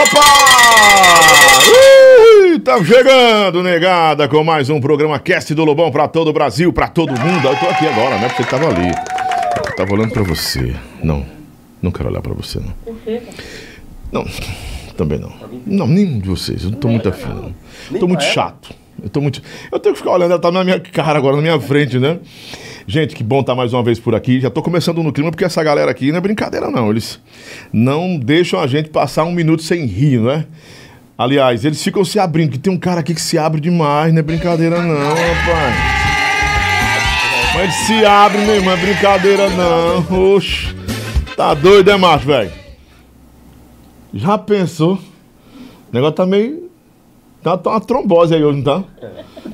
Opa! Ui, tá chegando, negada, com mais um programa Cast do Lobão pra todo o Brasil, pra todo mundo. Eu tô aqui agora, né? Porque tava ali. Eu tava olhando pra você. Não, não quero olhar pra você, não. Por quê? Não, também não. Não, nenhum de vocês. Eu não tô muito afim, não. Tô muito chato. Eu tô muito. Eu tenho que ficar olhando, ela tá na minha cara agora, na minha frente, né? Gente, que bom estar mais uma vez por aqui. Já tô começando no clima, porque essa galera aqui não é brincadeira, não. Eles não deixam a gente passar um minuto sem rir, né? Aliás, eles ficam se abrindo, que tem um cara aqui que se abre demais, não é brincadeira, não, rapaz. Mas se abre mesmo, não é brincadeira, não. Oxe. Tá doido, é, macho, velho? Já pensou? O negócio tá meio. Tá, tá uma trombose aí hoje, não tá?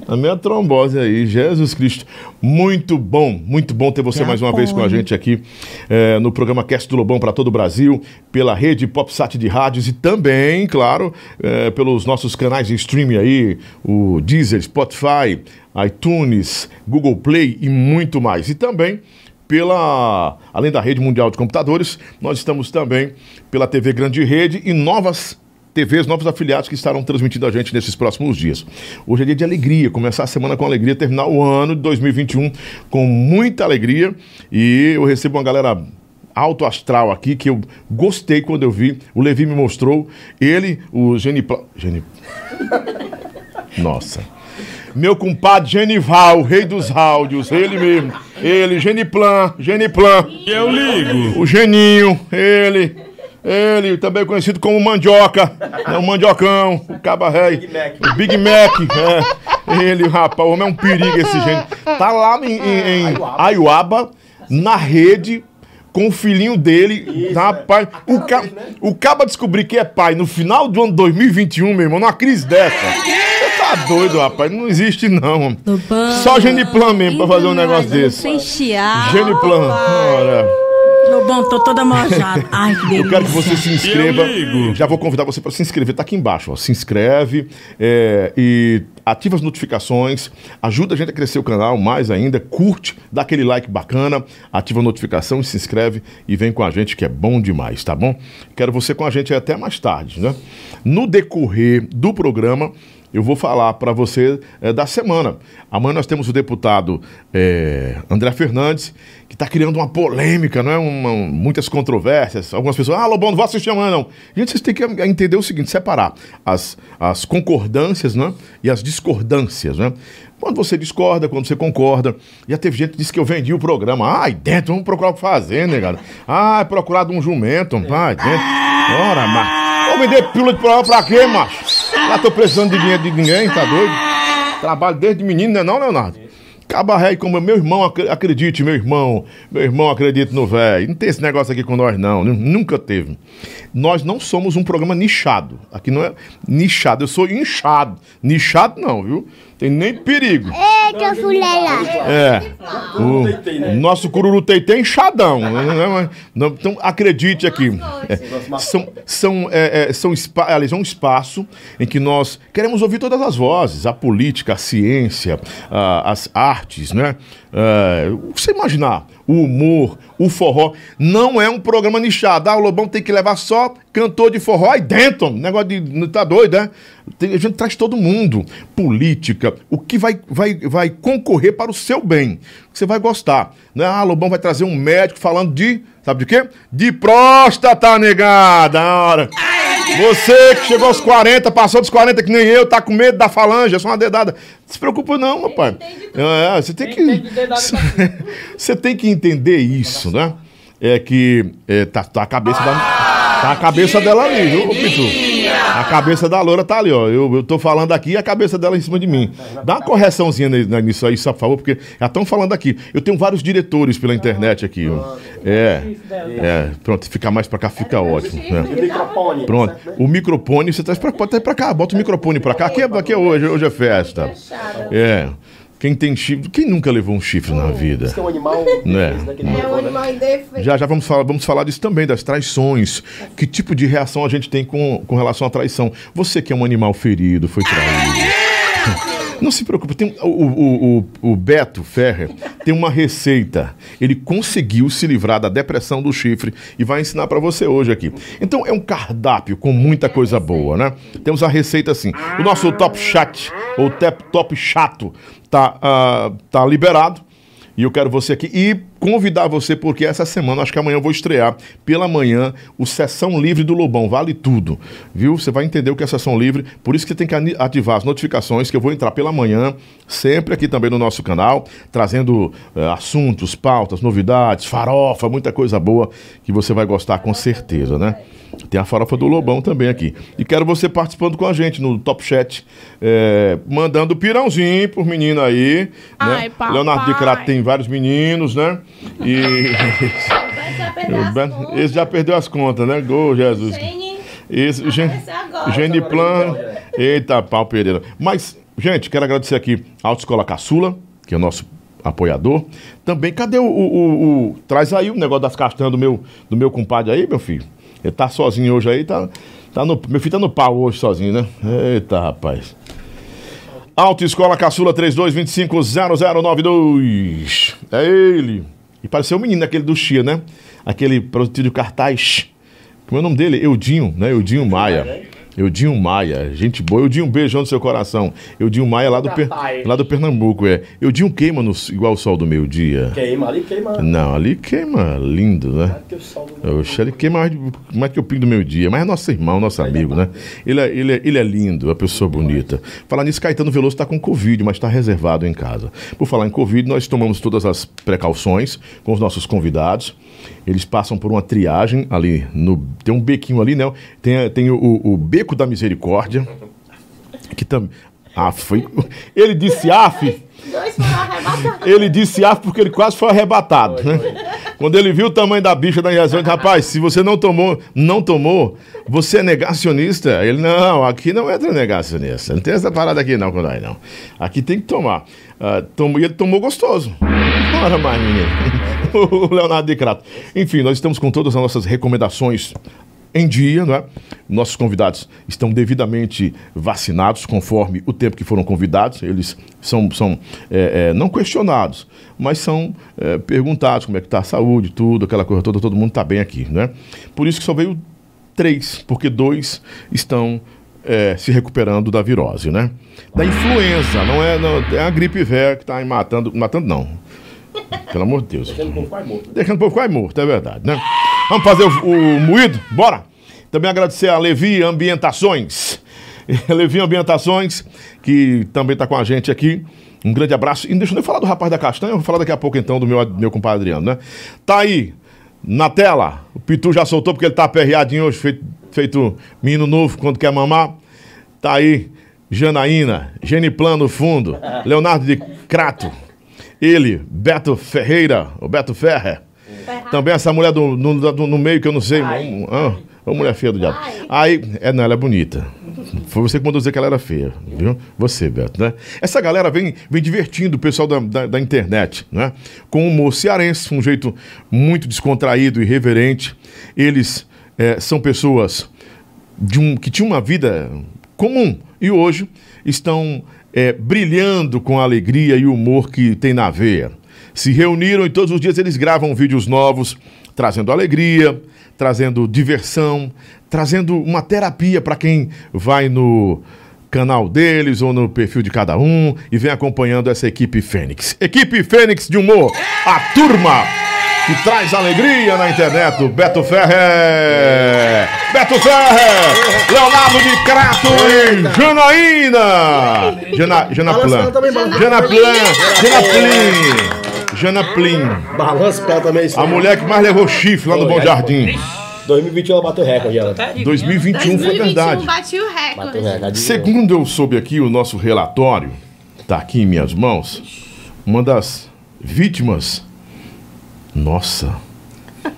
Tá meio trombose aí, Jesus Cristo. Muito bom, muito bom ter você Já mais uma vez com a gente aqui eh, no programa Cast do Lobão para todo o Brasil, pela rede PopSat de rádios e também, claro, eh, pelos nossos canais de streaming aí, o Deezer, Spotify, iTunes, Google Play e muito mais. E também pela, além da rede mundial de computadores, nós estamos também pela TV Grande Rede e novas TVs, novos afiliados que estarão transmitindo a gente nesses próximos dias. Hoje é dia de alegria, começar a semana com alegria, terminar o ano de 2021 com muita alegria e eu recebo uma galera alto astral aqui que eu gostei quando eu vi. O Levi me mostrou, ele, o Genipla... Geni... Nossa. Meu compadre Genival, rei dos áudios, ele mesmo. Ele, Geniplan, Geniplan. Eu ligo. O Geninho, ele. Ele, também conhecido como Mandioca, né, o Mandiocão, o Cabaré, o Big Mac, é. Ele, rapaz, o homem é um perigo esse gênio. Tá lá em, em, em Aiuaba, na rede, com o filhinho dele, rapaz. O, ca... o Caba descobrir que é pai no final do ano 2021, meu irmão, numa crise dessa. Você tá doido, rapaz, não existe não. Só Geniplan mesmo pra fazer um negócio desse. Sem chiar. Ora. Lobão, tô toda mojada. Ai, que delícia. Eu quero que você se inscreva. Já vou convidar você para se inscrever. Tá aqui embaixo, ó. Se inscreve é, e ativa as notificações. Ajuda a gente a crescer o canal mais ainda. Curte, dá aquele like bacana, ativa a notificação e se inscreve e vem com a gente que é bom demais, tá bom? Quero você com a gente até mais tarde, né? No decorrer do programa, eu vou falar para você eh, da semana. Amanhã nós temos o deputado eh, André Fernandes, que está criando uma polêmica, não é? Uma- muitas controvérsias. Algumas pessoas, ah, Lobão, não vou assistir amanhã, não. Gente, vocês têm que entender o seguinte: separar as, as concordâncias né? e as discordâncias, né? Quando você discorda, quando você concorda. Já teve gente que disse que eu vendi o programa. Ai, dentro, vamos procurar o que fazer, negado. Ah, procurar de um jumento. Ai, dentro. Ora, macho. Vou vender pílula de programa pra quê, macho? Já tô precisando de dinheiro de ninguém, tá doido? Trabalho desde menino, não é não, Leonardo? Cabaré como meu irmão, acre- acredite, meu irmão, meu irmão acredita no velho. Não tem esse negócio aqui com nós, não. nu- Nunca teve. Nós não somos um programa nichado. Aqui não é nichado, eu sou inchado. Nichado não, viu? Tem nem perigo. Eita, fulela. É. O nosso cururu inchadão. né? Não, Então, acredite aqui. É, são, são, é, é, são aliás, é um espaço em que nós queremos ouvir todas as vozes: a política, a ciência, a- as artes, né? É, você imaginar, o humor, o forró. Não é um programa nichado. Ah, o Lobão tem que levar só cantor de forró aí dentro. Negócio de. Tá doido, né? A gente traz todo mundo. Política, o que vai, vai, vai concorrer para o seu bem. Você vai gostar. Né? Ah, Lobão vai trazer um médico falando de. Sabe de quê? De próstata, negada. Ora. Você que chegou aos 40, passou dos 40 que nem eu, tá com medo da falange, é só uma dedada. Não se preocupa não, rapaz. É, você tem que. Você tem que entender isso, né? É que é, tá, tá a cabeça da. Tá a cabeça dela ali, viu, Pitu? A cabeça da loura tá ali, ó. Eu, eu tô falando aqui e a cabeça dela em cima de mim. Dá uma correçãozinha nisso aí, só por favor, porque já estão falando aqui. Eu tenho vários diretores pela internet aqui, ó. É. É, pronto, fica mais pra cá, fica ótimo. né? Microfone. Pronto. O microfone, você traz pra, pode até pra cá, bota o microfone pra cá. Aqui é, aqui é hoje, hoje é festa. É. Quem tem chifre. Quem nunca levou um chifre na vida? Isso é um animal. Né? daquele É um né? animal indefeito. Já já vamos falar, vamos falar disso também, das traições. Que tipo de reação a gente tem com, com relação à traição? Você que é um animal ferido, foi traído. Não se preocupe, tem, o, o, o, o Beto Ferrer tem uma receita. Ele conseguiu se livrar da depressão do chifre e vai ensinar para você hoje aqui. Então é um cardápio com muita coisa boa, né? Temos a receita assim. O nosso top chat ou top, top chato tá, ah, tá liberado. E eu quero você aqui e convidar você, porque essa semana, acho que amanhã eu vou estrear pela manhã o Sessão Livre do Lobão. Vale tudo, viu? Você vai entender o que é Sessão Livre. Por isso que você tem que ativar as notificações, que eu vou entrar pela manhã, sempre aqui também no nosso canal, trazendo eh, assuntos, pautas, novidades, farofa, muita coisa boa que você vai gostar com certeza, né? Tem a farofa do Lobão também aqui. E quero você participando com a gente no Top Chat, eh, mandando pirãozinho por menino aí. né? Ai, papai. Leonardo de Crato tem vários meninos, né? E. Esse já perdeu as contas, né? Gol, Jesus. Esse, Gen, Geniplan. Eita, pau Pereira. Mas, gente, quero agradecer aqui a Autoescola Caçula, que é o nosso apoiador. Também, cadê o, o- o- o- Traz aí o negócio das castanhas do meu, do meu compadre aí, meu filho. Ele tá sozinho hoje aí, tá. tá no, meu filho tá no pau hoje sozinho, né? Eita, rapaz. Autoescola Caçula 32250092. É ele. E pareceu o menino aquele do Chia, né? Aquele produtivo de cartaz. Como é o nome dele? Eudinho, né? Eudinho Maia. Eudinho Maia, gente boa. Eudinho, um beijão no seu coração. Eudinho Maia lá do, per... Lá do Pernambuco, é. Eudinho queima no... igual o sol do meio-dia. Queima ali, queima. Não, ali queima lindo, né? Que o sol do- Oxe, ele queima mais, mais que o pingo do meu dia, mas é nosso irmão, nosso amigo, né? Ele é, ele, é, ele é lindo, é uma pessoa bonita. Falar nisso, Caetano Veloso está com Covid, mas está reservado em casa. Por falar em Covid, nós tomamos todas as precauções com os nossos convidados. Eles passam por uma triagem ali no. Tem um bequinho ali, né? Tem, tem o, o Beco da Misericórdia, que também. Ah, foi. Ele disse af. Dois foram arrebatados. Ele disse af porque ele quase foi arrebatado, né? Quando ele viu o tamanho da bicha da injeção, ele disse, rapaz, se você não tomou, não tomou, você é negacionista? Ele, não, aqui não entra negacionista. Não tem essa parada aqui não, com nós, não. Aqui tem que tomar. Ah, tomou, e ele tomou gostoso. Bora mais, menino. o Leonardo de Crato. Enfim, nós estamos com todas as nossas recomendações em dia, não é? Nossos convidados estão devidamente vacinados conforme o tempo que foram convidados. Eles são, são é, é, não questionados, mas são é, perguntados como é que está a saúde, tudo, aquela coisa toda, todo mundo está bem aqui, né? Por isso que só veio três, porque dois estão é, se recuperando da virose, né? Da influenza, não é, não, é a gripe velha que está matando, matando não. Pelo amor de Deus. Deixando o povo quase morto. Deixando o povo quase morto, é verdade, né? Vamos fazer o, o moído? Bora! Também agradecer a Levi Ambientações. Levi Ambientações, que também está com a gente aqui. Um grande abraço. E não deixa eu nem falar do rapaz da castanha, eu vou falar daqui a pouco então do meu, meu compadre Adriano, né? Tá aí, na tela. O Pitu já soltou porque ele tá aperreadinho hoje, feito, feito menino novo quando quer mamar. Tá aí, Janaína, Geniplan no fundo, Leonardo de Crato. Ele, Beto Ferreira, o Beto Ferrer. Também essa mulher do, no, do- no meio que eu não sei. Ai. Ah, Ô, mulher feia do diabo. Aí, é, não, ela é bonita. Foi você que mandou dizer que ela era feia, viu? Você, Beto, né? Essa galera vem, vem divertindo o pessoal da, da, da internet, né? Com humor cearense, um jeito muito descontraído e reverente. Eles eh, são pessoas de um, que tinham uma vida comum e hoje estão eh, brilhando com a alegria e humor que tem na veia. Se reuniram e todos os dias eles gravam vídeos novos, trazendo alegria, trazendo diversão, trazendo uma terapia para quem vai no canal deles ou no perfil de cada um e vem acompanhando essa equipe Fênix. Equipe Fênix de Humor, a turma que traz alegria na internet, o Beto Ferrer! Beto Ferrer! Leonardo de Crato e Janaína! Jana, Janaplan. Janaplan! Janaplin! Janaplin. Balança pra também. A mulher que mais levou chifre lá no Bom Jardim. 2021 ela bateu recorde, ela. 2021 foi 2021 verdade. bati o recorde. Bateu recorde. Segundo eu soube aqui, o nosso relatório, tá aqui em minhas mãos, uma das vítimas, nossa,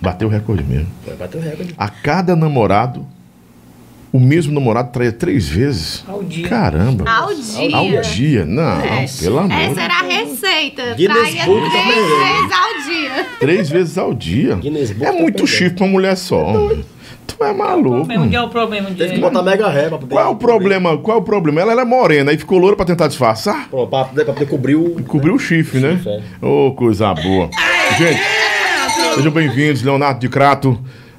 bateu o recorde mesmo. Bateu recorde. A cada namorado, o mesmo namorado traía três vezes. Ao dia. Caramba. Ao dia. Ao dia? Não, pelo amor. Essa era a receita. Guinness Traia Book três também. vezes ao dia. Três vezes ao dia. Guinness Book É muito também. chifre pra uma mulher só. Tu é maluco. Onde é o problema de. Teve que botar mega ré pra poder. Qual é o problema? Qual é o problema? Ela era morena e ficou loura pra tentar disfarçar? Pô, pra, poder- pra poder cobrir o. Cobriu o chifre, né? Chifre, Ô, coisa boa. Gente, sejam bem-vindos, Leonardo de Crato,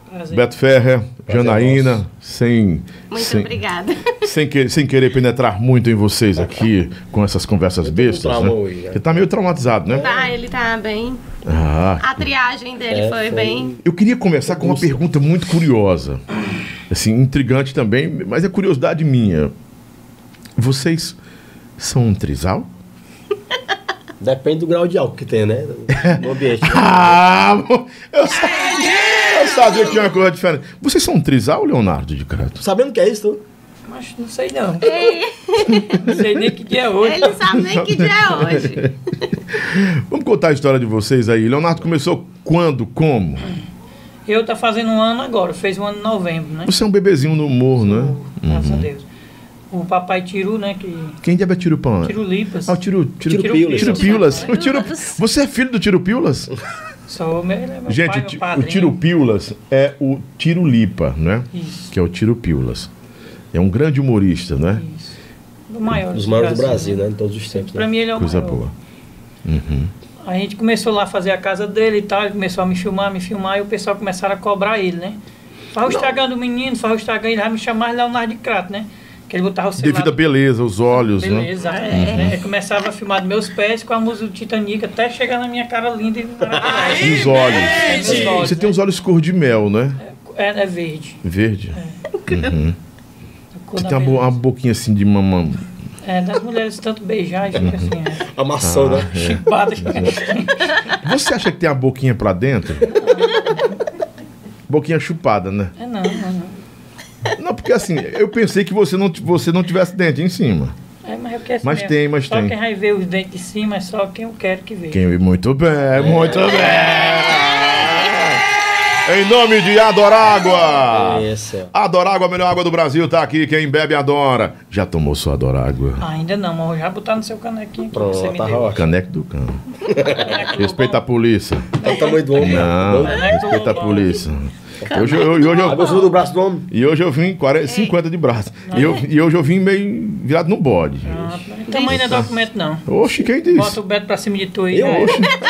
Prazer. Beto Ferrer, Janaína, sem, Muito sem, obrigada. sem, que- sem querer penetrar muito em vocês aqui com essas conversas bestas. Né? hoje, né? Você tá meio traumatizado, né? Tá, ele tá bem. Ah, A triagem dele É, foi, foi- bem. eu queria começar com uma pergunta muito curiosa. Assim, intrigante também, mas é curiosidade minha. Vocês são um trisal? Depende do grau de álcool que tem, né? No ambiente. né? Ah, eu sabia, eu sabia que tinha uma coisa diferente. Vocês são um trisal, Leonardo de Crato? Sabendo o que é isso, tu? Mas não sei não. Não sei nem que dia é hoje. ele não sabe nem que dia é hoje. Vamos contar a história de vocês aí. Leonardo começou quando, como? Eu tá fazendo um ano agora, fez um ano em novembro, né? Você é um bebezinho no morro, né? Graças a Deus. O papai Tiru, né? Que. Quem deve é Tiro Pão? Tiro Lipas. Ah, o Tiro, tiro, Tiro tiro, Pilas. Pilas. O tiro, você é filho do Tiro Pilas? Sou meu, ele é meu Gente, pai, o. Tiro Pilas é o Tiro Lipa, né? Isso, Que é o Tiro Pilas. É um grande humorista, né? isso. Do maior. Dos maiores do Brasil, né? Em todos os tempos. Pra Né? mim ele é o Coisa maior. boa. A gente começou lá a fazer a casa dele e tal, ele começou a me filmar, me filmar, e o pessoal começaram a cobrar ele, né? Faz o Instagram do menino, faz o Instagram, ele vai me chamar Leonardo de Crato, né? Que ele botava o celular... Devido à beleza, os olhos, né? Beleza, né? Ele começava a filmar dos meus pés com a música do Titanic até chegar na minha cara linda e os olhos. Os olhos, Você tem né? os olhos cor de mel, né? É, é verde. Verde. a cor Você tem uma, beleza. uma boquinha assim de mamão. É, das mulheres tanto beijar e fica assim, é. Amassou, né? Chipada. Você acha que tem a boquinha pra dentro? Boquinha chupada, né? É não, não, não. Não, porque assim, eu pensei que você não, você não tivesse dente em cima. É, mas eu quero Mas tem, mas só tem. quem vai ver os dentes de cima é só quem eu quero que veja. Quem, muito bem, muito bem. Em nome de Adorágua. É. Adorágua, a melhor água do Brasil, tá aqui. Quem bebe, adora. Já tomou sua Adorágua? Ainda não, mas eu já botar no seu canequinho Pronto, que você me tá deu. Caneco do cão. Respeita a polícia. Olha o tamanho do homem. Não, né? respeita a polícia. Hoje, eu- hoje, eu, grossura do braço do homem. e hoje eu vim 40, 50 de braço. E, eu, e hoje eu vim meio virado no bode. Ah, Tamanho não é documento, não. Oxe, quem disse? Bota o Beto pra cima de tu aí. Eu, né? oxe.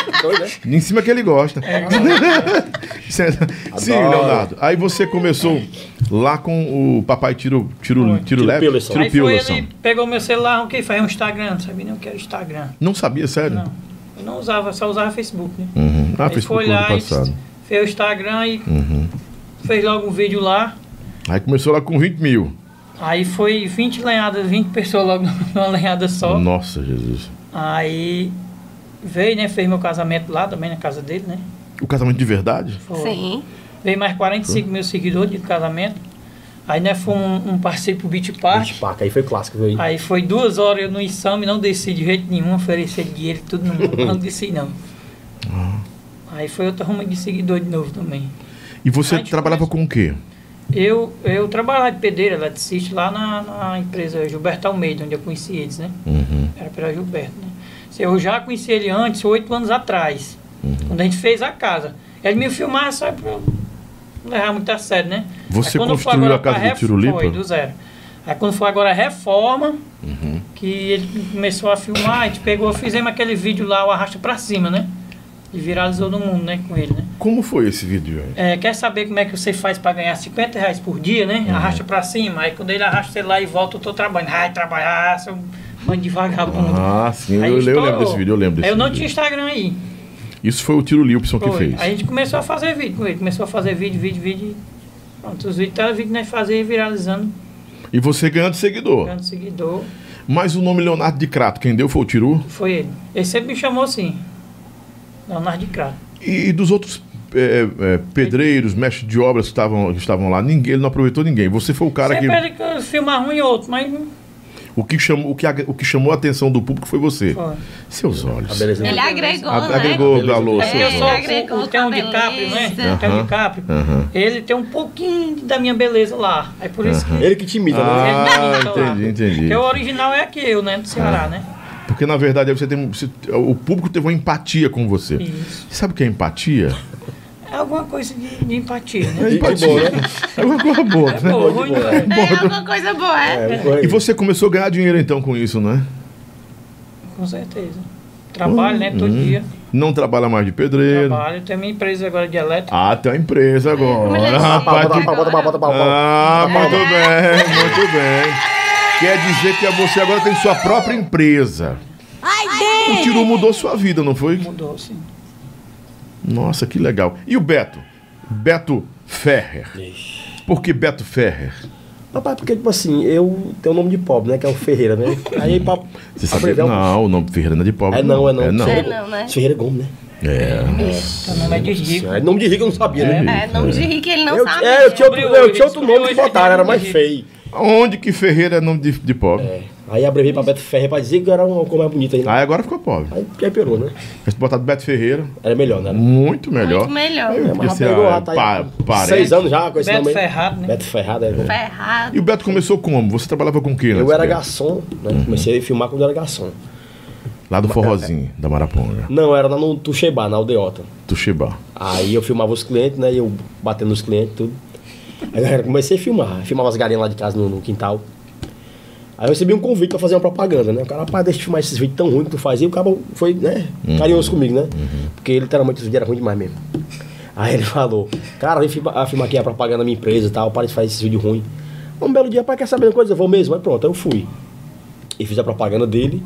Né? Em cima que ele gosta. Senta. Sim. Leonardo. Aí você começou lá com o papai tiro, tiro, Foi. tiro, Tiro leve, tiro Aí foi ele, pegou meu celular, o que faz um Instagram, não sabia nem o que era Instagram. Não sabia, sério? Não. Eu não usava, só usava Facebook, né? Uhum. Ah, fez foi lá e passado. Fez o Instagram e Uhum. fez logo um vídeo lá. Aí começou lá com 20 mil. Aí foi 20 lenhadas, 20 pessoas logo numa lenhada só. Nossa, Jesus. Aí veio, né? Fez meu casamento lá também na casa dele, né? O casamento de verdade? Foi. Sim. Veio mais 45 mil seguidores de casamento. Aí né, foi um, um passeio pro Beach Park. Bicho, paca, aí foi clássico, viu? aí. Foi duas horas eu no exame, não desci de jeito nenhum, oferecer dinheiro e tudo, não, não desci não. Ah. Aí foi outra ruma de seguidor de novo também. E você trabalhava com o quê? Eu, eu trabalhava de pedreiro, eletricista, lá na, na empresa Gilberto Almeida, onde eu conheci eles, né? Uhum. Era pela Gilberto, né? Eu já conheci ele antes, oito anos atrás, Uhum. quando a gente fez a casa. Ele me filmava só pra eu não levar muito a sério, né? Você Aí construiu agora a casa do Tiro Lipa? Foi, do zero. Aí quando foi agora a reforma, Uhum. que ele começou a filmar, a gente pegou, fizemos aquele vídeo lá, o Arrasta Pra Cima, né? E viralizou no mundo, né, com ele, né? Como foi esse vídeo? É, quer saber como é que você faz para ganhar 50 reais por dia, né? Uhum. Arrasta pra cima, aí quando ele arrasta você lá e volta, eu tô trabalhando. Ai, trabalhar, seu bando de vagabundo. Ah, sim, Aí eu, lembro desse vídeo, eu lembro desse Eu não vídeo. tinha Instagram aí. Isso foi o Tiro Lilson que fez. A gente começou a fazer vídeo com ele. Começou a fazer vídeo, vídeo, vídeo. Pronto, os vídeos, tá vídeo nós fazia viralizando, E você ganhando seguidor. ganhando seguidor. Mas o nome Leonardo de Crato, quem deu foi o Tiru? Foi ele. Ele sempre me chamou assim. Leonardo de Crato. E, e dos outros é, é, pedreiros, mestres de obras que estavam, que estavam lá, ninguém, ele não aproveitou ninguém. Você foi o cara que. sempre ele filmar um e outro, mas O que, chamou, o, que, o que chamou a atenção do público foi você. foi. Seus olhos. Ele agregou, A- né? agregou valor, É, seus eu sou olhos. agregou o, Theo com a DiCaprio, né? O Theo Aham, DiCaprio. aham. Ele tem um pouquinho da minha beleza lá. É por isso que. Ele que te imita, né? Ah, ele lá. entendi, entendi. Porque o original é aqui, eu, né? Do Ceará, né? Porque na verdade você tem, você- o público teve uma empatia com você. Isso. Sabe o que é empatia? É alguma coisa de, de empatia, né? É empatia. boa, né? É uma coisa boa, É né? boa, ruim não é. É alguma coisa boa, é. É, E você começou a ganhar dinheiro então com isso, né? Com certeza. Trabalho, né? Hum. Todo dia. Não trabalha mais de pedreiro. Trabalho. Tenho minha empresa agora de elétrica. Ah, tem uma empresa é agora. Rapaz, chique. tu- Bota, bota, bota, bota, bota. Ah, muito bem, muito bem. Quer dizer que você agora tem sua própria empresa. O Tiru mudou sua vida, não foi? Mudou, sim. Nossa, que legal. E o Beto? Beto Ferrer. Por que Beto Ferrer? Rapaz, porque, tipo assim, eu tenho o nome de pobre, né? Que é o Ferreira, né? Aí, pra Você sabia? abreviar um- Não, o nome Ferreira não é de pobre. É não, é não. É não. É não, né? Ferreira Gomes, né? É. Seu nome é de rico. É nome de rico eu não sabia, né? É, nome de rico ele não eu, sabe. é, eu tinha outro, eu tinha outro nome que botaram, era mais feio. Onde que Ferreira é nome de, de pobre? É. Aí abreviei pra Beto Ferreira pra dizer que era uma cor mais bonita ainda. Aí agora ficou pobre. Aí, aí piorou, né? Mas botar Beto Ferreira, Era melhor, né? muito melhor. Muito melhor. Aí É, mas ser pegou a, tá aí, pa- parente. Seis anos já com esse Beto nome aí. Ferrado, né? Beto Ferrado, é. Ferrado. E o Beto começou como? Você trabalhava com o quê? Eu era Beto? garçom, né? Comecei a filmar quando eu era garçom. Lá do Forrozinho, da Maraponga. Não, era lá no Tuxebá, na aldeota. Tuxibá. Aí eu filmava os clientes, né? E eu batendo nos clientes, tudo. Aí galera, comecei a filmar. Filmava as galinhas lá de casa no, no quintal. Aí eu recebi um convite pra fazer uma propaganda, né? O cara, rapaz, deixa eu filmar esses vídeos tão ruins que tu fazia. E o cara foi, né? Carinhoso comigo, né? Porque literalmente os vídeos eram ruins demais mesmo. Aí ele falou, cara, vem filmar, filmar aqui a propaganda da minha empresa e tal, para de fazer esses vídeos ruins. Um belo dia, pai, quer saber uma coisa? Eu vou mesmo. Aí pronto, aí eu fui. E fiz a propaganda dele.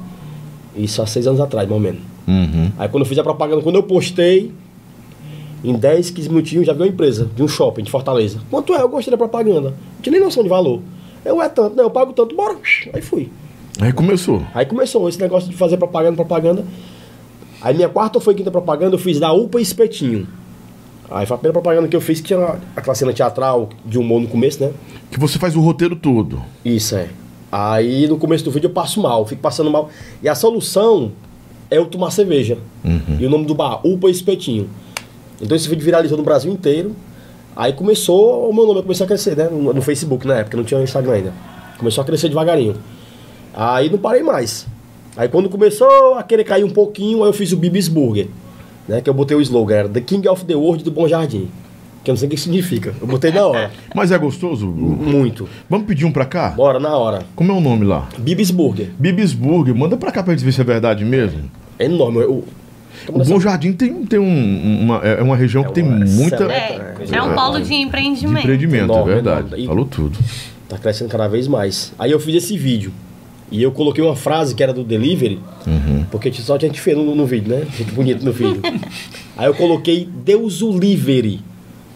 Isso há seis anos atrás, mais ou menos. Uhum. Aí quando eu fiz a propaganda, quando eu postei, em 10, 15 minutinhos já veio uma empresa de um shopping de Fortaleza. Quanto é? Eu gostei da propaganda. Não tinha nem noção de valor. Eu é tanto, não, eu pago tanto, bora. Aí fui. Aí começou. Aí começou esse negócio de fazer propaganda, propaganda. Aí minha quarta ou foi quinta propaganda, eu fiz da UPA Espetinho. Aí foi a primeira propaganda que eu fiz, que tinha aquela cena teatral de humor no começo, né? Que você faz o roteiro todo. Isso é. Aí no começo do vídeo eu passo mal, fico passando mal. E a solução é eu tomar cerveja. E o nome do bar, Upa Espetinho. Então esse vídeo viralizou no Brasil inteiro. Aí começou, o meu nome começou a crescer, né? No, no Facebook na época, não tinha Instagram ainda. Começou a crescer devagarinho. Aí não parei mais. Aí quando começou a querer cair um pouquinho, aí eu fiz o Bibis Burger. Né? Que eu botei o slogan, era The King of the World do Bom Jardim. Que eu não sei o que significa. Eu botei na hora. Mas é gostoso? Muito. Vamos pedir um pra cá? Bora, na hora. Como é o nome lá? Bibis Burger. Bibisburg. Manda pra cá pra gente ver se é verdade mesmo. É enorme. Eu, O Bom Jardim tem, tem um- uma, é uma região É que tem muita É, é um polo de de empreendimento. empreendimento, Enorme, é verdade. E- Falou tudo. Tá crescendo cada vez mais. Aí eu fiz esse vídeo. E eu coloquei uma frase que era do delivery, porque só tinha gente feia no, no vídeo, né? Gente bonita no vídeo. Aí eu coloquei Deus o livre.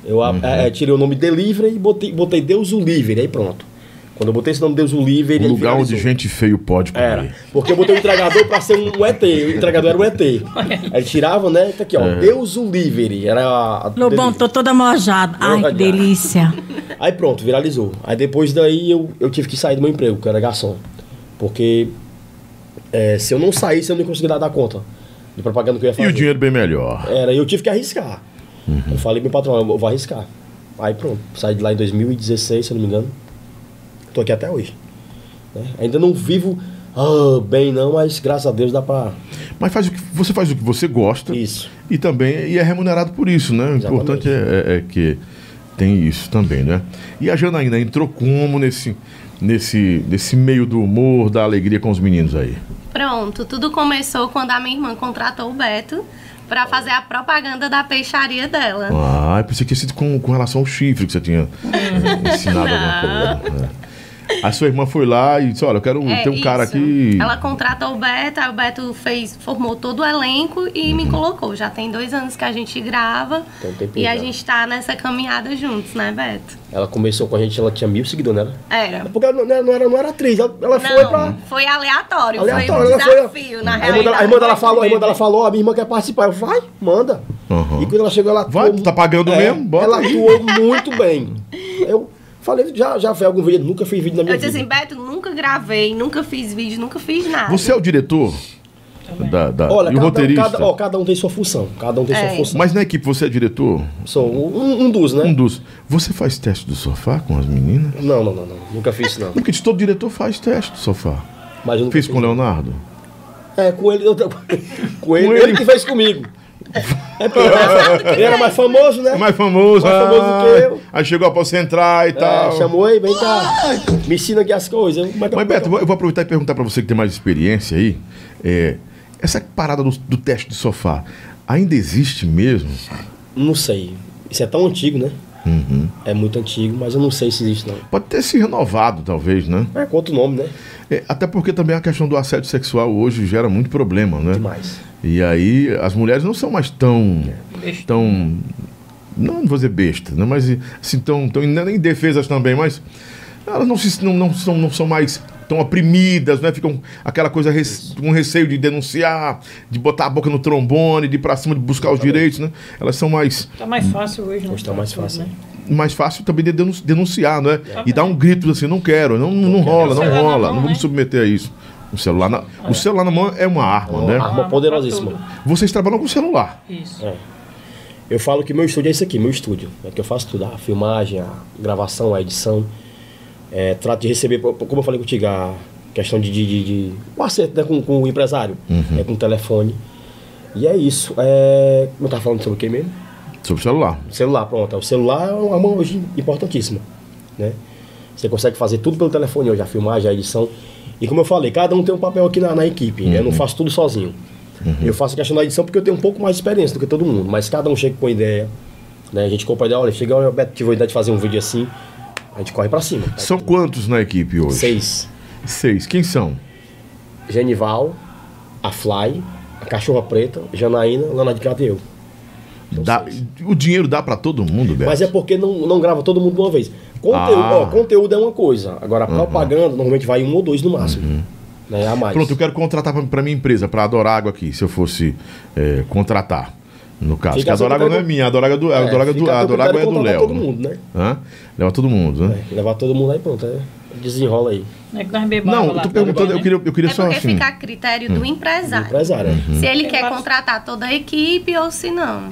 Eu a- é, tirei o nome delivery e botei, botei Deus o livre. Aí pronto. Quando eu botei esse nome Deus o livre, ele lugar onde viralizou. gente feio pode comer. Era. Porque eu botei o entregador pra ser um, ET. O entregador era um ET. Aí ele tirava, né? Tá aqui, ó. Deus o livre. Era a. Lobão, tô toda mojada. Ai, que delícia. Aí pronto, viralizou. Aí depois daí eu, eu tive que sair do meu emprego, que eu era garçom. Porque é, se eu não saísse, eu não ia conseguir dar, conta de propaganda que eu ia E fazer. o dinheiro bem melhor. Era, e eu tive que arriscar. Eu falei pro meu patrão, eu vou arriscar. Aí pronto, saí de lá em 2016, se eu não me engano. Tô aqui até hoje. né? Ainda não vivo ah, bem não, mas graças a Deus dá pra... Mas faz o que, você faz o que você gosta. Isso. E também e é remunerado por isso, né? O importante é, é- é que tem isso também, né? E a Janaína entrou como nesse, nesse, nesse meio do humor, da alegria com os meninos aí? Pronto, tudo começou quando a minha irmã contratou o Beto pra fazer a propaganda da peixaria dela. Ah, eu pensei que tinha sido com, com relação ao chifre que você tinha é, ensinado alguma coisa. É. A sua irmã foi lá e disse, olha, eu quero É, ter um cara isso. aqui. Ela contratou o Beto, aí o Beto fez, formou todo o elenco e Uhum. me colocou. Já tem dois anos que a gente grava Tem um tempinho e a já. gente tá nessa caminhada juntos, né, Beto? Ela começou com a gente, ela tinha mil seguidores, né? Era. Porque ela não era, não era, não era atriz, ela, ela foi pra... Não, foi aleatório, Aleatório, foi um ela foi- desafio, na A irmã, dela, realidade. a irmã dela falou, a irmã dela falou, a minha irmã quer participar. Eu vai, manda. Uhum. E quando ela chegou, ela Vai, tá pagando mesmo? Bota ela aí. atuou muito bem. Eu falei, já, já fez algum vídeo, nunca fiz vídeo na minha Eu disse vida. assim, Beto, nunca gravei, nunca fiz vídeo, nunca fiz nada. Você é o diretor da, da- Olha, e o cada, roteirista? cada, ó, cada um tem sua função. Cada um tem É. sua função. Mas na equipe você é diretor? Sou um, um dos, né? Um dos. Você faz teste do sofá com as meninas? Não, não, não, não. Nunca fiz isso, não. Porque todo diretor faz teste do sofá. Mas eu nunca Fez fiz, com o. Leonardo? É, com ele. eu- com ele, Com ele ele. que fez comigo. É ele era mais famoso, né? É mais famoso. Mais famoso ah, do que eu. Aí chegou a posso entrar e É, tal. chamou aí, vem cá. Me ensina aqui as coisas. Como é que Mas, Beto, eu vou- eu vou aproveitar e perguntar pra você que tem mais experiência aí. é, essa parada do, do teste de sofá ainda existe mesmo? Não sei. Isso é tão antigo, né? Uhum. É muito antigo, mas eu não sei se existe, não. Pode ter se renovado, talvez, né? É com outro nome, né? Até porque também a questão do assédio sexual hoje gera muito problema, né? Demais. E aí as mulheres não são mais tão. Besta. tão. Não, não vou dizer bestas, né? Mas assim, tão, tão nem indefesas também, mas elas não, se, não, não, são, não são mais tão oprimidas, né? Ficam aquela coisa res- com receio de denunciar, de botar a boca no trombone, de ir pra cima, de buscar os direitos, né? Elas são mais, Tá mais fácil hoje, né? Hoje tá mais fácil, Né? mais fácil também de denun- denunciar, né? E dar um grito assim, não quero, não, não, rola, não na rola, mão, não vou me né? submeter a isso. O celular na, o celular na mão é uma arma, né? Arma Arma pra poderosíssima. Vocês trabalham com celular. Isso. É. Eu falo que meu estúdio é isso aqui, meu estúdio. É que eu faço tudo, a filmagem, a gravação, a edição. É, trato de receber, como eu falei contigo, a questão de, de, de, de o acerto né, com, com o empresário, é, com o telefone. E é isso. É, como eu estava falando sobre o que mesmo? Sobre o celular. Celular, pronto. O celular é uma arma hoje importantíssima. Né? Você consegue fazer tudo pelo telefone hoje, a filmagem, a edição. E como eu falei, cada um tem um papel aqui na, na equipe. Eu não faço tudo sozinho. Eu faço a questão da edição porque eu tenho um pouco mais de experiência do que todo mundo. Mas cada um chega com ideia. Né? A gente compra ideia, olha, chega, olha, Beto, tive a ideia de fazer um vídeo assim. A gente corre pra cima. São quantos na equipe hoje? Seis. Seis. Quem são? Genival, a Fly, a Cachorra Preta, Janaína, Lana de e eu. Dá- o dinheiro dá pra todo mundo, Beto. Mas é porque não, não grava todo mundo de uma vez. Conteúdo, Ah. ó, conteúdo é uma coisa. Agora, propaganda, normalmente vai um ou dois no máximo. Né, a mais. Pronto, eu quero contratar pra, pra minha empresa, pra Adorágua aqui, se eu fosse é, contratar. No caso, Fica que a Adorágua fica não é minha, a Adorágua é do, a É, é do, a a Adorágua é do de Léo. todo né? mundo, né? Hã? Leva todo mundo, né? É, levar todo mundo aí, pronto. É, desenrola aí. Não é que nós bebamos Não, lá, eu tô tá perguntando, eu né? queria, eu queria É só porque assim. fica a critério do empresário. Empresário. é. Se ele Tem quer contratar toda a equipe ou se não.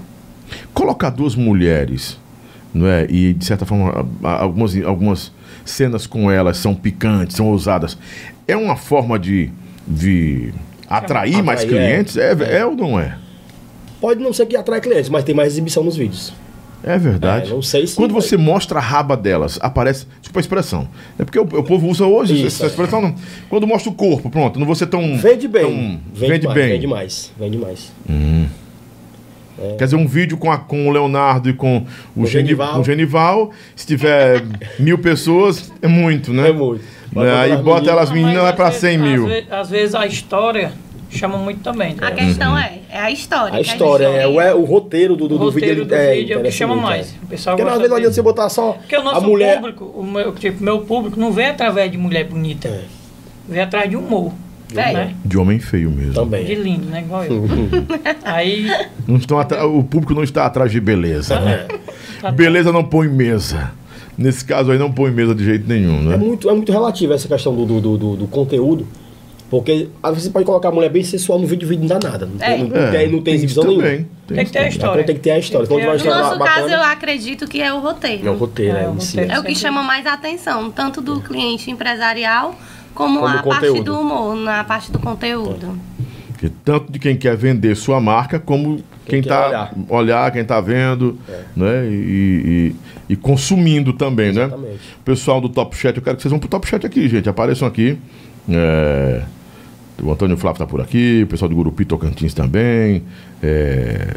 Colocar duas mulheres, não é? E de certa forma, algumas, algumas cenas com elas são picantes, são ousadas. É uma forma de, de atrair mais Atrair, é. clientes? É, é. ou não é? Pode não ser que atrai clientes, mas tem mais exibição nos vídeos. É verdade. É, não sei se Quando vai- você mostra a raba delas, aparece. Desculpa a expressão. É porque o, o povo usa hoje Isso, essa é. expressão. Não. Quando mostra o corpo, pronto, não vou ser tão. Vende bem. tão- vende, vende mais, bem. Vende mais. Vende mais. Quer dizer, um vídeo com, a- com o Leonardo e com o, Geni- Genival. com o Genival, se tiver mil pessoas, é muito, né? É muito. Né? Aí bota elas Não, meninas, vai vezes- 100 mil. Às vezes, às vezes a história chama muito também. tá A questão é, é a história. A história, é, o, é o roteiro do, do, O do roteiro vídeo. do ele- vídeo é o que chama muito, mais. é. O pessoal Porque às vezes não adianta você botar só Porque o nosso a mulher. público, o meu, tipo, meu público não vem através de mulher bonita. É. Vem atrás de humor. É. Né? De homem feio mesmo. De Também. lindo, né? Igual eu. Aí. Não estão atra- O público não está atrás de beleza. né? tá- Beleza não põe mesa. Nesse caso aí não põe mesa de jeito nenhum, É né? muito, é muito relativo essa questão do, do, do, do- do conteúdo. Porque às vezes você pode colocar a mulher bem sensual no vídeo, o vídeo não dá nada. Não tem, É. não tem, não tem exibição isso nenhuma. também. Tem que ter a história. Então tem que ter a história. Tem ter- No nosso bacana, caso, eu acredito que é o roteiro. É o roteiro, É, é, o roteiro. É o que chama mais atenção, tanto do cliente empresarial como, Como a parte conteúdo. do humor, na parte do conteúdo. Que tanto de quem quer vender sua marca, como quem está olhar. olhar. quem está vendo, né? E, e- e consumindo também, né? Exatamente. Pessoal do Top Chat, eu quero que vocês vão pro Top Chat aqui, gente. Apareçam aqui. É, o Antônio Flávio tá por aqui, o pessoal do Gurupi Tocantins também. É,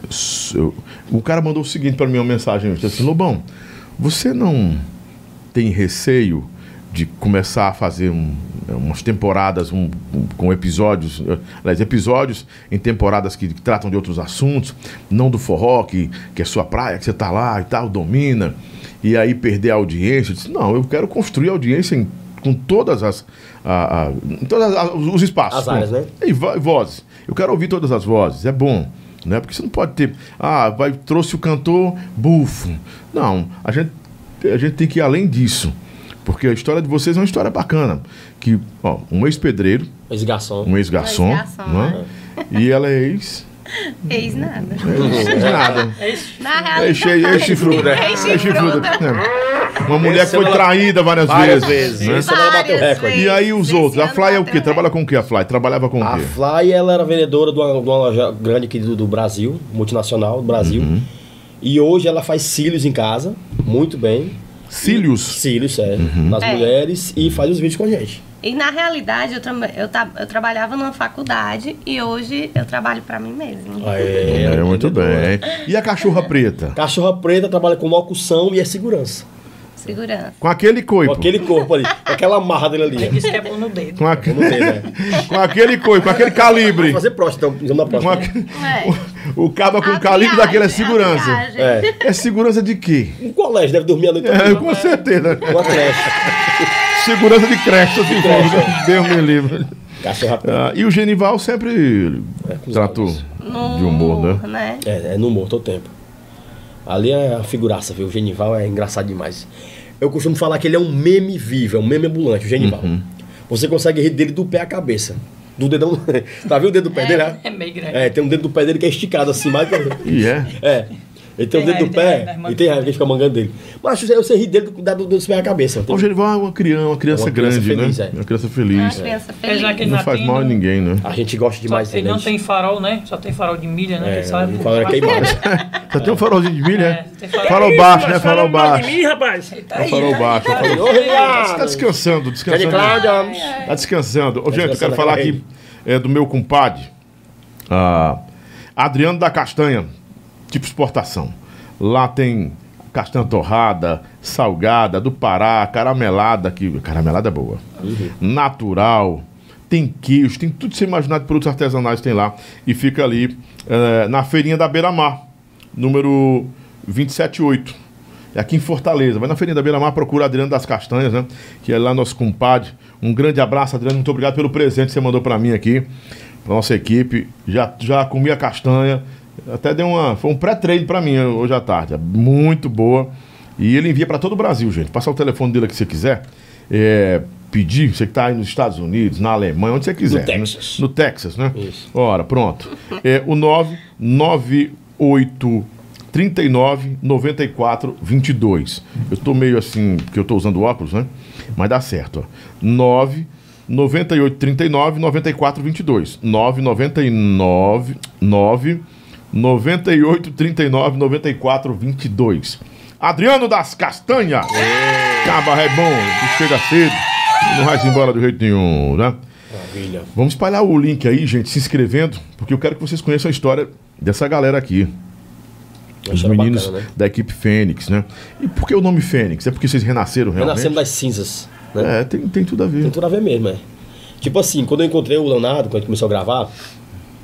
o cara mandou o seguinte para mim, uma mensagem, disse assim, Lobão, você não tem receio de começar a fazer um- umas temporadas um- um- com episódios, eh, aliás, episódios em temporadas que, que tratam de outros assuntos, não do forró, que, que é sua praia, que você tá lá e tal, domina, e aí perder a audiência. Eu disse, não, eu quero construir audiência em- com todas as. a- a- em todas as- os espaços. As áreas, né? E vo- vozes. Eu quero ouvir todas as vozes, é bom. Né? Porque você não pode ter. Ah, vai, trouxe o cantor bufo. Não, a gente, a gente tem que ir além disso. Porque a história de vocês é uma história bacana. Que, ó, um ex-pedreiro, Esse garçom. um ex-garçom, Ex-garçom, né? E ela é ex. Eis nada. ex nada. É. Na É ex- realidade. ex-chifruda. Ex-chifruda. Ex-chifruda. É. Uma mulher que foi traída várias, Várias vezes. vezes. né? Ela bateu recorde. E aí os outros? A Fly é o quê? Trabalha com o quê? A Fly? Trabalhava com o A quê? Fly, ela era vendedora de uma, de uma loja grande aqui do, do Brasil, multinacional do Brasil. Uhum. E hoje ela faz cílios em casa, muito bem. Cílios. Cílios, é, Uhum. nas É. mulheres e faz os vídeos com a gente. E na realidade, eu, tra- eu, ta- eu trabalhava numa faculdade e hoje eu trabalho pra mim mesma. É, É, muito bem. E a cachorra preta? Cachorra preta trabalha com locução e é segurança. Segurança. Com aquele coipo. Com aquele corpo ali, com aquela marra dele ali. Ele disse que é bom no dedo. Com, a- Não tem, né? com aquele coipo, com aquele calibre. Fazer próstata, então, usando a Com próstata. aque- É. O cabo com A calibre viagem, daquele é segurança. É. É segurança de quê? Um colégio deve dormir a noite É, toda. com certeza. Uma creche. Segurança de creche, assim, creche. Deus me livre. Ah, e o Genival sempre os tratou. No de humor, né? né? É, é no humor todo tempo. Ali é a figuraça, viu? O Genival é engraçado demais. Eu costumo falar que ele é um meme vivo, é um meme ambulante, o Genival. Uhum. Você consegue rir dele do pé à cabeça. Do dedão. tá vendo o dedo do pé dele? né? É meio grande. É, tem um dedo do pé dele que é esticado assim, mais. E é. É. Ele tem o dedo do pé e tem raiva que fica mangando dele. Mas você, você ri dele do, da- do, dos pés à cabeça. O Genival é uma criança, uma criança Uma criança grande, feliz, né? é. Uma criança Uma feliz. criança Apesar feliz. ele Não faz mal a não- ninguém, né? A gente gosta demais ele dele. não tem farol, né? Só tem farol de milha, né? É, Ele sabe. não fala queimado. Só tem um farolzinho de milha, É, é? tem farol. Farol baixo, né? Farol baixo. Tá É o aí, farol baixo. é tá farol- Ô, Ricardo! Tá descansando, descansando. Tá descansando. Ô, gente, eu quero na falar aqui é, do meu compadre, ah, Adriano da Castanha, tipo exportação. Lá tem castanha torrada, salgada, do Pará, caramelada, que caramelada é boa. Natural. Tem queijo, tem tudo que você imaginar de produtos artesanais tem lá. E fica ali eh, na feirinha da Beira Mar, número 278. É aqui em Fortaleza. Vai na Feirinha da Beira Mar, procura Adriano das Castanhas, né? Que é lá nosso compadre. Um grande abraço, Adriano. Muito obrigado pelo presente que você mandou para mim aqui, pra nossa equipe. Já, já comi a castanha. Até deu uma. Foi um pré-treino para mim hoje à tarde. Muito boa. E ele envia para todo o Brasil, gente. Passar o telefone dele aqui se você quiser. É, pedir, você que está aí nos Estados Unidos, na Alemanha, onde você quiser. Texas. Né? No Texas, né? Isso. Ora, pronto. É o 998 39 94 22. Eu tô meio assim, porque eu tô usando óculos, né? Mas dá certo, ó. 9 98 39 94 22. 9 99 9 98 39 94 22. Adriano das Castanhas. Caba é bom, chega cedo. Não vai se embora do jeito nenhum, né? Maravilha. Vamos espalhar o link aí, gente, se inscrevendo, porque eu quero que vocês conheçam a história dessa galera aqui. Os meninos bacana, né? da equipe Fênix, né? E por que o nome Fênix? É porque vocês renasceram realmente? nascemos das cinzas. Né? É, tem, tem tudo a ver. Tem tudo a ver mesmo, é. Tipo assim, quando eu encontrei o Leonardo, quando a gente começou a gravar,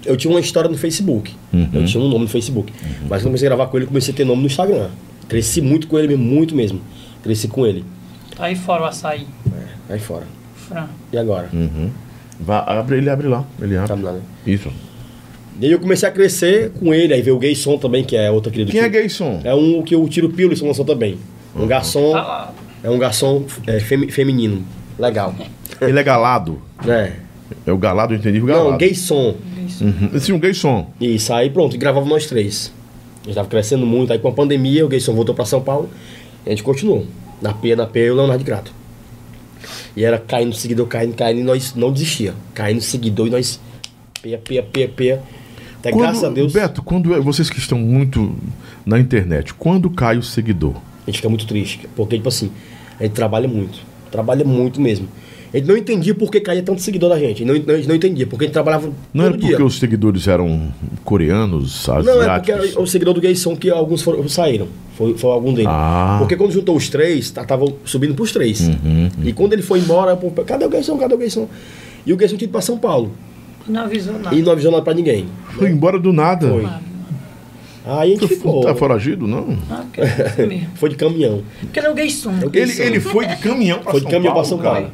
eu tinha uma história no Facebook. Eu tinha um nome no Facebook. Mas quando eu comecei a gravar com ele, eu comecei a ter nome no Instagram. Cresci muito com ele mesmo, muito mesmo. Cresci com ele. Tá aí fora o açaí. É, aí fora. Fran. E agora? Uhum. Vá, abre, ele abre lá. Ele abre. Tá lá, né? Isso. E aí eu comecei a crescer com ele, aí veio o Gayson também, que é outra querida. Quem é Gayson? É um que o Tiro Pilo lançou também. Um garçom. Tá lá. É um garçom é, femi- feminino. Legal. Ele é galado. É. É o galado, eu entendi o galado. Não, Gayson. Uhum. Sim, um Gayson. Isso, aí pronto, e gravava nós três. A gente tava crescendo muito, aí com a pandemia, o Gayson voltou pra São Paulo e a gente continuou. Na P, na P, eu e o Leonardo Grato. E era caindo seguidor, caindo, caindo, e nós não desistia. Caindo seguidor e nós. Peia, peia, peia, peia. Até Quando- graças a Deus. Beto, quando é- vocês que estão muito na internet, quando cai o seguidor? A gente fica muito triste. Porque, tipo assim, a gente trabalha muito. Trabalha muito mesmo. A gente não entendia por que caía tanto seguidor da gente. Não, não, a gente não entendia, porque a gente trabalhava Não todo era porque dia. os seguidores eram coreanos, Não, é porque asiáticos? era o seguidor do Gayson que alguns foram, saíram. Foi, foi algum deles. Ah. Porque quando juntou os três, tá- tava subindo pros três. Uhum, E quando ele foi embora, pô, cadê o Gayson? Cadê o Gayson? E o Gayson tinha ido pra São Paulo. Não avisou nada. E não avisou nada pra ninguém. Foi embora do nada. Foi. Aí a gente ficou. Tá foragido? Não. Ah. Foi de caminhão. Porque ele é o gay som. O Ele, Gayson. ele foi de caminhão pra Foi São de caminhão Paulo, pra São cara.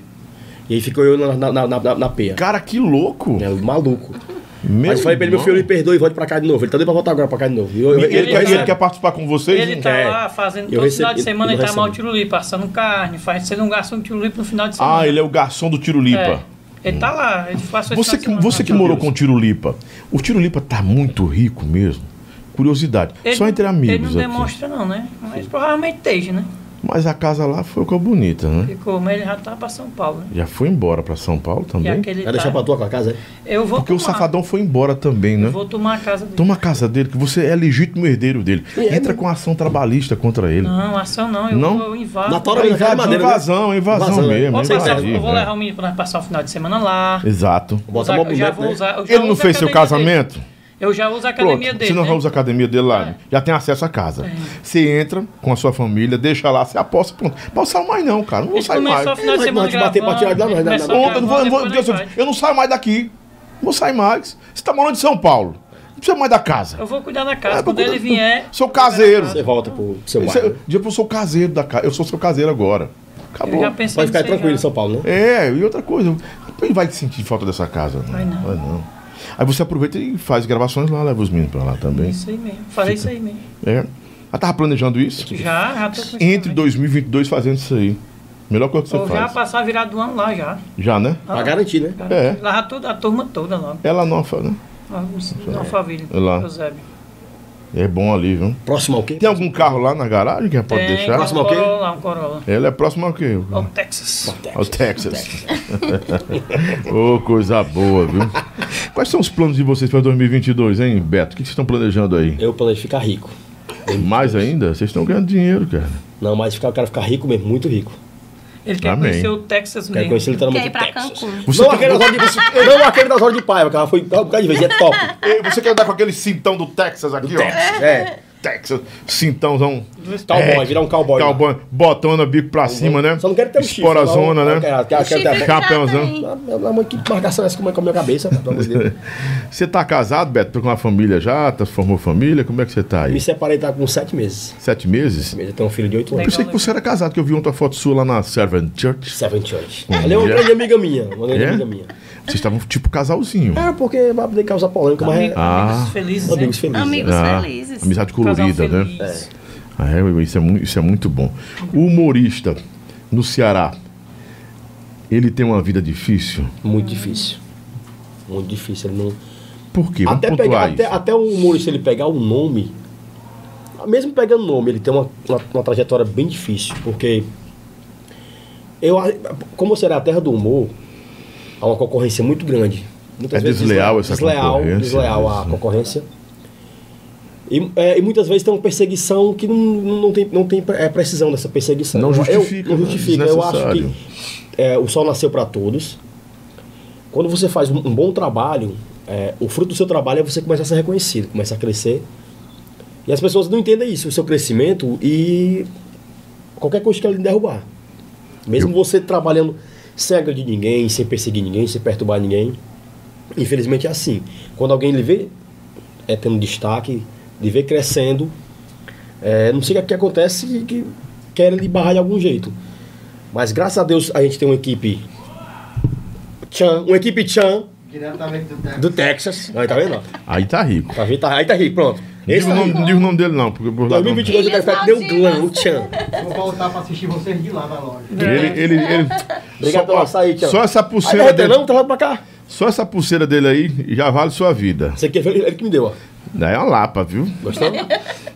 E aí ficou eu na, na, na, na, na peia. Cara, que louco. É, maluco. Meu Mas eu falei pra ele, meu filho, me perdoe e volte pra cá de novo. Ele tá doido pra voltar agora pra cá de novo. Eu- eu- ele, quer, eu- ele quer participar com vocês? Ele tá É. lá fazendo Eu todo recebi- final de semana, ele tá mal o recebi. tirulipa, assando carne, faz, sendo um garçom de tirulipa no final de semana. Ah, ele é o garçom do Tirulipa. É. Ele tá lá, ele faz esse Você que, semana. você que morou com o Tirulipa, o Tirulipa tá muito rico mesmo? Curiosidade. Ele Só entre Ele amigos não aqui. demonstra não, né? Mas provavelmente esteja, né? Mas a casa lá ficou bonita, né? Ficou, mas ele já tá pra São Paulo, né? Já foi embora pra São Paulo também? Vai tá- deixar pra tua casa, é? Eu vou Porque o tomar. Safadão foi embora também, né? Eu vou tomar a casa dele. Toma a casa dele, que você é legítimo herdeiro dele. É, Entra com ação trabalhista contra ele. Não, ação não. Eu Não? vou invado. Na tora- É de madeira, né? invasão, é invasão Invasão, né? mesmo. Ou seja, invadir, eu vou né? levar o menino pra nós passar o final de semana lá. Exato. Bota Usar- eu já vou né? usar. eu já Ele não a fez seu casamento? dele. Eu já uso a Pronto, academia dele. você não né? usa a academia dele lá, já tem acesso à casa. Você entra com a sua família, deixa lá, você aposta, pronto. Não sai mais não, cara. Não vou sair mais. começou o final de semana bater não, não, não. Eu não vou, eu não vou, eu, eu não saio mais daqui. Não vou sair mais. Você tá morando em São Paulo. Não precisa mais da casa. Eu vou cuidar da casa. É, Quando vou ele cuidar- vier. Sou caseiro. Você volta pro seu é- bairro. Diga eu sou caseiro da casa. Eu sou seu caseiro agora. Eu Acabou. já pensei Pode ficar tranquilo em já. São Paulo, né? É, e outra coisa, quem vai sentir falta dessa casa? Vai não. Vai não. Aí você aproveita e faz gravações lá, leva os meninos pra lá também. Isso aí mesmo. Falei isso aí mesmo. É. Ela tava planejando isso? Já, já tô Entre também. 2022 fazendo isso aí. Melhor coisa que você Ou já faz. passar a virada do ano lá já. Já, né? Pra garantir, né? É. Lá toda, a turma toda logo. Ela não, né? Lá no Alphaville. É lá. Eusébio. É bom ali, viu? Próximo ao quê? Tem algum carro lá na garagem que pode Tem deixar? Próximo ao quê? Corolla, um Corolla. Ela é próxima ao quê? Ao Texas. Ao Texas. Ô, coisa boa, viu? Quais são os planos de vocês para 2022, hein, Beto? O que vocês estão planejando aí? Eu planejo ficar rico. Mais ainda? Vocês estão ganhando dinheiro, cara. Não, mas ficar, eu quero ficar rico mesmo, muito rico. Ele quer Amém. conhecer o Texas Quero mesmo. conhecer Quer literalmente ir o pra Texas. Cancún. Você, Não, tá- aquele das horas de, não aquele das horas de paiva, que ela foi um bocado de vez, é top. Você quer andar com aquele cintão do Texas aqui, ó? Texas, é. Texas, cintãozão. Cowboy, virar um cowboy. Cowboy, botona, bico pra cima, né? Só não quero ter um chifre. Esporazona, né? Chapéuzão. Meu amor, que marcação é essa que com a minha cabeça? Pelo amor de Deus. Você tá casado, Beto? Com uma família já? Tá, formou família? Como é que você tá aí? Me separei tá com sete meses. Sete meses? Eu tenho um filho de oito Eu anos. pensei que você era casado, que eu vi outra foto sua lá na Servant Church. Seven Church. Ela é uma grande amiga minha. Uma grande É? amiga minha. Vocês estavam tipo casalzinho. É, porque vai poder causar polêmica, mas é Ah. Amigos felizes, amigos né? felizes. Amigos Ah, felizes. amizade Casal colorida, né? feliz. Ah, é, isso, é, isso é muito bom. O humorista no Ceará, ele tem uma vida difícil? Muito difícil. Muito difícil. Ele não... Por quê? Vamos Até, pegar, até, até o humorista ele pegar o nome, mesmo pegando o nome, ele tem uma, uma, uma trajetória bem difícil, porque eu, a- como será a terra do humor, há uma concorrência muito grande. Muitas É desleal essa desleal, concorrência, desleal a isso. concorrência. E, é, e muitas vezes tem uma perseguição que não, não tem, não tem é, precisão dessa perseguição. Não Eu- justifica, Eu, não né? justifica. Eu acho que é, o sol nasceu para todos. Quando você faz um, um bom trabalho, é, o fruto do seu trabalho é você começar a ser reconhecido, começar a crescer. E as pessoas não entendem isso, o seu crescimento e qualquer coisa que ela lhe derrubar. Mesmo você trabalhando sem agredir ninguém, sem perseguir ninguém, sem perturbar ninguém. Infelizmente é assim. Quando alguém lhe vê é, tendo destaque, lhe vê crescendo, é, não sei o que acontece que, que querem lhe barrar de algum jeito. Mas graças a Deus a gente tem uma equipe Chan, uma equipe Chan Diretamente do Texas. do Texas. Aí tá vendo? ó? Aí tá rico. Tá vendo? Tá- Aí tá rico, pronto. Esse o tá não diga o nome dele não, porque por lá não. 2022 eu quero ficar o Glam, o Chan. Vou voltar pra assistir vocês de lá da loja. Ele, ele, ele... Obrigado pelo açaí, Tchau. Só essa Aí pulseira derreteu, dele, não, tá lá pra cá. só essa pulseira dele aí já vale sua vida. Isso aqui foi ele que me deu, ó. Daí é uma lapa, viu? Gostou?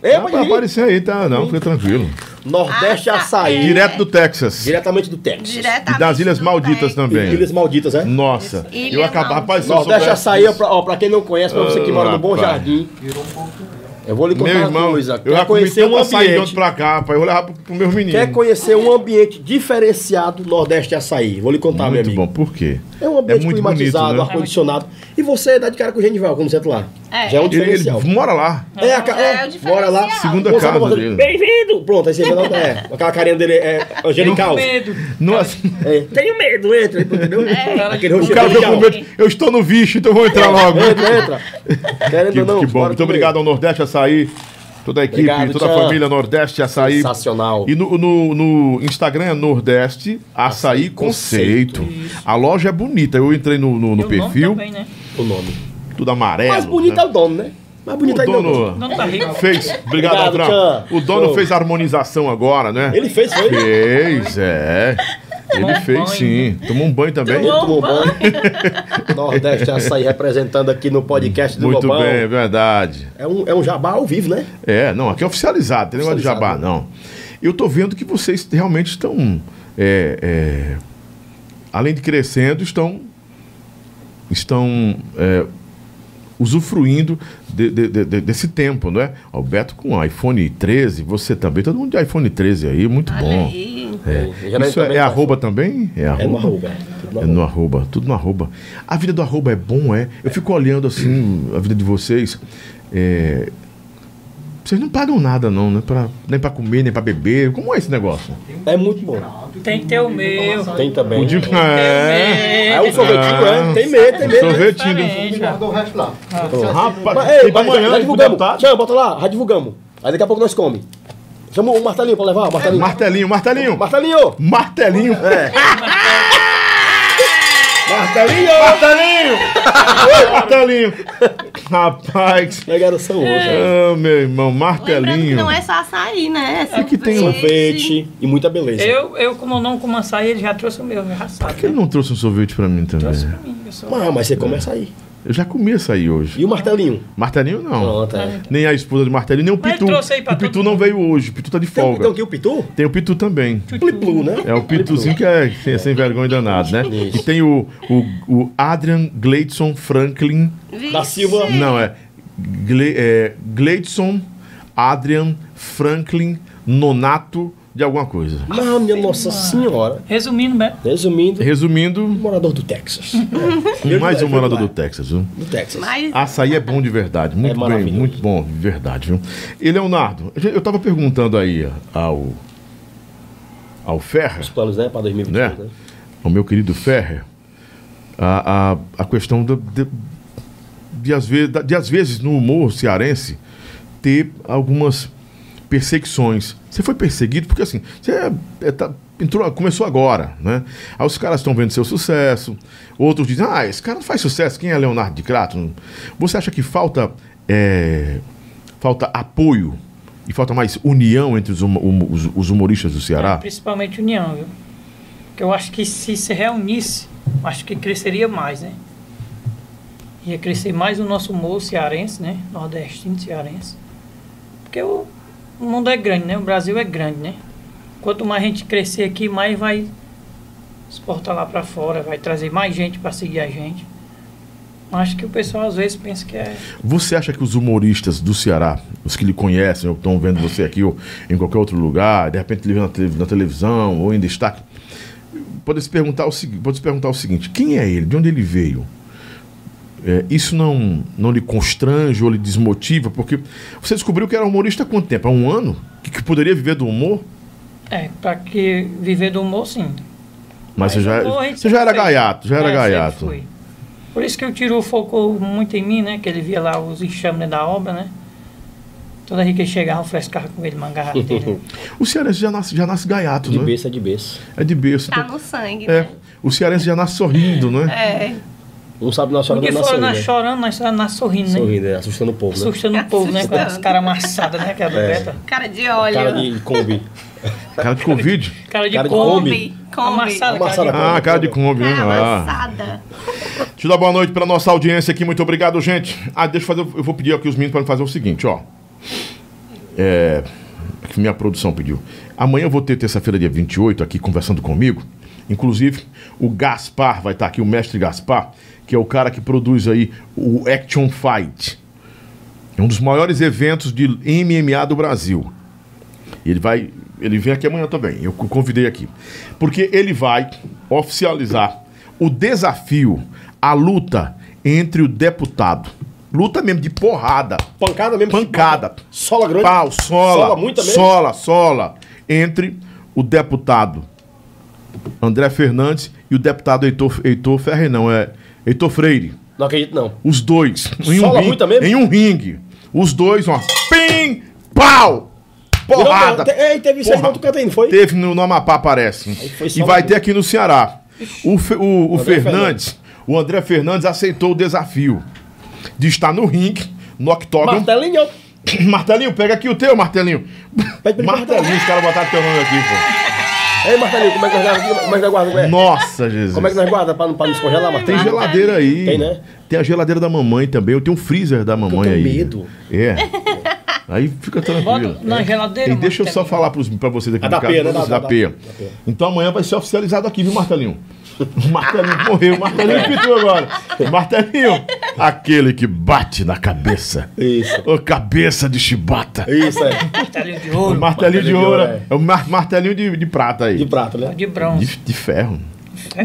É, pode aparecer aí, tá? Não, fica tranquilo. Nordeste Açaí. Direto do Texas. Diretamente do Texas. Diretamente E das Ilhas Malditas Texas. também. Ilhas Malditas, é? Nossa, Ilha eu acabo, Maldita. rapaz, Nordeste Açaí, ó, pra, ó, pra quem não conhece, pra você que Ah, mora no Bom rapaz. Jardim. Virou um pouco. Eu vou lhe contar Meu uma irmão, coisa. eu já Quer comi conhecer um ambiente... pra cá, rapaz. Eu vou levar pro, pro meus meninos. Quer conhecer um ambiente diferenciado Nordeste Açaí? Vou lhe contar, meu Muito amigo. bom, por quê? É um ambiente É muito climatizado, bonito, né? ar-condicionado. E você dá de cara com o Genival, como você tá lá. É. Já é um Ele, ele diferencial. mora lá. É, a É, é, diferencial. bora lá. Segunda casa dele. Bem-vindo! Pronto, aí você lá, é, aquela carinha dele é angelical. Com medo. Nossa, É, tenho medo, entra, entendeu? Aquele o cara veio com medo. Eu estou no bicho, então eu vou entrar logo. Entra, entra. Querendo Que, ou não, que bom. Muito obrigado ao Nordeste Açaí. Toda a equipe, Obrigado, toda a tchau. família Nordeste Açaí. Sensacional. E no, no, no Instagram é Nordeste Açaí Açaí Conceito. Conceito. A loja é bonita. Eu entrei no, no, no o nome perfil, Também, né? O nome. tudo amarelo. Mais bonito né? é o dono, né? Mais bonito O é o dono. dono tá rico. fez. Obrigado, Obrigado. O dono Show. fez a harmonização agora, né? Ele fez, foi? Fez, é. Ele Tomou fez banho, sim. Tomou um banho também? Ele tomou banho. Nordeste Açaí representando aqui no podcast do Muito Lobão. bem, é verdade. É um, é um jabá ao vivo, né? É, não, aqui é oficializado, tem negócio de jabá, não. eu tô vendo que vocês realmente estão, é, é, além de crescendo, estão, estão é, usufruindo de- de- de- de- desse tempo, não é? O Beto com iPhone 13, você também, todo mundo de iPhone 13 aí, muito Olha bom. aí. É. Isso é, é arroba também? É arroba? É no arroba. tudo no É arroba. no arroba, tudo no arroba. A vida do arroba é bom, é? Eu fico olhando assim, a vida de vocês. é, Vocês não pagam nada, não, né? Pra, nem pra comer, nem pra beber. Como é esse negócio? É muito bom. Tem que ter o meu. Tem também. O de... É, É o sorvetinho, Ah. é. Tem medo, tem medo. né? sorvetinho. Guardou o resto lá. Rapaz, Mas, ei, mas, já divulgamos. Tchau, bota lá, já divulgamos. Aí daqui a pouco nós come. Chama o martelinho pra levar, martelinho. Martelinho, martelinho. Martelinho! Martelinho. É. Martelinho! Martelinho! Oi, martelinho! Rapaz. Pegaram são hoje. Ah, meu irmão, martelinho. não é só açaí, né? É que tem Sorvete e muita beleza. Eu, eu, como não como açaí, ele já trouxe o meu, já sabe. Por que ele não trouxe um sorvete pra mim Trouxe também? pra mim, eu sou- Ah, mas você começa aí. Eu já comi açaí hoje. E o martelinho? Martelinho não. Pronto, é. Nem a esposa de Martelinho, nem o Mas Pitu. trouxe aí pra O Pitu não mundo. veio hoje. O Pitu tá de Tem, folga. tem aqui o pitu? Tem o Pitu também. Pliplu, né? É o Pituzinho que é sem, sem vergonha danado, né? Isso. E tem o, o, o Adrian Gleidson Franklin. Da Silva. Não, é, Gle, é Gleidson Adrian Franklin Nonato de alguma coisa. Ah, minha nossa senhora. Resumindo, né? Resumindo, Resumindo, morador do Texas. É. mais um morador do Texas, viu? Do Texas. Mas Açaí é bom de verdade, muito bem, maravilhoso. muito bom, de verdade, viu? E Leonardo, eu tava perguntando aí ao ao Ferrer, Os planos, né? Pra 2022, né? né? Ao meu querido Ferrer, a, a, a questão do- de, de, às vezes, de às vezes no humor cearense ter algumas perseguições. Você foi perseguido porque assim, você é- é, tá- entrou, começou agora, né? Aí os caras estão vendo seu sucesso, outros dizem, ah, esse cara não faz sucesso, quem é Leonardo de Crato? Você acha que falta, é, falta apoio e falta mais união entre os, os- os humoristas do É, Ceará? principalmente União, viu? Que eu acho que se se reunisse, acho que cresceria mais, né? Ia crescer mais o nosso humor cearense, né? Nordestino cearense. Porque o, o mundo é grande, né? O Brasil é grande, né? Quanto mais a gente crescer aqui, mais vai exportar lá pra fora, vai trazer mais gente para seguir a gente. Acho que o pessoal às vezes pensa que é. Você acha que os humoristas do Ceará, os que lhe conhecem, ou estão vendo você aqui ou em qualquer outro lugar, de repente lhe vê na, tele- na televisão ou em destaque, pode se perguntar o pode se perguntar o seguinte: quem é ele? De onde ele veio? É, isso não, não lhe constrange ou lhe desmotiva? Porque você descobriu que era humorista há quanto tempo? Há um ano? Que, que poderia viver do humor? É, para que viver do humor, sim. Mas, você, o já, você já era fez. gaiato, já era É, gaiato. fui. Por isso que o Tiro focou muito em mim, né? Que ele via lá os enxames da obra, né? Toda vez que ele chegava, eu frescava com ele uma garrafa O cearense já nasce, já nasce gaiato, De né? berço é de berço. É de berço. tá então- no sangue, é, né? o cearense já nasce sorrindo, né? É. Não sabe na chora Porque da fora nação, nós né? chorando, nós nós sorrindo, né? Sorrindo, é, assustando o povo, né? Assustando o povo, né? Com as caras amassadas, né? Que é É. Beta. Cara de óleo. Cara de Kombi. Cara de Covid. Cara de Cara de Kombi. Amassada, Amassada. cara de Ah, cara de Kombi, né? Ah, Ah. amassada. Eu dar boa noite para nossa audiência aqui. Muito obrigado, gente. Ah, deixa eu fazer. Eu vou pedir aqui os meninos para fazer o seguinte, ó. É. Que minha produção pediu. Amanhã eu vou ter terça-feira, dia 28, aqui conversando comigo. Inclusive, o Gaspar vai estar aqui, o mestre Gaspar, que é o cara que produz aí o Action Fight. É um dos maiores eventos de MMA do Brasil. Ele vai. Ele vem aqui amanhã também. Eu convidei aqui. Porque ele vai oficializar o desafio, a luta entre o deputado. Luta mesmo de porrada. Pancada mesmo. Pancada. Sola grande. Pau, sola. Sola muita mesmo? Sola, sola. Entre o deputado André Fernandes e o deputado Heitor, Heitor Ferre, não, é Heitor Freire. Não acredito, não. Os dois. Em Sola ringue- mesmo? Em um ringue. Os dois, ó. Pim! Pau! Porrada! Virou- Ei, teve isso aí no não foi? Teve no, no Amapá, parece. E vai ter aqui no Ceará. O, Fe- o- o André Fernandes, o André Fernandes aceitou o desafio de estar no ringue, no octógono. Martelinho. Martelinho, pega aqui o teu, Martelinho. Martelinho, os caras botaram teu nome aqui, pô. Ei, Martelinho, como é que nós guarda? Como é que nós guarda? Como é, Nossa, Jesus. como é que nós guarda pra, não- descongelar, Tem Martelinho? geladeira aí. Tem, né? Tem a geladeira da mamãe também. Eu tenho um freezer da mamãe tenho aí. medo. É. Aí fica tranquilo. Bota na É. geladeira, E deixa eu só falar pros, pra vocês aqui A da né? Da- da da- P. da P. Então amanhã vai ser oficializado aqui, viu, Martelinho? O Martelinho morreu, o Martelinho pitou agora. Martelinho, aquele que bate na cabeça. Isso. Ô, cabeça de chibata. Isso, é. Martelinho de O ouro, martelinho de de ouro. ouro, É o mar- martelinho de, de prata aí. De prata, né? de bronze. De, de ferro.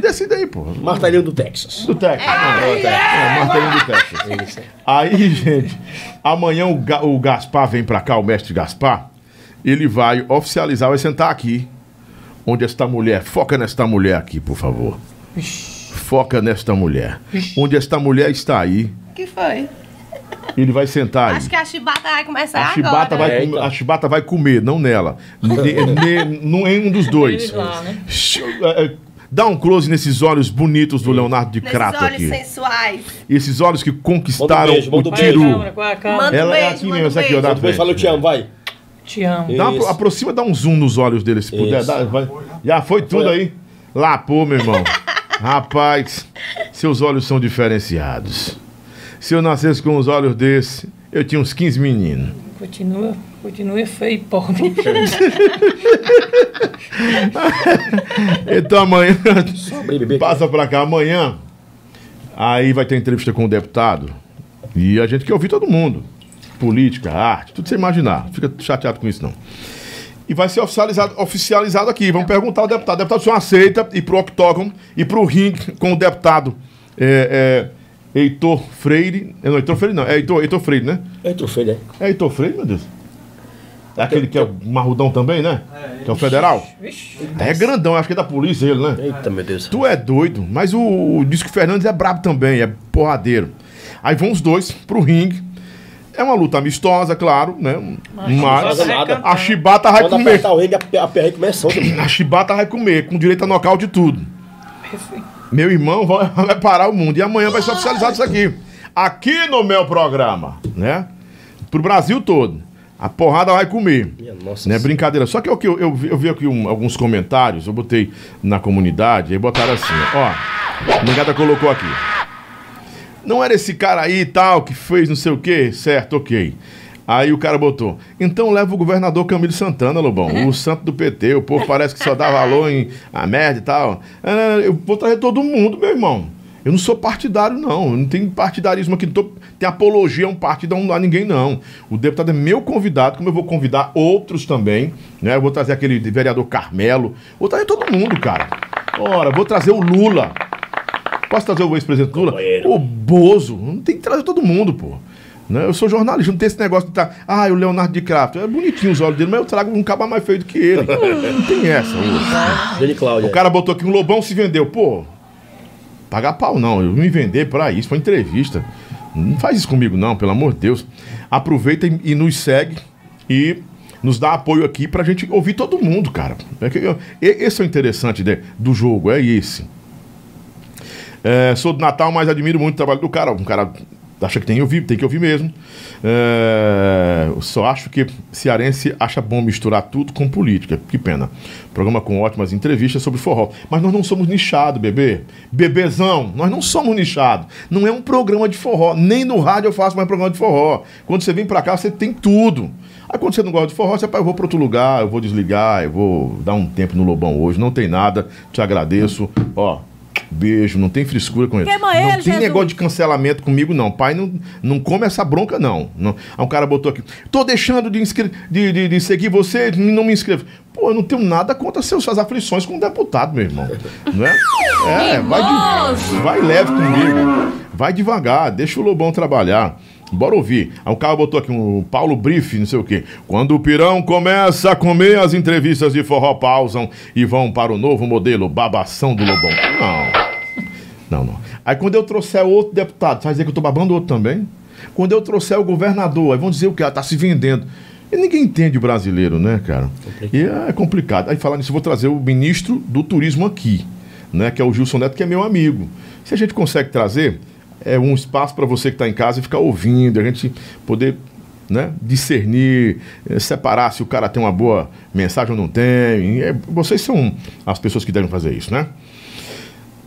Desse daí, pô. Martelinho do Texas. Do Texas. É, martelinho do Texas. Isso. Aí, gente, amanhã o, Ga- o Gaspar vem pra cá, o mestre Gaspar. Ele vai oficializar, vai sentar aqui. Onde esta mulher. Foca nesta mulher aqui, por favor. Foca nesta mulher. Onde esta mulher está aí, que foi? ele vai sentar aí. Acho que a chibata vai começar A agora. chibata, vai É, então. a chibata vai comer, não nela. Ne- ne- não em um dos dois. Lá, né? É, é, Dá um close nesses olhos bonitos do Leonardo de Nesses Crato olhos aqui. sensuais. Esses olhos que conquistaram Manda beijo, o é beijo. tiru. câmera? É Ela é aqui mesmo, essa aqui, ó. fala eu te amo, vai. Te amo. Dá, aproxima, dá um zoom nos olhos dele, se puder. Dá, vai. Já foi tudo Foi. aí? Lá, pô, meu irmão. Rapaz, seus olhos são diferenciados. Se eu nascesse com os olhos desse, eu tinha uns 15 meninos. Continua, continua feio e pobre. Então amanhã. Passa pra cá amanhã. Aí vai ter entrevista com o deputado. E a gente quer ouvir todo mundo. Política, arte, tudo você imaginar. Fica chateado com isso, não. E vai ser oficializado, oficializado aqui. Vamos perguntar ao deputado. O deputado só aceita ir pro octógono e pro ringue com o deputado é, é, Heitor Freire. Não, Heitor Freire não. É Heitor, Heitor Freire, né? É troféu, né? É Heitor Freire, meu Deus. É aquele que é o marrudão também, né? Que é o federal. Vixe. É grandão, acho que é da polícia ele, né? Eita, meu Deus. Tu é doido, mas o, o Disco Fernandes é brabo também, é porradeiro. Aí vão os dois pro ringue. É uma luta amistosa, claro, né? Mas faz nada. a chibata vai Quando comer. o ringue, a, a perra começa. A chibata vai comer, com direito a nocaute e tudo. Perfeito. Meu irmão vai, vai parar o mundo. E amanhã vai ser oficializado isso aqui. Aqui no meu programa, né? Pro Brasil todo. A porrada vai comer. Minha nossa Não é brincadeira. Só que eu, eu, eu, vi- eu vi aqui um- alguns comentários, eu botei na comunidade, aí botaram assim, ó. A negada colocou aqui. Não era esse cara aí e tal que fez não sei o quê? Certo, ok. Aí o cara botou. Então leva o governador Camilo Santana, Lobão. O santo do PT. O povo parece que só dá valor em a merda e tal. Ah, eu vou trazer todo mundo, meu irmão. Eu não sou partidário, não. Eu não tenho partidarismo aqui. Não tô, tem apologia a um partido a ninguém, não. O deputado é meu convidado, como eu vou convidar outros também. Né? Eu vou trazer aquele vereador Carmelo. Vou trazer todo mundo, cara. Ora, vou trazer o Lula. Posso trazer o ex-presidente Lula? O Bozo. Não tem que trazer todo mundo, pô. Né? Eu sou jornalista, não tem esse negócio de estar. Ah, o Leonardo de Craft. É bonitinho os olhos dele, mas eu trago um caba mais feio do que ele. não tem essa. hoje. O cara botou aqui, um Lobão se vendeu. Pô, pagar pau não. Eu me vender pra isso, pra entrevista. Não faz isso comigo, não, pelo amor de Deus. Aproveita e, nos segue e nos dá apoio aqui pra gente ouvir todo mundo, cara. É esse é o interessante do jogo, é esse. É, sou do Natal, mas admiro muito o trabalho do cara. Um cara acha que tem que ouvir, tem que ouvir mesmo. É, só acho que cearense acha bom misturar tudo com política. Que pena. Programa com ótimas entrevistas sobre forró. Mas nós não somos nichado, bebê. Bebezão, nós não somos nichado. Não é um programa de forró. Nem no rádio eu faço mais programa de forró. Quando você vem pra cá, você tem tudo. Aí quando você não gosta de forró, você fala, eu vou pra outro lugar, eu vou desligar, eu vou dar um tempo no Lobão hoje. Não tem nada, te agradeço. Ó, beijo, não tem frescura com ele. Queima não ele, tem Jesus. negócio de cancelamento comigo, não. Pai, não, não come essa bronca, não. não. Aí um cara botou aqui, tô deixando de, de, de, de seguir você, não me inscreva. Pô, eu não tenho nada contra seus, suas aflições como deputado, meu irmão. Não é? É, vai, de, vai leve comigo. Vai devagar, deixa o Lobão trabalhar. Bora ouvir. O cara botou aqui um Paulo Brief, não sei o quê. Quando o pirão começa a comer, as entrevistas de forró pausam e vão para o novo modelo babação do Lobão. Não. Não, não. Aí quando eu trouxer outro deputado, vai dizer que eu tô babando outro também? Quando eu trouxer o governador, aí vão dizer o que? Ah, tá se vendendo. E ninguém entende o brasileiro, né, cara? E é complicado. Aí falando nisso, eu vou trazer o ministro do turismo aqui, né? Que é o Gilson Neto, que é meu amigo. Se a gente consegue trazer, é um espaço para você que está em casa e ficar ouvindo, a gente poder né, discernir, eh, separar se o cara tem uma boa mensagem ou não tem. É, vocês são as pessoas que devem fazer isso, né?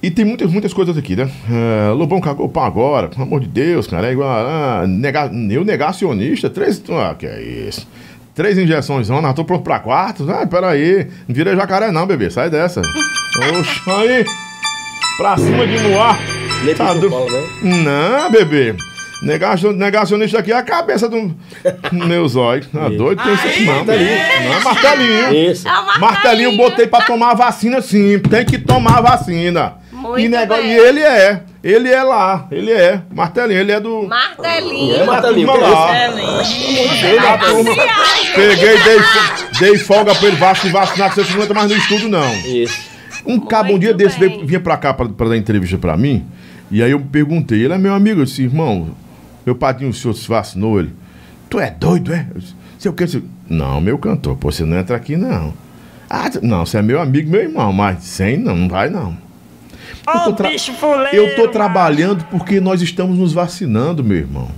E tem muitas, muitas coisas aqui, né? É, Lobão cagou o pau agora, pelo amor de Deus, cara. É igual. Ah, nega, eu negacionista, três. Ah, que é isso? Três injeções, não, tô pronto pra quarto. Ah, peraí. Não vira jacaré, não, bebê. Sai dessa. Oxa, aí. Pra cima de Moá. Nem Tá do- Paulo, né? Não, bebê. Negacion- Negacionista aqui é a cabeça do meu zóio. Ah, doido, tem isso aqui não. Martelinho. Não, é martelinho. Isso. É o Martelinho martelinho. botei pra tomar a vacina sim. Tem que tomar a vacina. Muito e, nego- bem. e ele é. Ele é lá. Ele é. Martelinho, ele é do. Martelinho. É, Martelinho, que lá. Ele da turma. Peguei, dei, dei folga pra ele vacinar, você não entra mais no estúdio, não. Isso. Um cabo um dia desse bem. veio- vinha pra cá pra, pra dar entrevista pra mim. E aí eu perguntei, ele é meu amigo, eu disse, irmão, meu padrinho, o senhor se vacinou? Ele, tu é doido, é? Eu disse, Sei o que? Disse, Não, meu cantor, pô, você não entra aqui, não. Ah, não, você é meu amigo, meu irmão, mas sem não, não vai não. Eu tô, tra- eu tô trabalhando porque nós estamos nos vacinando, meu irmão.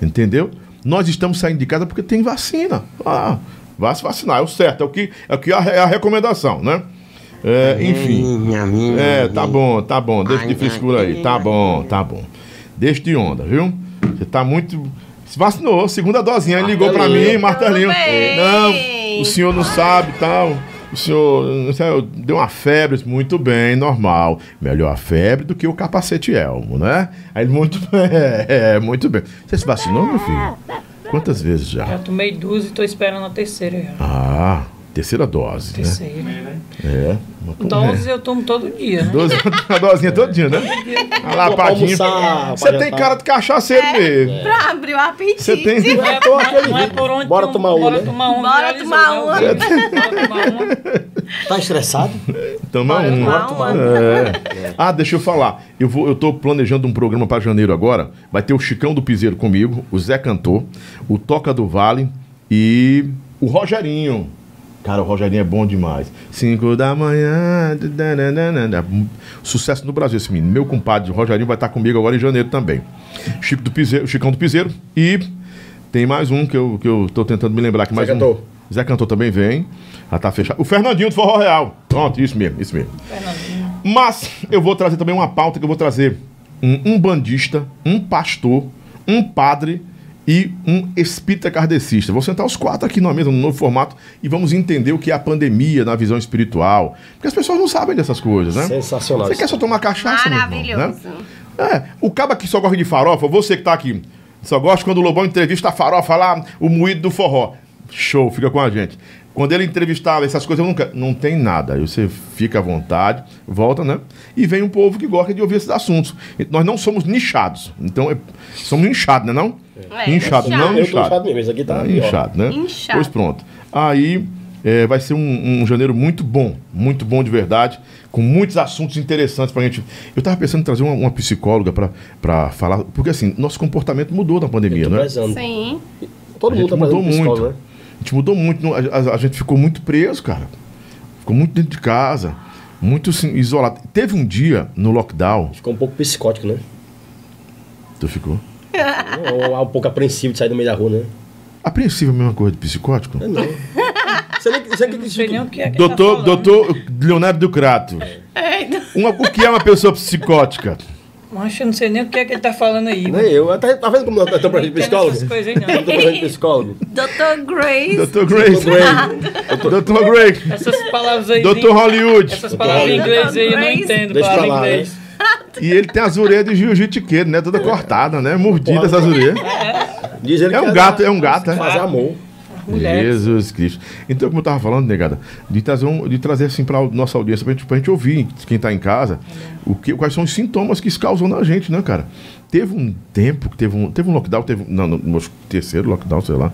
Entendeu? Nós estamos saindo de casa porque tem vacina. Ah, vai se vacinar, é o certo, é o que é, o que é a, é a recomendação, né? É, enfim. É, tá bom, tá bom. Deixa de frescura aí. Tá bom, tá bom. Deixa de onda, viu? Você tá muito. Se vacinou, segunda dosinha. Ele ligou pra mim, martelinho. Não, o senhor não sabe tal. O senhor não sei, deu uma febre, muito bem, normal. Melhor a febre do que o capacete elmo, né? Aí ele, muito bem, é, muito bem. Você se vacinou, meu filho? Quantas vezes já? Já tomei duas e tô esperando a terceira já. Ah, terceira dose, né? Terceira. É. Doses eu tomo todo dia, né? Doze, a dosinha todinha, né? A lapadinha. Você pra tem cara de cachaceiro mesmo. Pra abrir o apetite. Você tem. Não é, não é por onde Bora tu- tomar uma, bora né? tomar uma. Bora tomar né? uma. Bora tomar uma. Tá estressado? Toma Bora um. tomar uma. É. Ah, deixa eu falar. Eu, vou, eu tô planejando um programa para janeiro agora. Vai ter o Chicão do Piseiro comigo, o Zé Cantor, o Toca do Vale e o Rogerinho. Cara, o Rogerinho é bom demais. Cinco da manhã. dananana. Sucesso no Brasil esse menino. Meu compadre, o Rogerinho, vai estar comigo agora em janeiro também. Chico do Piseiro, Chicão do Piseiro. E tem mais um que eu, que eu tô tentando me lembrar. Que mais Zé um. Cantor. Zé Cantor também vem. Já tá fechado. O Fernandinho do Forró Real. Pronto, isso mesmo, isso mesmo. Fernandinho. Mas eu vou trazer também uma pauta que eu vou trazer um, um bandista, um pastor, um padre e um espírita kardecista. Vou sentar os quatro aqui na mesa, no novo formato, e vamos entender o que é a pandemia na visão espiritual. Porque as pessoas não sabem dessas coisas, né? Sensacional Você quer só tomar cachaça, meu irmão, Maravilhoso. né? É, o caba que só gosta de farofa, você que tá aqui, só gosta quando o Lobão entrevista a farofa lá, o moído do forró. Show, fica com a gente. Quando ele entrevistava essas coisas, eu nunca. Não tem nada. Aí você fica à vontade, volta, né? E vem um povo que gosta de ouvir esses assuntos. Nós não somos nichados. Então, é- somos inchados, né? Não? É, inchado, inchado. não Eu tô inchado. inchado mesmo, esse aqui tá pior. inchado, né? Inchado. Pois pronto. Aí é, vai ser um, um janeiro muito bom, muito bom de verdade, com muitos assuntos interessantes pra gente. Eu tava pensando em trazer uma, uma psicóloga pra, pra falar, porque assim, nosso comportamento mudou na pandemia, né? Sim. Todo A mundo gente tá mudou muito. né? A gente mudou muito, a, a- a gente ficou muito preso, cara. Ficou muito dentro de casa, muito assim, isolado. Teve um dia no lockdown, Ficou um pouco psicótico, né? tu ficou Ou um pouco apreensivo de sair no meio da rua, né? apreensivo a mesma coisa de psicótico? É não. Você nem, você nem Não sei nem o que é que Doutor, tá falando. doutor Leonardo Ducrato. Uma- o que é uma pessoa psicótica? Mas eu não sei nem o que é que ele tá falando aí. Nem eu. Tá, tá vendo como eu tô pra gente psicólogo? essas coisas aí, Eu não. tô pra gente psicólogo. Dr. Grace. Dr. Grace. Dr. Grace. Essas palavras aí. Dr. Hollywood. Essas palavras em inglês aí eu não entendo. Deixa pra lá, em inglês. E ele tem as orelhas de jiu-jiteiro, né? Toda cortada, né? Mordida essas orelhas. Diz ele É um gato, é um gato, Fazer né? amor. Mulheres. Jesus Cristo. Então, como eu tava falando, negada, de trazer, um, de trazer assim pra nossa audiência, gente, pra gente ouvir, quem tá em casa, o que, quais são os sintomas que isso causou na gente, né, cara? Teve um tempo teve um, teve um lockdown, teve. Não, no, terceiro lockdown, sei lá.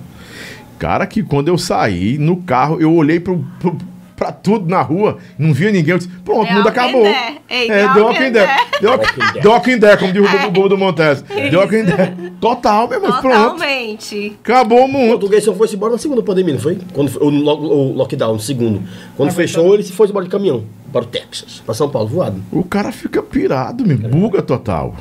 Cara, que quando eu saí no carro, eu olhei pro, pro, pra tudo na rua, não via ninguém. Eu disse, pronto, o mundo acabou. Ei, é. The Walking Dead. The Walking Dead, como diz o Bobo do Montes. The Walking Dead. Total, meu irmão, pronto. Totalmente. Acabou o O mundo. português só foi embora na segunda pandemia, não foi? Quando foi- o, o lockdown, no segundo. Quando fechou, ele se foi embora de caminhão. Para o Texas. Para São Paulo, voado. O cara fica pirado, meu. Buga total.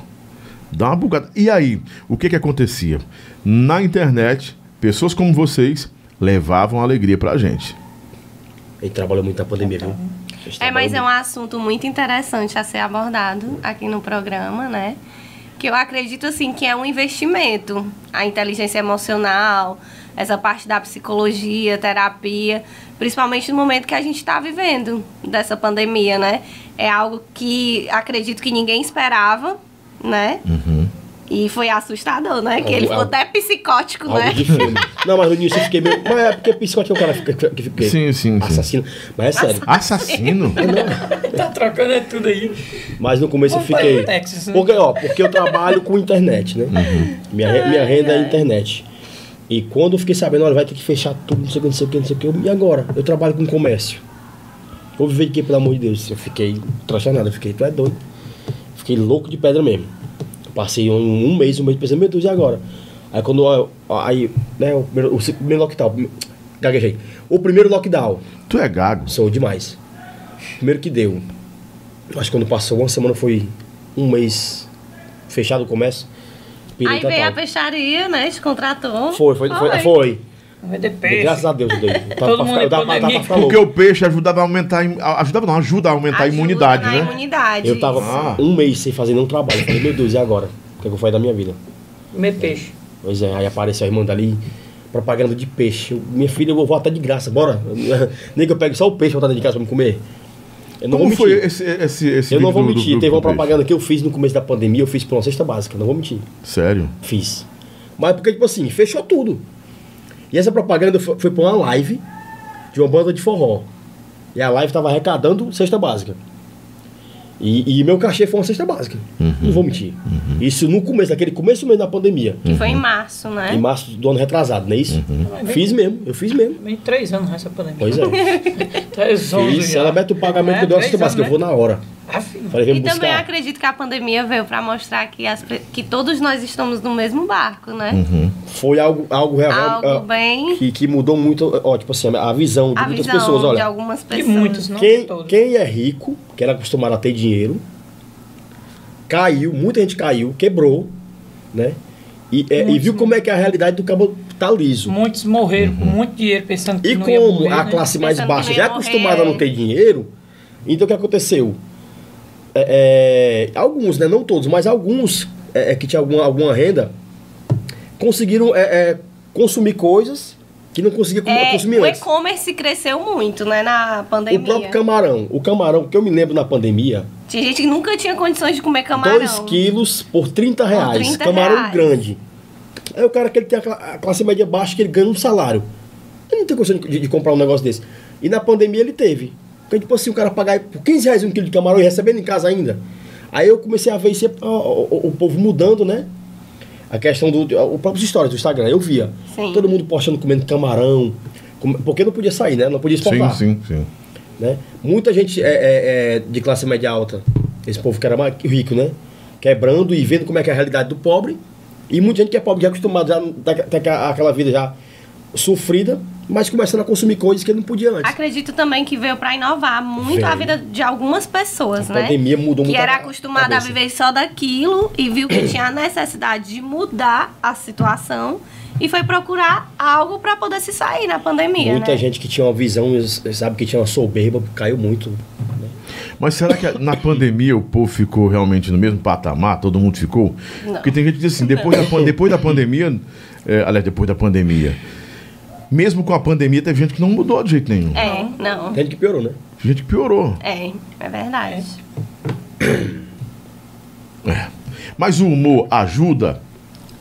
Dá uma bugada. E aí, o que que acontecia? Na internet, pessoas como vocês levavam alegria pra gente. Ele trabalhou muito na pandemia, viu? É, mas é trabalham um assunto muito interessante a ser abordado aqui no programa, né? Que eu acredito, assim, que é um investimento. A inteligência emocional, essa parte da psicologia, terapia, principalmente no momento que a gente está vivendo dessa pandemia, né? É algo que acredito que ninguém esperava, né? E foi assustador, né? Que ele ficou até psicótico, né? Não, mas no início eu fiquei meio. Mas é porque psicótico é o cara que fica. Que fica Sim, sim. Assassino. Mas é sério. Assassino? Tá trocando é tudo aí. Mas no começo eu fiquei. né? Porque, ó, porque eu trabalho com internet, né? Minha, re- minha renda é internet. E quando eu fiquei sabendo, olha, vai ter que fechar tudo, não sei o que, não sei o que, não sei o que. eu- E agora? Eu trabalho com comércio. Vou viver de quê, pelo amor de Deus? Eu fiquei transtornado, eu fiquei, tu é doido. Fiquei louco de pedra mesmo. Passei um, um mês, um mês pensando, meu Deus, e agora? Aí quando, ó, aí, né, o primeiro, o primeiro lockdown, gaguejei. O primeiro lockdown, Tu é gago. Sou demais. Primeiro que deu. Acho que quando passou uma semana foi um mês fechado o comércio. Aí veio a peixaria, né? Te contratou. Foi, foi, foi. foi. Vai peixe. Graças a Deus, tava Todo pra mundo ficar- eu tava pra- pra Porque o peixe ajudava a aumentar. a a- Ajudava não, ajuda a aumentar a Ajuda imunidade, na né? imunidade. Eu tava Ah. um mês sem fazer nenhum trabalho. Eu falei, meu Deus, e agora? O que, é que eu faço da minha vida? Comer peixe. Pois é, aí apareceu a irmã dali, propaganda de peixe. Eu, minha filha, eu vou até de graça, bora. Nem que eu pegue só o peixe pra botar de casa pra me comer. Eu não Como vou foi mentir. esse, esse, esse Eu não vou do- do- mentir. do- Teve do uma peixe? propaganda que eu fiz no começo da pandemia, eu fiz por uma cesta básica, não vou mentir. Sério? Fiz. Mas porque, tipo assim, fechou tudo. E essa propaganda foi, foi pra uma live de uma banda de forró. E a live tava arrecadando cesta básica. E, e meu cachê foi uma cesta básica. Não vou mentir. Isso no começo, naquele começo mesmo da pandemia. Que foi em março, né? Em março do ano retrasado, não é isso? Fiz mesmo, eu fiz mesmo. Vem três anos nessa pandemia. Pois é. Três anos já. ela mete o pagamento É, que eu dou a cesta básica, eu anos, vou na hora. Falei, vem E também acredito que a pandemia veio para mostrar que, as que todos nós estamos no mesmo barco, né? Uhum. Foi algo, algo real. Algo ah, bem. que, que mudou muito, ó, tipo assim, a visão de A muitas visão pessoas. de Olha, algumas De pessoas. muitos, não quem, de todos. quem é rico, que era acostumado a ter dinheiro, caiu, muita gente caiu, quebrou, né? E, é, e viu como é que é a realidade do cabo tá liso. Muitos morreram com muito dinheiro pensando que E não ia como morrer, a né? classe mais Pensando baixa já é acostumada a não é. ter dinheiro, então o que aconteceu? É, é, alguns, né? Não todos, mas alguns é, é, que tinham alguma, alguma renda conseguiram consumir coisas que não conseguia É, consumir o antes. e-commerce cresceu muito, né, na pandemia. O próprio camarão. O camarão que eu me lembro na pandemia, Tinha gente que nunca tinha condições de comer camarão. 2 quilos por 30 reais. 30 camarão reais. grande. Aí o cara que ele tem a classe média baixa, que ele ganha um salário. Ele não tem condição de, de comprar um negócio desse. E na pandemia ele teve. Porque, tipo assim, o cara pagar por 15 reais um quilo de camarão e recebendo em casa ainda. Aí eu comecei a ver isso, ó, o, o- o povo mudando, né? A questão do. O próprio histórias do Instagram, eu via. Sim. Todo mundo postando comendo camarão. com- Porque não podia sair, né? Não podia Sim, exportar sim, sim. né? Muita gente é, é- é de classe média alta, esse povo que era mais rico, né? Quebrando e vendo como é que é a realidade do pobre. E muita gente que é pobre já acostumado já ter aquela- aquela vida já sofrida, mas começando a consumir coisas que ele não podia antes. Acredito também que veio para inovar muito Veio. a vida de algumas pessoas, A né? pandemia mudou que muito a era acostumada a viver só daquilo e viu que tinha a necessidade de mudar a situação e foi procurar algo para poder se sair na pandemia, Muita né? gente que tinha uma visão, sabe, que tinha uma soberba, caiu muito. Mas será que na pandemia o povo ficou realmente no mesmo patamar? Todo mundo ficou? Não. Porque tem gente que diz assim, depois da, depois da pandemia, é, aliás, depois da pandemia, mesmo com a pandemia, teve gente que não mudou de jeito nenhum. É, não. Tem gente que piorou, né? Tem gente que piorou. É, é verdade. Mas o humor ajuda.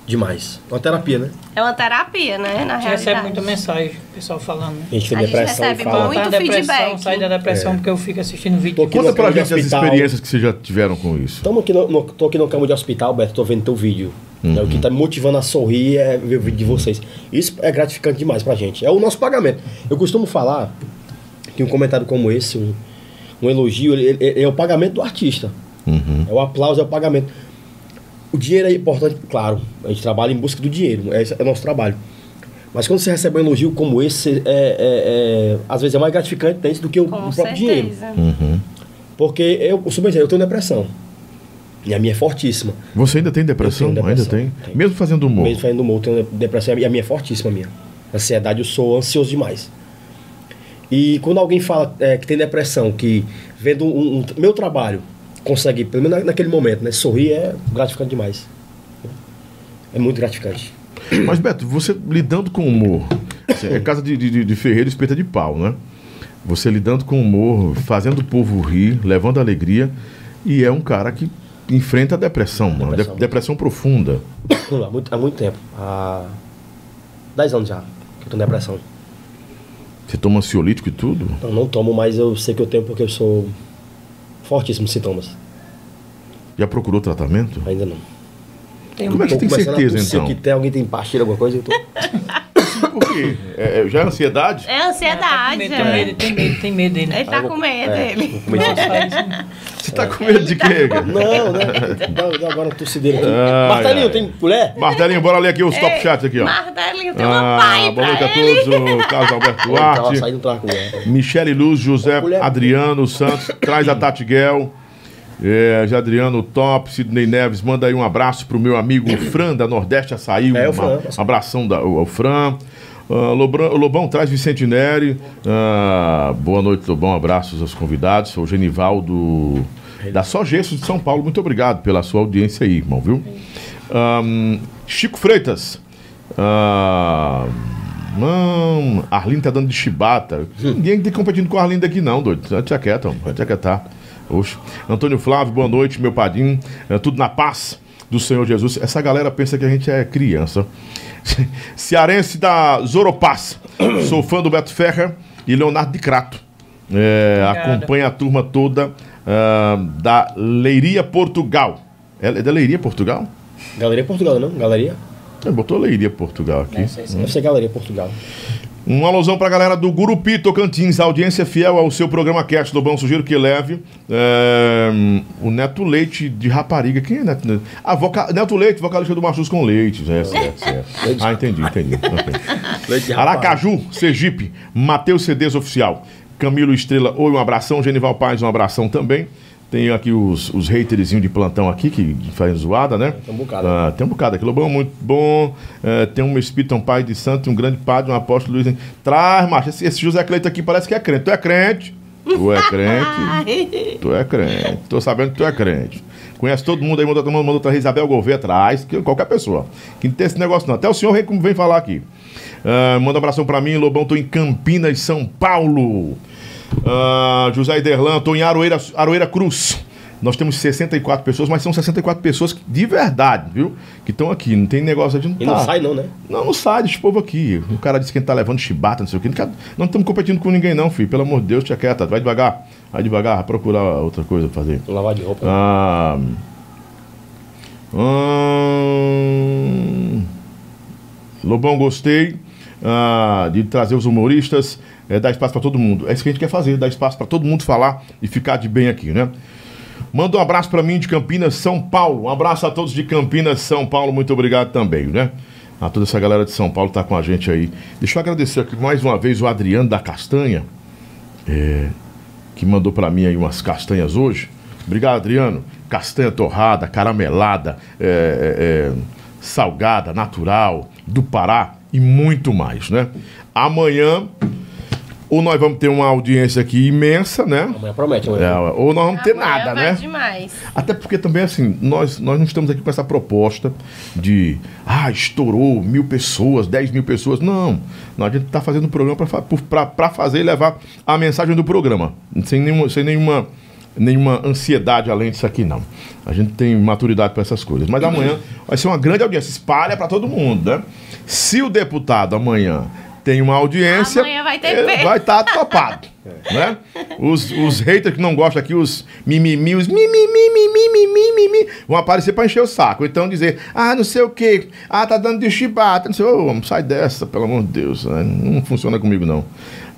Demais. Uma terapia, né? É uma terapia, né? Na A gente recebe realidade. muita mensagem, o pessoal falando. né? A gente tem A gente depressão recebe e fala. muito Tá feedback. Sai da depressão É. porque eu fico assistindo vídeo. Tô aqui Conta pra gente as experiências que vocês já tiveram com isso. Estamos aqui no, no, tô aqui no cama de hospital, Beto, tô vendo teu vídeo. Uhum. É, o que tá me motivando a sorrir é ver o vídeo de vocês. Isso é gratificante demais pra gente. É o nosso pagamento. Eu costumo falar que um comentário como esse, um, um elogio, ele, ele- é o pagamento do artista. Uhum. É o aplauso, é o pagamento. O dinheiro é importante, claro. A gente trabalha em busca do dinheiro. É, é o nosso trabalho. Mas quando você recebe um elogio como esse, é, é- é- às vezes é mais gratificante né, do que o, Com o próprio dinheiro. Uhum. Porque eu, eu, sou bem sincero, eu tenho depressão. E a minha é fortíssima. Você ainda tem depressão? Tenho Ainda depressão, tem? tenho. Mesmo fazendo humor? Mesmo fazendo humor, eu tenho depressão e a minha é fortíssima, a minha. Ansiedade, eu sou ansioso demais. E quando alguém fala é, que tem depressão, que vendo um, um- meu trabalho, consegue, pelo menos na- naquele momento, né, sorrir é gratificante demais. É muito gratificante. Mas, Beto, você lidando com humor, é casa de, de, de ferreiro espeta de pau, né? Você lidando com humor, fazendo o povo rir, levando alegria, e é um cara que enfrenta a depressão, mano. Depressão. De- depressão profunda. há, muito, há muito tempo. Há 10 anos já que eu tô em depressão. Você toma ansiolítico e tudo? Eu não tomo, mas eu sei que eu tenho porque eu sou fortíssimos sintomas. Já procurou tratamento? Ainda não. Tem Como é que você tem certeza, então? que tem alguém tem pastilha, alguma coisa, eu tô... Por quê? É, é- já é ansiedade? É ansiedade. Tem é. medo, tem medo, tem medo dele. Ele tá com medo É, Você tá com medo de quê? cara? Não, né? Dá, dá agora uma tossideira aqui. Martelinho, ai. tem colher? Martelinho, bora ler aqui os top chats aqui, ó. Martelinho, tem uma Ah, pai boa noite a todos. O Carlos Alberto Duarte. Michele Luz, José. Adriano Santos, traz a Tati Guel. É, já Adriano Top, Sidney Neves, manda aí um abraço pro meu amigo Fran da Nordeste Açaí. É, o um Fran. abração da, ao, ao Fran. Ah, Lobran- o Lobão traz Vicente Neri. Ah, boa noite, Lobão. Abraços aos convidados. Sou o Genivaldo da Só Gesso de São Paulo. Muito obrigado pela sua audiência aí, irmão, viu? Ahn, Chico Freitas. Mano, Arlindo tá dando de chibata. Ninguém tem competindo com a Arlindo aqui, não, doido. Tia quieta, homem. Tia quietar. Oxe. Antônio Flávio, boa noite, meu padrinho. É, tudo na paz do Senhor Jesus. Essa galera pensa que a gente é criança. Cearense da Zoropaz. Sou fã do Beto Ferrer e Leonardo de Crato. É, acompanha a turma toda ah, da Leiria Portugal. É, é da Leiria Portugal? Galeria Portugal, não? Galeria? É, botou Leiria Portugal aqui. Não sei se- Deve ser Galeria Portugal. Um alusão pra galera do Gurupi Tocantins, audiência fiel ao seu programa Cast Lobão, sugiro que leve é, o Neto Leite de Rapariga. Quem é Neto Leite? Ah, voca... Neto Leite, vocalista do Machus com Leite. É, certo, certo. Ah, entendi, entendi. Aracaju, Sergipe, Matheus CDs Oficial. Camilo Estrela, oi, um abração. Genival Paz, um abração também. Tem aqui os, os haterzinhos de plantão aqui, que fazem zoada, né? Tem um bocado. Ah, tem um bocado aqui. Lobão, muito bom. É, tem um espírito, um pai de santo, um grande padre, um apóstolo Luiz. Traz, macho. Esse, esse José Cleito aqui parece que é crente. Tu é crente. Tu é crente. Tu é crente. Tô sabendo que tu é crente. Conhece todo mundo aí, mandou, mandou trazer Isabel Gouveia atrás, que- qualquer pessoa. Que não tem esse negócio não. Até o senhor vem, vem falar aqui. Ah, manda um abração pra mim, Lobão, tô em Campinas, São Paulo. Ah, José Iderlan, tô em Aroeira, Aroeira Cruz. Nós temos 64 pessoas, mas são 64 pessoas de verdade, viu? Que estão aqui. Não tem negócio de não E não tá. sai não, né? Não, não sai desse povo aqui. O cara disse que ele tá levando chibata, não sei o quê. Não Não estamos competindo com ninguém, não, filho. Pelo amor de Deus, tia quieta. Vai devagar. Vai devagar, procurar outra coisa pra fazer. Lavar de roupa. Ah, hum, Lobão, gostei ah, de trazer os humoristas, é, dar espaço para todo mundo. É isso que a gente quer fazer, dar espaço para todo mundo falar e ficar de bem aqui, né? Manda um abraço para mim de Campinas, São Paulo. Um abraço a todos de Campinas, São Paulo. Muito obrigado também, né? A toda essa galera de São Paulo tá com a gente aí. Deixa eu agradecer aqui mais uma vez o Adriano da Castanha, é, que mandou para mim aí umas castanhas hoje. Obrigado, Adriano. Castanha torrada, caramelada, é, é, é, salgada, natural, do Pará e muito mais, né? Amanhã, ou nós vamos ter uma audiência aqui imensa, né? Amanhã promete, É, amanhã. ou nós vamos ter Amanhã nada, vai né? demais. Até porque também, assim, nós, nós não estamos aqui com essa proposta de, ah, estourou mil pessoas, dez mil pessoas. Não. Não, a gente está fazendo o programa para fazer e levar a mensagem do programa. Sem nenhuma, sem nenhuma, nenhuma ansiedade além disso aqui, não. A gente tem maturidade para essas coisas. Mas amanhã vai ser uma grande audiência. Espalha para todo mundo, né? Se o deputado amanhã tem uma audiência. Amanhã vai ter peso. vai estar topado. Né? Os, os haters que não gostam aqui, os mimimi, os mimimi, mimimi, mimimi, vão aparecer para encher o saco. Então dizer, ah, não sei o quê, ah, tá dando de chibata, não sei, ô, homem, sai dessa, pelo amor de Deus, né? não funciona comigo não.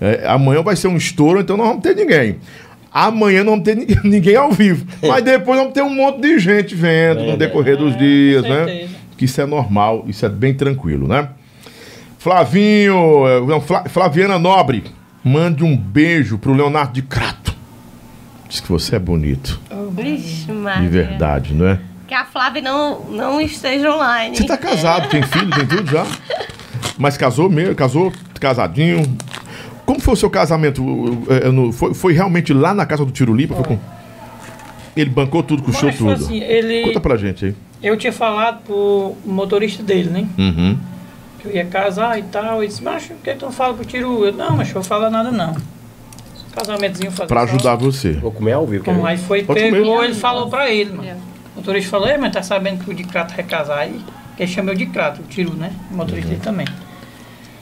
É, amanhã vai ser um estouro, então não vamos ter ninguém. Amanhã não vamos ter ni- ninguém ao vivo, mas depois vamos ter um monte de gente vendo no decorrer dos É, dias, com né? Que isso é normal, isso é bem tranquilo, né? Flavinho, eh, não, Fla- Flaviana Nobre, mande um beijo pro Leonardo de Crato. Diz que você é bonito, Vixe, de Maria. verdade, não é? Que a Flávia não, não esteja online. Você tá casado, tem filho, tem tudo já? Mas casou mesmo, casou, casadinho. Como foi o seu casamento? É, foi, foi realmente lá na casa do Tirulipa? Foi com- Ele bancou tudo, custou Mas foi tudo. assim, ele. Conta pra gente aí. Eu tinha falado pro motorista dele, né? Uhum. Eu ia casar e tal. Ele disse, macho, por que tu não fala pro Tiru? Eu, não, mas eu vou falar nada não. Casamentozinho fazer Pra só. ajudar você. Vou comer ao vivo. ver? aí foi, Pode pegou, comer. ele falou pra ele, mano. Yeah. O motorista falou, mas tá sabendo que o de Crato vai casar aí? Que ele chamou de Crato, o Tiru, né? O motorista dele também.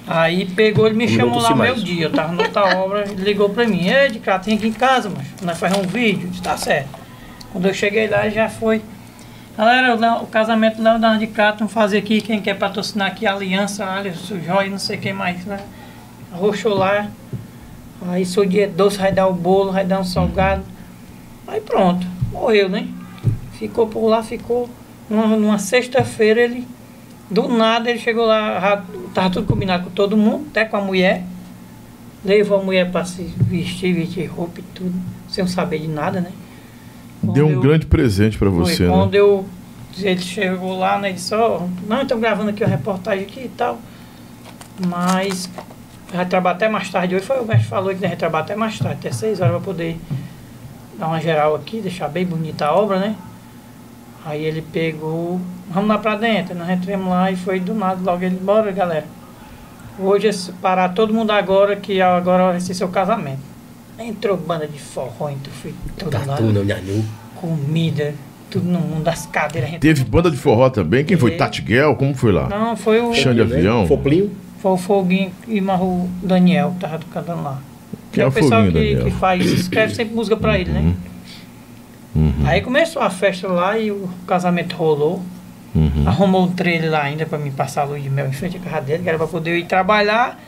Aí pegou, ele me chamou lá mais. dia, eu tava na outra obra, ele ligou pra mim, ei, de Crato, vem aqui em casa, mas nós fazemos um vídeo, disse, tá certo. Quando eu cheguei lá, já foi. Galera, o casamento do de Crato, vamos fazer aqui, quem quer patrocinar aqui, a Aliança, o Jóia, não sei quem mais, né? Arrochou lá. Aí seu dia doce vai dar o bolo, vai dar um salgado. Aí pronto, morreu, né? Ficou por lá, ficou. Numa, numa sexta-feira ele, do nada, ele chegou lá, tava tudo combinado com todo mundo, até com a mulher. Levou a mulher para se vestir, vestir roupa e tudo, sem saber de nada, né? Deu um eu- grande presente pra foi você, né? quando eu. Ele chegou lá, né? Ele disse, ó, não, estou gravando aqui uma reportagem aqui e tal. Mas vai trabalhar até mais tarde hoje. Foi o mestre falou que vai trabalhar até mais tarde, até 6 horas para poder dar uma geral aqui, deixar bem bonita a obra, né? Aí ele pegou, vamos lá pra dentro, nós entramos lá e foi do nada, logo ele, bora galera. Hoje é parar todo mundo agora, que agora vai ser seu casamento. Entrou banda de forró, entrou, foi tudo lá Tatu, não, nhanu. comida, tudo no mundo das cadeiras. Teve banda de forró também? Quem foi? Tati Guel? Como foi lá? Não, foi o, Chão de avião? Foplinho. foi o Foguinho e o Daniel que tava cantando lá. É é o pessoal Foguinho, que, Daniel? que faz, escreve sempre música pra ele, né? Uhum. Aí começou a festa lá e o casamento rolou. Uhum. Arrumou um trailer lá ainda pra me passar a luz de mel em frente à casa dele, que era pra poder ir trabalhar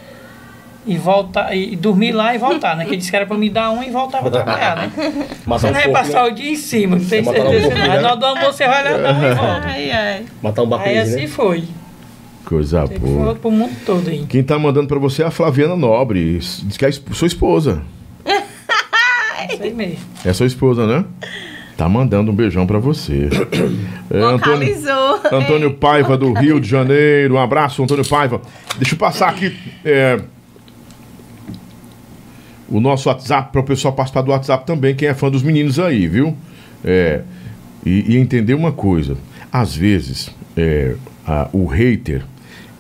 e voltar, e, dormir lá e voltar, né? Que ele disse que era pra me dar um e voltar pra trabalhar, né? Matar Você um não vai porco, passar né? o dia em cima, não tem Você matar um certeza. porco, né? Aí na hora do almoço você vai lá dar um e volta. Ai, ai. Matar um Aí bacuzinho, assim né? foi. Coisa boa. foi pro mundo todo aí. Quem tá mandando pra você é a Flaviana Nobre. Diz que é sua esposa. Aí mesmo. É sua esposa, né? Tá mandando um beijão pra você. É, Antônio. Antônio Paiva, do Rio de Janeiro. Um abraço, Antônio Paiva. Deixa eu passar aqui é, o nosso WhatsApp para o pessoal participar do WhatsApp também, quem é fã dos meninos aí, viu? É, e, e entender uma coisa. Às vezes, é, a- o hater,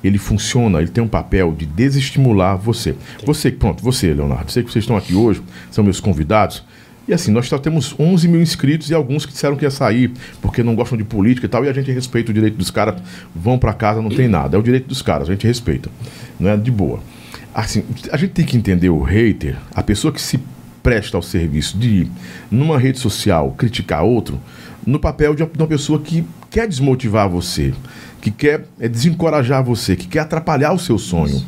ele funciona, ele tem um papel de desestimular você. Você, pronto, você, Leonardo, sei que vocês estão aqui hoje, são meus convidados. E assim, nós só temos 11 mil inscritos e alguns que disseram que ia sair porque não gostam de política e tal, e a gente respeita o direito dos caras, vão pra casa, não tem nada. É o direito dos caras, a gente respeita. Não é de boa. Assim, a gente tem que entender o hater, a pessoa que se presta ao serviço de, numa rede social, criticar outro, no papel de uma pessoa que quer desmotivar você, que quer é, desencorajar você, que quer atrapalhar o seu sonho.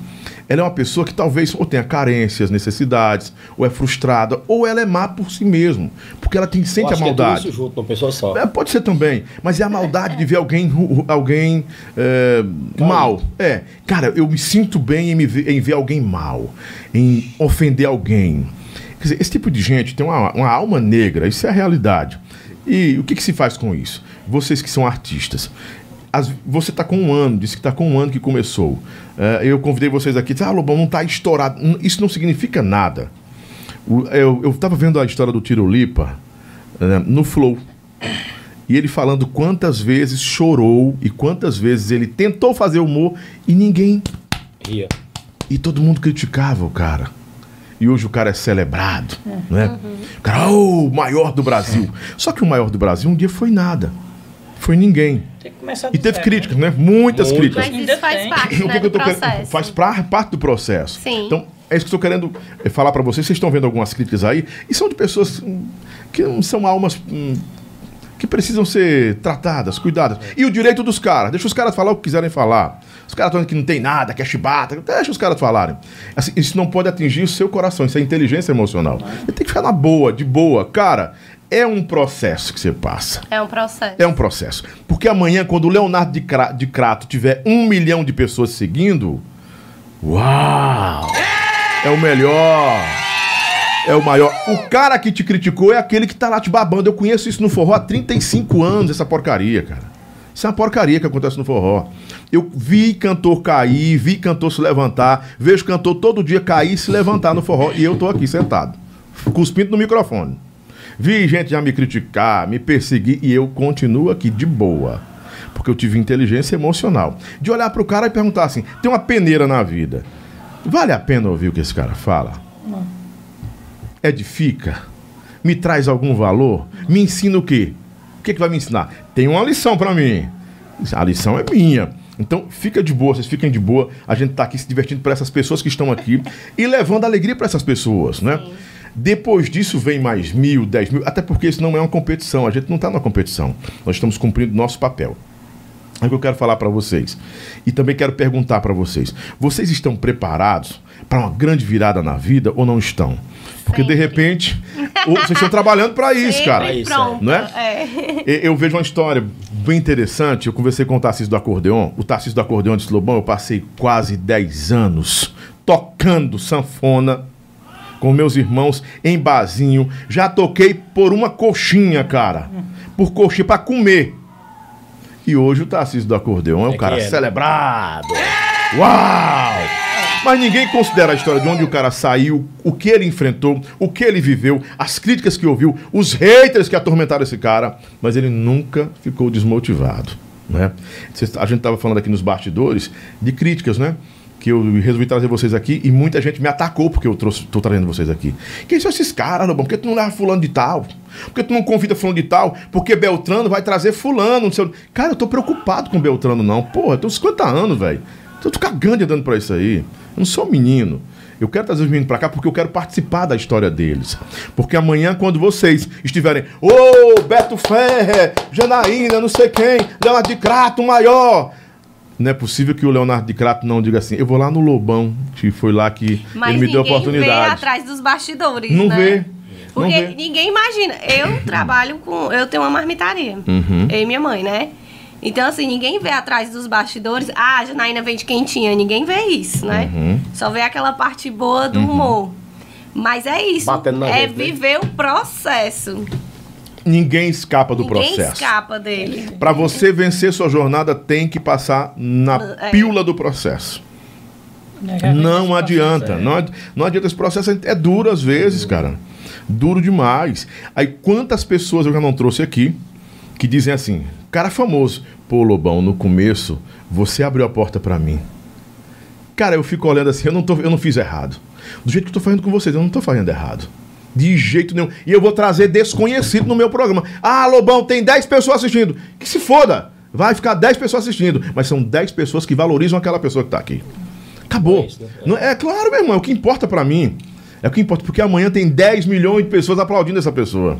Ela é uma pessoa que talvez ou tenha carências, necessidades, ou é frustrada, ou ela é má por si mesmo, porque ela tem, sente a acho que é tudo maldade. isso junto, numa pessoa só. É, pode ser também, mas é a maldade de ver alguém, alguém é, mal. É, cara, eu me sinto bem em, me ver, em ver alguém mal, em ofender alguém. Quer dizer, esse tipo de gente tem uma, uma alma negra, isso é a realidade. E o que, que se faz com isso? Vocês que são artistas. As- você está com um ano, disse que está com um ano que começou. É, eu convidei vocês aqui, disse, ah, Lobão, não está estourado. Isso não significa nada. O- eu estava vendo a história do Tiro Lipa né, no Flow. E ele falando quantas vezes chorou e quantas vezes ele tentou fazer humor e ninguém. Ria. E todo mundo criticava o cara. E hoje o cara é celebrado, né? O cara, oh, o maior do Brasil. Só que o maior do Brasil um dia foi nada. Foi ninguém. Tem que começar do E teve zero, críticas, né? Muitas Muitas. críticas. Mas isso faz parte né, do processo. faz pra- parte do processo. Sim. Então, é isso que eu estou querendo eh, falar para vocês. Vocês estão vendo algumas críticas aí, e são de pessoas hum, que não são almas hum, que precisam ser tratadas, cuidadas. E o direito dos caras. Deixa os caras falar o que quiserem falar. Os caras estão dizendo que não tem nada, que é chibata. Deixa os caras falarem. Assim, isso não pode atingir o seu coração. Isso é inteligência emocional. Você tem que ficar na boa, de boa. Cara, é um processo que você passa. É um processo. É um processo. Porque amanhã, quando o Leonardo de, Cra- de Crato tiver um milhão de pessoas seguindo, uau! É o melhor. É o maior. O cara que te criticou é aquele que tá lá te babando. Eu conheço isso no forró há 35 anos, essa porcaria, cara. Isso é uma porcaria que acontece no forró. Eu vi cantor cair, vi cantor se levantar, vejo cantor todo dia cair e se levantar no forró e eu tô aqui sentado, cuspindo no microfone. Vi gente já me criticar, me perseguir e eu continuo aqui de boa. Porque eu tive inteligência emocional. De olhar pro cara e perguntar assim: tem uma peneira na vida. Vale a pena ouvir o que esse cara fala? Edifica? Me traz algum valor? Me ensina o quê? O que, que vai me ensinar? Tem uma lição para mim. A lição é minha. Então, fica de boa, vocês fiquem de boa. A gente tá aqui se divertindo para essas pessoas que estão aqui e levando alegria para essas pessoas, né? Depois disso vem mais mil, dez mil, até porque isso não é uma competição. A gente não está na competição. Nós estamos cumprindo nosso papel. É o que eu quero falar para vocês. E também quero perguntar para vocês: vocês estão preparados para uma grande virada na vida ou não estão? Porque de Sempre. repente, ou vocês estão trabalhando para isso, Sempre cara. isso. Não é? É. Eu vejo uma história bem interessante. Eu conversei com o Tarcísio do Acordeon. O Tarcísio do Acordeon disse: Lobão, eu passei quase 10 anos tocando sanfona com meus irmãos em barzinho. Já toquei por uma coxinha, cara. Por coxinha, pra comer. E hoje o Tarcísio do Acordeon é um É cara é. celebrado. Uau! Mas ninguém considera a história de onde o cara saiu, o que ele enfrentou, o que ele viveu, as críticas que ouviu, os haters que atormentaram esse cara, mas ele nunca ficou desmotivado, né? A gente estava falando aqui nos bastidores de críticas, né? Que eu resolvi trazer vocês aqui e muita gente me atacou porque eu trouxe, tô trazendo vocês aqui. Quem são esses caras, Lobão? Por que tu não leva fulano de tal? Por que tu não convida fulano de tal? Porque Beltrano vai trazer fulano, não sei Cara, eu tô preocupado com Beltrano, não. Porra, eu tenho 50 anos, velho. Tô cagando andando pra isso aí. Eu não sou um menino. Eu quero trazer os meninos pra cá porque eu quero participar da história deles. Porque amanhã, quando vocês estiverem, ô, Beto Ferrer, Janaína, não sei quem, Leonardo de Crato, maior. Não é possível que o Leonardo de Crato não diga assim, eu vou lá no Lobão, que foi lá que Mas ele me deu a ninguém vê oportunidade. atrás dos bastidores, Não né? vê. Não Porque vê. ninguém imagina. Eu trabalho com. Eu tenho uma marmitaria. Uhum. Eu e minha mãe, né? Então, assim, ninguém vê atrás dos bastidores. Ah, a Janaína vende quentinha. Ninguém vê isso, né? Uhum. Só vê aquela parte boa do humor. Mas é isso. Batendo na é gente, né? viver o processo. Ninguém escapa do ninguém processo. escapa dele. Para você vencer sua jornada, tem que passar na É. pílula do processo. Não esse adianta. processo Não, ad- não adianta. Esse processo é duro às vezes, cara. Duro demais. Aí quantas pessoas eu já não trouxe aqui que dizem assim, cara famoso, pô, Lobão, no começo você abriu a porta pra mim. Cara, eu fico olhando assim, eu não, tô, eu não fiz errado. Do jeito que eu tô fazendo com vocês, eu não tô fazendo errado. De jeito nenhum. E eu vou trazer desconhecido no meu programa. Ah, Lobão, tem 10 pessoas assistindo. Que se foda. Vai ficar 10 pessoas assistindo. Mas são 10 pessoas que valorizam aquela pessoa que tá aqui. Acabou. É né? Não- É claro, meu irmão, é o que importa pra mim. É o que importa, porque amanhã tem 10 milhões de pessoas aplaudindo essa pessoa.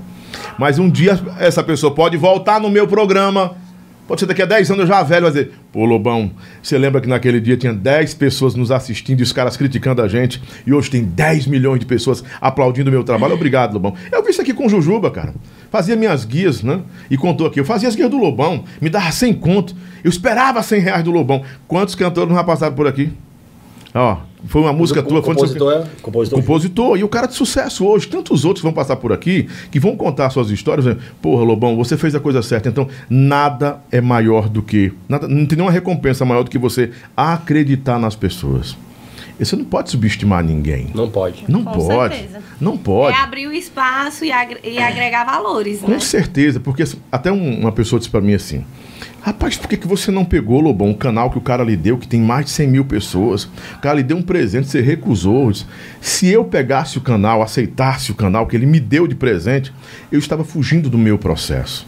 Mas um dia essa pessoa pode voltar no meu programa. Pode ser daqui a 10 anos eu já velho vai dizer: Pô, Lobão, você lembra que naquele dia tinha 10 pessoas nos assistindo e os caras criticando a gente, e hoje tem 10 milhões de pessoas aplaudindo o meu trabalho? Obrigado, Lobão. Eu vi isso aqui com Jujuba, cara. Fazia minhas guias, né? E contou aqui. Eu fazia as guias do Lobão, me dava 100 conto. Eu esperava 100 reais do Lobão. Quantos cantores não já passaram por aqui? Ó, foi uma música tua, foi compositor é? Compositor. Compositor, e o cara de sucesso hoje. Tantos outros vão passar por aqui, que vão contar suas histórias. né? Porra, Lobão, você fez a coisa certa. Então, nada é maior do que. Nada, não tem nenhuma recompensa maior do que você acreditar nas pessoas. E você não pode subestimar ninguém. Não pode. Não Com pode. certeza. Não pode. É abrir o espaço e, agre- e agregar valores, Com né? certeza, porque assim, até um- uma pessoa disse pra mim assim: Rapaz, por que, que você não pegou, Lobão, um canal que o cara lhe deu, que tem mais de 100 mil pessoas? O cara lhe deu um presente, você recusou. Se eu pegasse o canal, aceitasse o canal que ele me deu de presente, eu estava fugindo do meu processo.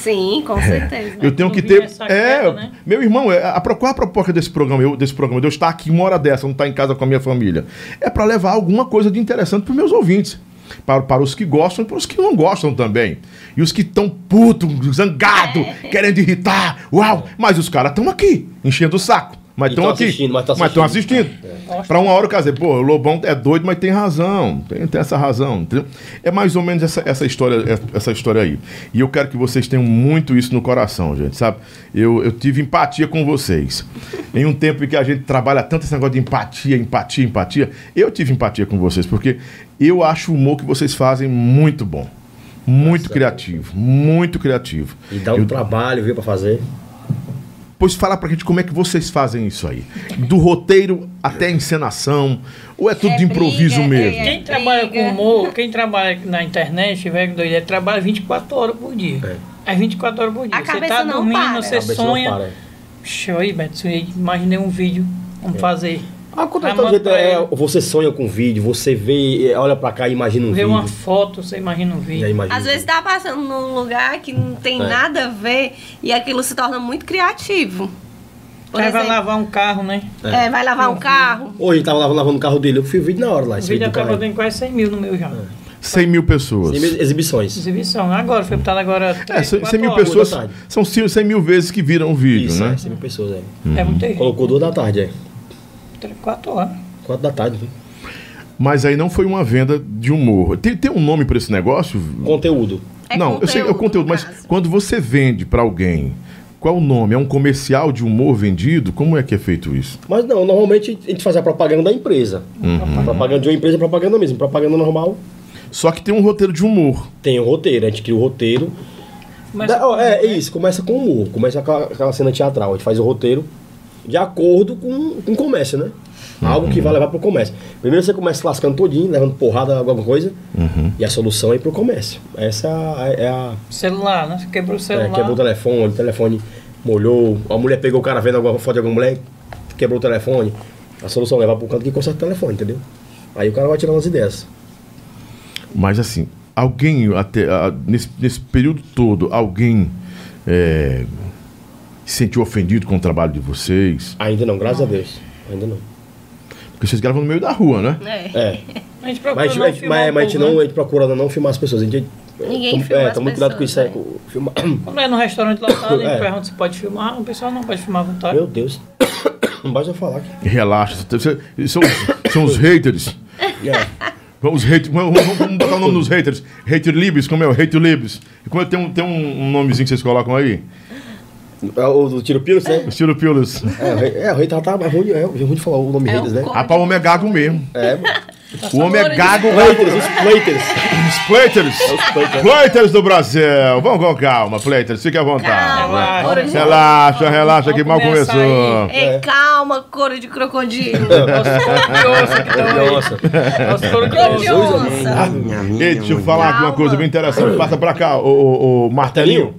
Sim, com certeza. Eu tenho que ter. É, queda, né? meu irmão, é, a, qual a proposta desse programa, eu, desse programa? De eu estar aqui uma hora dessa, não estar em casa com a minha família? É para levar alguma coisa de interessante para meus ouvintes. Para, para os que gostam e para os que não gostam também. E os que estão puto, zangado, querendo irritar. Uau! Mas os caras estão aqui, enchendo o saco. Mas estão tão aqui. assistindo, mas tão estão assistindo. assistindo. Para uma hora, quer dizer, pô, o Lobão é doido, mas tem razão. Tem, tem essa razão. entendeu? É mais ou menos essa, essa, história, essa história aí. E eu quero que vocês tenham muito isso no coração, gente, sabe? Eu, eu tive empatia com vocês. Em um tempo em que a gente trabalha tanto esse negócio de empatia, empatia, empatia, eu tive empatia com vocês, porque eu acho o humor que vocês fazem muito bom. Muito criativo, muito criativo. E dá um Eu- trabalho, viu, pra fazer. Pois fala pra gente como é que vocês fazem isso aí. Do roteiro até a encenação, ou é tudo É de improviso briga, mesmo? é- Quem trabalha com briga. humor, quem trabalha na internet, velho doido, é trabalha 24 horas por dia. É 24 horas por dia. A você tá dormindo, para. você A cabeça não sonha. para. Puxa, aí, Beto, imaginei um vídeo. Vamos fazer. Ah, quando é Aí todo jeito, é, ele. você sonha com vídeo, você vê, olha pra cá e imagina um Ver vídeo. uma foto, você imagina um vídeo. imagina Às um vezes vídeo. tá passando num lugar que não tem É. nada a ver e aquilo se torna muito criativo. Por Aí vai exemplo, lavar um carro, né? é, vai lavar um carro. Hoje tava lavando, lavando o carro dele, eu fiz o vídeo na hora lá. O vídeo cara. dando quase 100 mil no meu já. 100 mil pessoas. Sem exibições. Exibição. Agora, foi botado agora. É, três, 100, quatro mil horas. pessoas. São 100 mil vezes que viram o vídeo, Isso, né? é, 100 mil pessoas, é. É muito terrível. Colocou duas da tarde, é. Quatro horas. Quatro da tarde, viu? Mas aí não foi uma venda de humor. Tem, tem um nome pra esse negócio? Conteúdo. É não, eu sei, é o conteúdo, mas caso. quando você vende pra alguém, qual o nome? É um comercial de humor vendido? Como é que é feito isso? Mas não, normalmente a gente faz a propaganda da empresa. A propaganda de uma empresa é propaganda mesmo. Propaganda normal Só que tem um roteiro de humor. tem o roteiro, a gente cria o roteiro. Começa Da- ó, é, é isso, começa com humor, começa com aquela, aquela cena teatral. A gente faz o roteiro de acordo com, com o comércio, né? Algo que vai levar pro comércio. Primeiro você começa lascando todinho, levando porrada, alguma coisa, e a solução é ir pro comércio. Essa é a. É a Celular, né? Você quebrou o é, celular. quebrou o telefone, o telefone molhou, a mulher pegou o cara vendo alguma foto de alguma mulher, quebrou o telefone. A solução é levar pro canto que conserta o telefone, entendeu? Aí o cara vai tirando as ideias. Mas assim, alguém, até, ah, nesse, nesse período todo, alguém é, se sentiu ofendido com o trabalho de vocês? Ainda não, graças a Deus. Ainda não. Porque vocês gravam no meio da rua, né? É. É. A gente procura Mas, não mas, mas, mas a gente povo, não, né? a gente procura não filmar as pessoas. A gente, Ninguém tom- filma é, as toma cuidado com isso com filmar. Quando é no restaurante lotado, a gente É. pergunta se pode filmar. O pessoal não pode filmar à vontade. Meu Deus. Não basta eu falar aqui. Relaxa. você- São, os- são os haters. É. Vamos, hate, vamos, vamos- vamos botar o nome nos haters. Hater Libs, como é o Hater Libs? Como é, tem, um, tem um, um nomezinho que vocês colocam aí? É O do tiro piro, né? Estilo Pilos. É, o rei- é, o rei tá, tá é ruim, é ruim de falar o nome É deles, né? co- Rapaz, o homem é gago mesmo. É, O homem é gago. Platers, os platers. Os Platers. Platers do Brasil. Vamos com calma, Platers. Fique à vontade. Calma, de Relaxa, relaxa, que mal começou. Ei, calma, couro de crocodilo. Nosso couro de aí. Nossa. Couro de onça. Ei, deixa eu falar aqui uma coisa bem interessante. Passa pra cá, o, o, o Martelinho.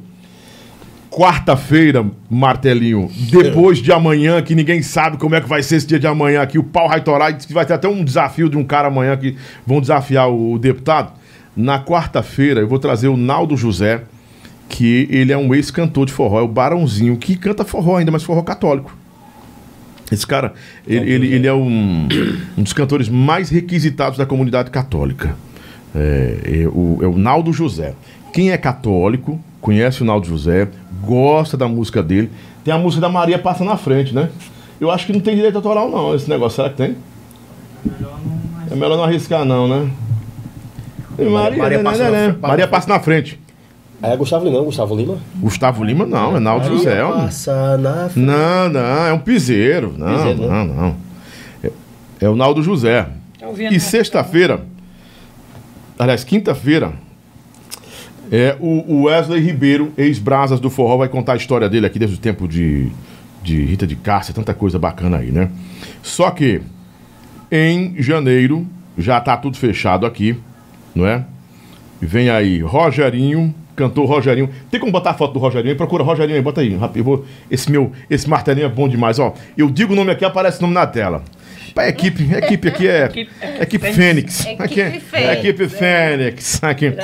Quarta-feira, Martelinho, depois de amanhã, que ninguém sabe como é que vai ser esse dia de amanhã aqui, o pau vai torar diz que vai ter até um desafio de um cara amanhã que vão desafiar o, o deputado. Na quarta-feira, eu vou trazer o Naldo José, que ele é um ex-cantor de forró, é o Barãozinho, que canta forró ainda, mas forró católico. Esse cara, ele, ele, ele é um, um dos cantores mais requisitados da comunidade católica. É, é o, é o Naldo José. Quem é católico, conhece o Naldo José, gosta da música dele. Tem a música da Maria Passa na Frente, né? Eu acho que não tem direito autoral, não, esse negócio. Será que tem? É melhor não arriscar, não, né? Maria, Maria né, passa né, na né? frente. Maria passa na frente. É Gustavo Lima, não, Gustavo Lima. Gustavo Lima, não, é Naldo José. Passa na frente. Não, não, é um piseiro. Não, Piseiro, né? não, não. É, é o Naldo José. E sexta-feira, aliás, quinta-feira, é o Wesley Ribeiro, ex-brasas do forró, vai contar a história dele aqui desde o tempo de, de Rita de Cássia, tanta coisa bacana aí, né? Só que em janeiro já tá tudo fechado aqui, não é? Vem aí Rogerinho, cantor Rogerinho. Tem como botar a foto do Rogerinho? Procura Rogerinho aí, bota aí. Eu vou, esse meu, esse martelinho é bom demais, ó. Eu digo o nome aqui, aparece o nome na tela. A equipe, a equipe aqui é Equipe- equipe Fênix. Equipe Aqui é, Fênix. é equipe Fênix. Aqui.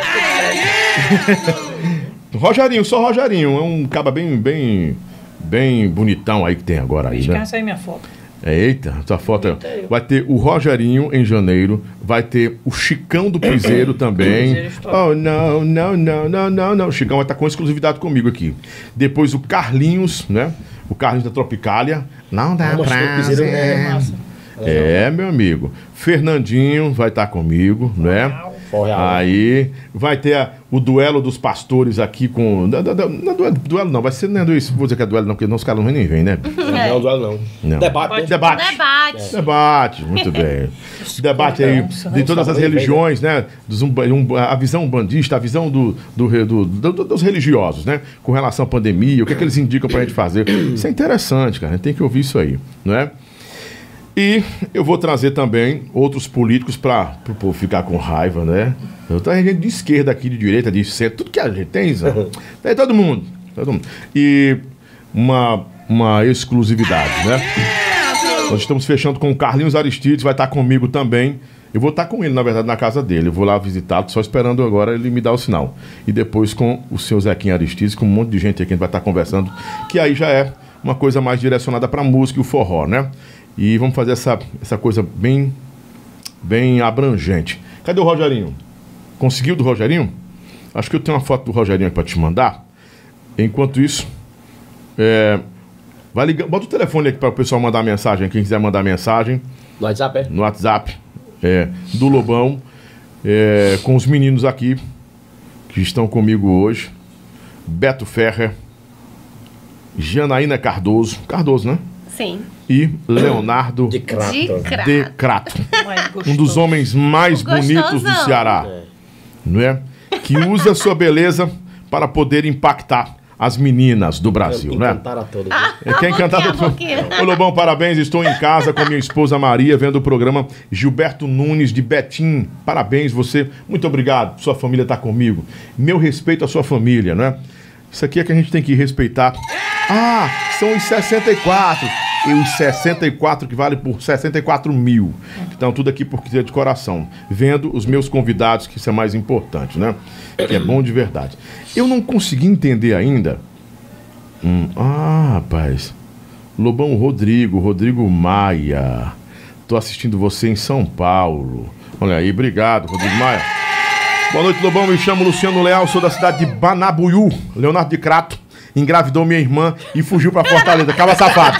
Rogerinho, só Rogerinho, é um caba bem bem bem bonitão aí que tem agora aí, né? quer sair minha foto. É, Eita, tua foto. Eita. Vai ter o Rogerinho em janeiro, vai ter o Chicão do Piseiro também. Oh, não, não, não, não, não, não. O Chicão vai estar com exclusividade comigo aqui. Depois o Carlinhos, né? O Carlinhos da Tropicália. Não dá Não, pra. o Piseiro é Massa. É, meu amigo. Fernandinho vai estar comigo, né? Aí vai ter a- o duelo dos pastores aqui com. da- da- da- Não é duelo, duelo não, vai ser não é isso. Vou dizer que é duelo, não, porque não, os caras não nem vêm, né? Não, não, duelo não. Não. Debate, né? Debate. Debate. Debate, muito bem. Debate aí de todas as religiões, né? Dos um- a visão umbandista, a visão do, do, do- do- dos religiosos, né? Com relação à pandemia, o que é que eles indicam pra gente fazer. Isso é interessante, cara. A gente tem que ouvir isso aí, não é? E eu vou trazer também outros políticos para o povo ficar com raiva, né? Eu tenho gente de esquerda aqui, de direita, de centro, tudo que a gente tem, Zé. Tem todo mundo. Todo mundo. E uma, uma exclusividade, né? Nós estamos fechando com o Carlinhos Aristides, vai estar comigo também. Eu vou estar com ele, na verdade, na casa dele. Eu vou lá visitá-lo, só esperando agora ele me dar o sinal. E depois com o seu Zequinha Aristides, com um monte de gente aqui que a gente vai estar conversando, que aí já é uma coisa mais direcionada para música e o forró, né? E vamos fazer essa, essa coisa bem, bem abrangente. Cadê o Rogerinho? Conseguiu do Rogerinho? Acho que eu tenho uma foto do Rogerinho aqui para te mandar. Enquanto isso, é, vai ligar, bota o telefone aqui para o pessoal mandar mensagem, quem quiser mandar mensagem No WhatsApp, é? no WhatsApp é, do Lobão, é, com os meninos aqui que estão comigo hoje. Beto Ferrer, Janaína Cardoso, Cardoso, né? Sim. E Leonardo De crato. De crato. de Crato, Mais um dos homens mais O bonitos do. Ceará, não é? Que usa sua beleza para poder impactar as meninas do Brasil, né? Encantaram a todos. É quem cantar Pouquinho, do... pouquinho. Ô Lobão, parabéns. Estou em casa com minha esposa Maria, vendo o programa Gilberto Nunes de Betim. Parabéns, você. Muito obrigado. Sua família está comigo. Meu respeito à sua família, não é? Isso aqui é que a gente tem que respeitar. Ah, são os 64. E os 64 que vale por 64 mil. Então, tudo aqui por de coração. Vendo os meus convidados, que isso é mais importante, né? Que é bom de verdade. Eu não consegui entender ainda. Hum, ah, rapaz. Lobão Rodrigo, Rodrigo Maia. Tô assistindo você em São Paulo. Olha aí, obrigado, Rodrigo Maia. Boa noite, Lobão. Me chamo Luciano Leal, sou da cidade de Banabuiú. Leonardo de Crato engravidou minha irmã e fugiu pra Fortaleza. Caba safado.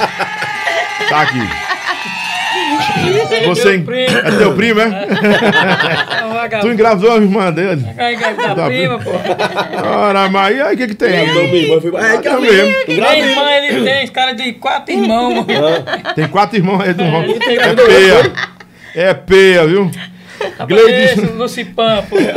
Tá aqui. Você Meu primo. é teu primo, é? É um Tu engravidou a irmã dele? Da a prima, pô. Ora, mas e aí o que que tem? Irmã. É, que É eu mesmo. Nem irmã ele tem, esse cara de quatro irmãos. Tem quatro irmãos aí do ele tem É quatro peia. É peia, viu? Gleide- Lucipã, pô. É?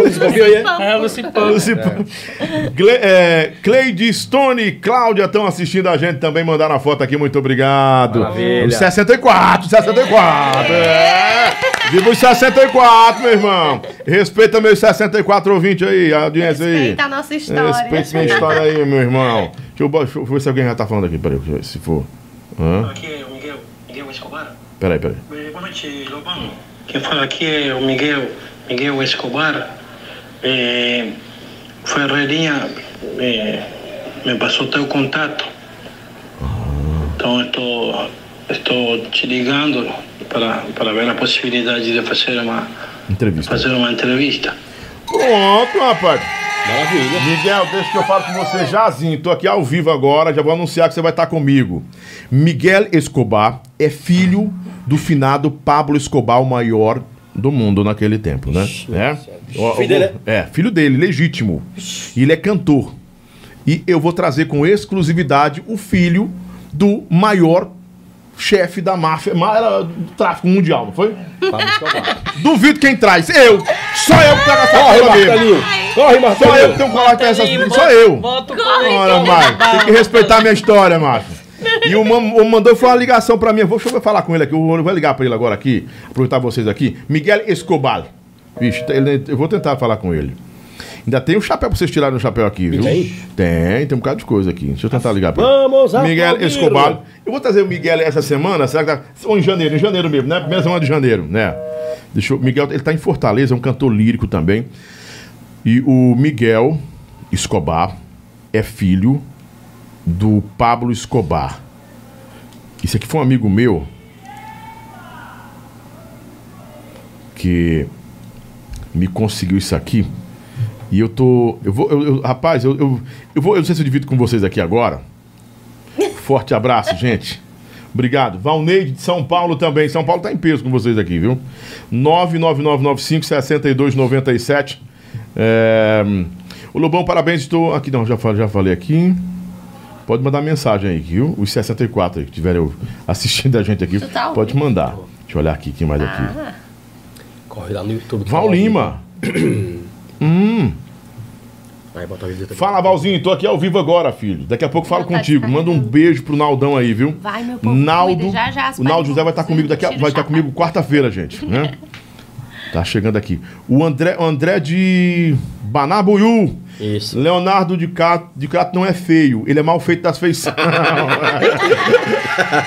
É, é, Cleide Stone e Cláudia estão assistindo a gente também. Mandaram a foto aqui, muito obrigado. Maravilha. Os 64, 64. É. Viva os 64, meu irmão. Respeita meus 64 ouvintes aí, a audiência aí. Respeita a nossa história. Respeita minha história aí, meu irmão. Deixa eu, deixa eu ver se alguém já tá falando aqui. Peraí, se for. Hã? Aqui é o Miguel, Miguel Escobar. Peraí, peraí. Boa noite, Lobão. Quem fala aqui é o Miguel, Miguel Escobar. Eh, Ferreirinha eh, me passou teu contato. Então estou, estou te ligando para, para ver a possibilidade de fazer uma, Entrevista. fazer uma entrevista. Pronto, rapaz. Maravilha. Miguel, deixa que eu falo com você jazinho. Tô aqui ao vivo agora, já vou anunciar que você vai estar comigo. Miguel Escobar é filho do finado Pablo Escobar, o maior do mundo naquele tempo, né? É, Ó, Filho dele, é, filho dele, legítimo. Ele é cantor. E eu vou trazer com exclusividade o filho do maior chefe da máfia, era do tráfico mundial, não foi? Pablo Escobar. Duvido quem traz. Eu! Só eu que trago essa Corre. Martelinho. Corre, Só eu que Martelinho. tenho coragem com essas Só eu. Bota o Ora, tem que respeitar a minha história, macho. E o, mam- o mandou foi uma ligação pra mim. Vou, deixa eu falar com ele aqui. Eu vou ligar pra ele agora aqui. Aproveitar vocês aqui. Miguel Escobar. Vixe, ele- eu vou tentar falar com ele. Ainda tem o chapéu pra vocês tirarem o chapéu aqui, viu? Tem? Tem, tem um bocado de coisa aqui. Deixa eu tentar ligar pra Vamos ele. Miguel aplaudir. Escobar. Eu vou trazer o Miguel essa semana, será que tá? Ou em janeiro, em janeiro mesmo, né? Primeira semana de janeiro, né? Deixa eu, Miguel, ele tá em Fortaleza, é um cantor lírico também. E o Miguel Escobar é filho do Pablo Escobar. Isso aqui foi um amigo meu que me conseguiu isso aqui. E eu tô. Eu vou. eu- eu- rapaz, eu, eu, eu vou. Eu não sei se eu divido com vocês aqui agora. Forte abraço, gente. Obrigado. Valneide de São Paulo também. São Paulo tá em peso com vocês aqui, viu? 99995-6297. É... O Lobão, parabéns. Estou aqui, não, já falei, já falei aqui. Pode mandar mensagem aí, viu? Os 64 aí que estiverem assistindo a gente aqui, tá pode mandar. Deixa eu olhar aqui, quem mais aqui. Ah, Corre lá no YouTube. que Val tá vivo. Lima. hum. Aí bota a. Fala, Valzinho, tô aqui ao vivo agora, filho. Daqui a pouco falo tá contigo. Manda um beijo pro Naldão aí, viu? Vai, meu povo, Naldo. Já, já o Naldo José vai estar perguntas, comigo daqui, a- vai estar chapéu. comigo quarta-feira, gente, né? Tá chegando aqui. O André, o André de Banabuiú. Isso. Leonardo de Cato, de Cato não é feio, ele é mal feito das feições.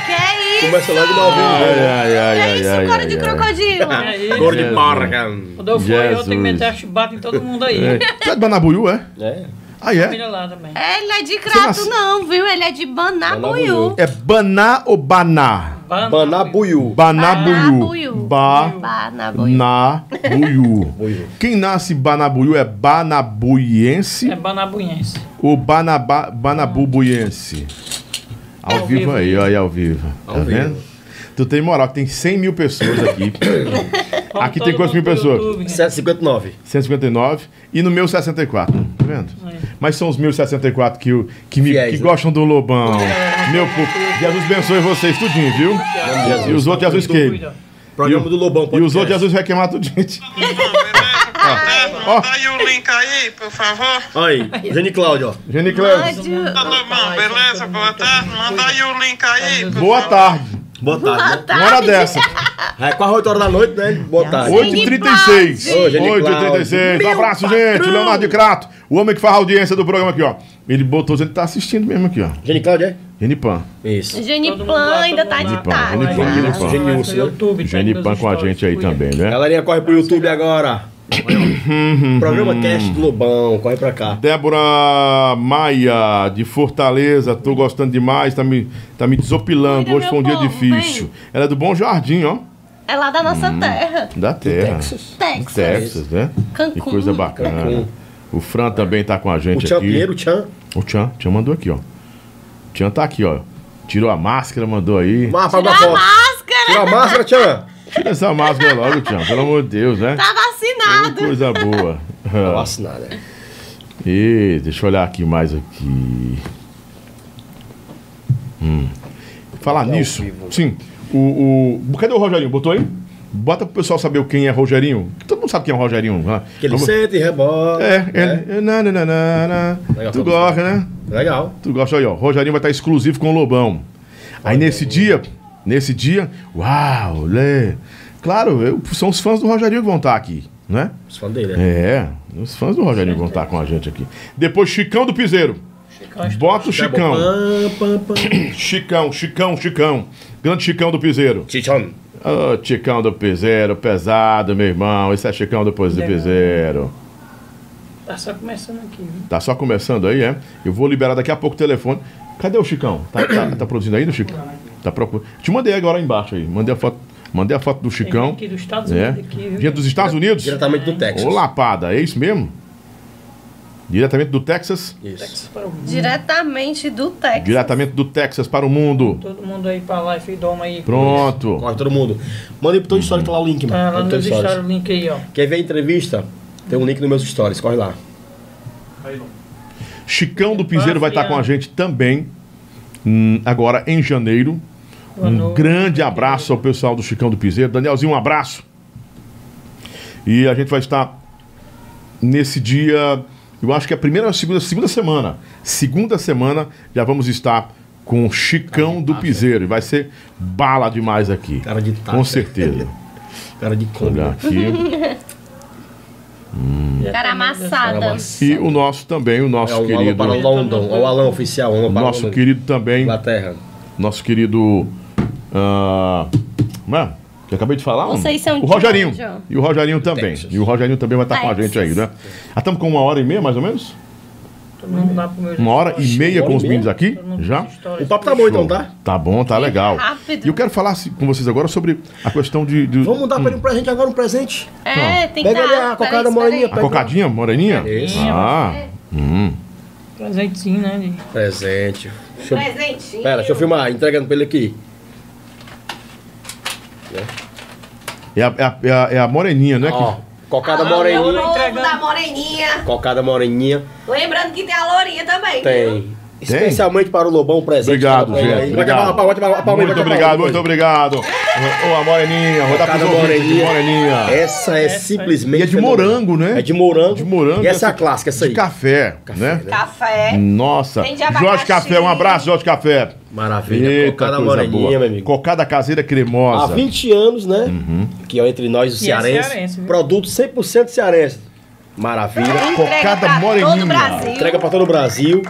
Que isso? Começa logo no ao vivo. ai, né? ai, ai, Que é ai, isso, ai, cor ai, de ai. crocodilo? É isso. Cor de porca. Quando eu for, eu tenho que meter a chibata em todo mundo aí. É. Tu é de Banabuiú, é? É. Ah, é? É, Ele é de crato, nasce- não, viu? Ele é de Banabuiú. É Baná ou Baná? Banabuiú. Banabuiú. Banabuiú. Ba Banabuiú. Nabuiú. Buiú. Quem nasce Banabuiú é Banabuiense É Banabuiense. ou Banaba, Banabubuiense? Ao Ao vivo vivo. aí, olha aí ao vivo. Tá Ao vendo? vivo. Tu tem moral, que tem 100 mil pessoas aqui. Aqui tem quantas mil pessoas? YouTube. 759. 159 e no meu 64, tá vendo? Mas são os meus 64 que, o- que, me, Fiéis, que né? gostam do Lobão. Meu povo. Jesus abençoe vocês tudinho, viu? E os outros Jesus queimam. Cuida. Programa do Lobão. E os outros Jesus vai queimar tudo, gente. Manda aí o link aí, por favor. Aí, Gene Cláudio, ó. Gene Cleves, Mande o- Alô, irmão, beleza? Boa tarde. Manda aí o link aí, por boa favor. tarde. Boa tarde. né? Uma hora dessa. É quase 8 horas da noite, né? Boa tarde. 8h36. Ô, Gene 8h36. Um Cláudio. abraço, gente. patrão. Leonardo de Crato. O homem que faz a audiência do programa aqui, ó. Ele botou, ele tá assistindo mesmo aqui, ó. Gene Cláudio, é? Genipan. Isso. Genipan ainda tá de tarde. Genipan, né? Genipan. Né? Genipan com a gente aí também, né? Galerinha, corre pro YouTube agora. Programa Cast do Lobão, corre pra cá. Débora Maia, de Fortaleza, tô gostando demais, tá me, tá me desopilando. Cuida, Hoje foi um dia povo, difícil. Ela é do Bom Jardim, ó. É lá da nossa Hum. terra. Da terra. Texas. Texas. Texas, né? Cancún. Que coisa bacana. Cancún. O Fran também tá com a O gente Tchan aqui. Pinheiro, o Tchan. O Tchan, Tchan mandou aqui, ó. Tchan tá aqui, ó. Tirou a máscara, mandou aí. Tira da a foto. máscara. Tira a máscara, Tchan. Tira essa máscara logo, Tchan, pelo amor de Deus, né? Tá vacinado. Coisa boa. Tá vacinada. E deixa eu olhar aqui mais aqui. Hum. Falar Ao nisso. vivo. Sim. O, o. Cadê o Rogerinho? Botou aí? Bota pro pessoal saber quem é Rogerinho. Que todo mundo sabe quem é o Rogerinho. né? Que ele Vamos- sente e rebola. É, né? ele. Na, na, na, na, na. Legal, Tu todo gosta, né? Legal. Tu gosta aí, ó. Rogerinho vai estar exclusivo com o Lobão. Aí nesse dia, nesse dia, uau, lê. Claro, eu- são os fãs do Rogerinho que vão estar aqui, né? Os fãs dele, né? É, os fãs do Rogerinho vão estar com a gente aqui. Depois, Chicão do Piseiro. Bota o Chicão. Pam, pam. Chicão, Chicão, Chicão. Grande Chicão do Piseiro. Chichon. Ô, Chicão do Piseiro, pesado, meu irmão. Esse é Chicão do Piseiro. Tá só começando aqui, viu? Tá só começando aí, é? Eu vou liberar daqui a pouco o telefone. Cadê o Chicão? Tá, tá- tá produzindo aí, Chico? Tá procurando. Te mandei agora embaixo aí. Mandei a foto, mandei a foto do Chicão. Aqui dos Estados É. Unidos aqui, dos Estados Unidos? Diretamente do Texas. Ô, Lapada, é isso mesmo? Diretamente do Texas? Isso. Texas para o mundo. Diretamente do Texas. Diretamente do Texas para o mundo. Todo mundo aí pra lá e doma aí. Pronto. Corre todo mundo. Manda aí pro teu story, tá lá o link, mano. Tá lá pro teu stories. stories o link aí, ó. Quer ver a entrevista? Tem um link nos meus stories, corre lá. Chicão do Piseiro vai estar com a gente também. hum, agora em janeiro. Boa Um noite. grande abraço ao pessoal do Chicão do Piseiro. Danielzinho, um abraço. E a gente vai estar nesse dia, eu acho que é a primeira ou segunda, segunda semana. Segunda semana já vamos estar com o Chicão do Piseiro. E vai ser bala demais aqui. Cara de taça. Com certeza. Cara de Kombi. Aqui. Cara amassada. E o nosso também, o nosso É o Alan querido. para London. É o Alan oficial. Para Nosso querido também. Inglaterra. Nosso querido. Ah, como é? Que eu acabei de falar? Vocês são O Rogerinho. onde? E o Rogerinho também. Texas. E o Rogerinho também vai estar com a Texas. gente aí, né? Já estamos com uma hora e meia, mais ou menos? Uma hora e meia com os meninos aqui? Já? O papo tá bom então, tá? Tá bom, tá legal. rápido. E eu quero falar com vocês agora sobre a questão de. de- Vamos dar pra ele um presente agora, um presente. É, tem que Pega ali a cocada moreninha, a cocadinha, moreninha? Isso. Ah. Hum. Presentinho, né? Presente. Presentinho. Pera, deixa eu filmar, entregando pra ele aqui. Né? É a, é a- é a- é a moreninha, né? Ó, cocada moreninha. eu- O novo entregando. da Moreninha. Cocada moreninha. Lembrando que tem a Lourinha também. viu? Tem. Especialmente para o Lobão, presente. Obrigado, para gente. Obrigado. Muito obrigado, muito obrigado. Ô, a moreninha, pros ouvintes de moreninha. moreninha. Essa é Essa é- simplesmente. E é de fenomenal. morango, né? É de morango. De morango. E essa é a clássica, essa aí. De café, Café, né? né? Café. Nossa. Tem de Jorge. Café, um abraço, Jorge Café. Maravilha. Eita, Cocada moreninha, boa. meu amigo. Cocada caseira Há cremosa. 20 anos, né? Uhum. Que é entre nós, o E é cearense. cearense, viu? Produto 100% cearense. Maravilha. Entrega Cocada Moreninha. Entrega pra todo o Brasil,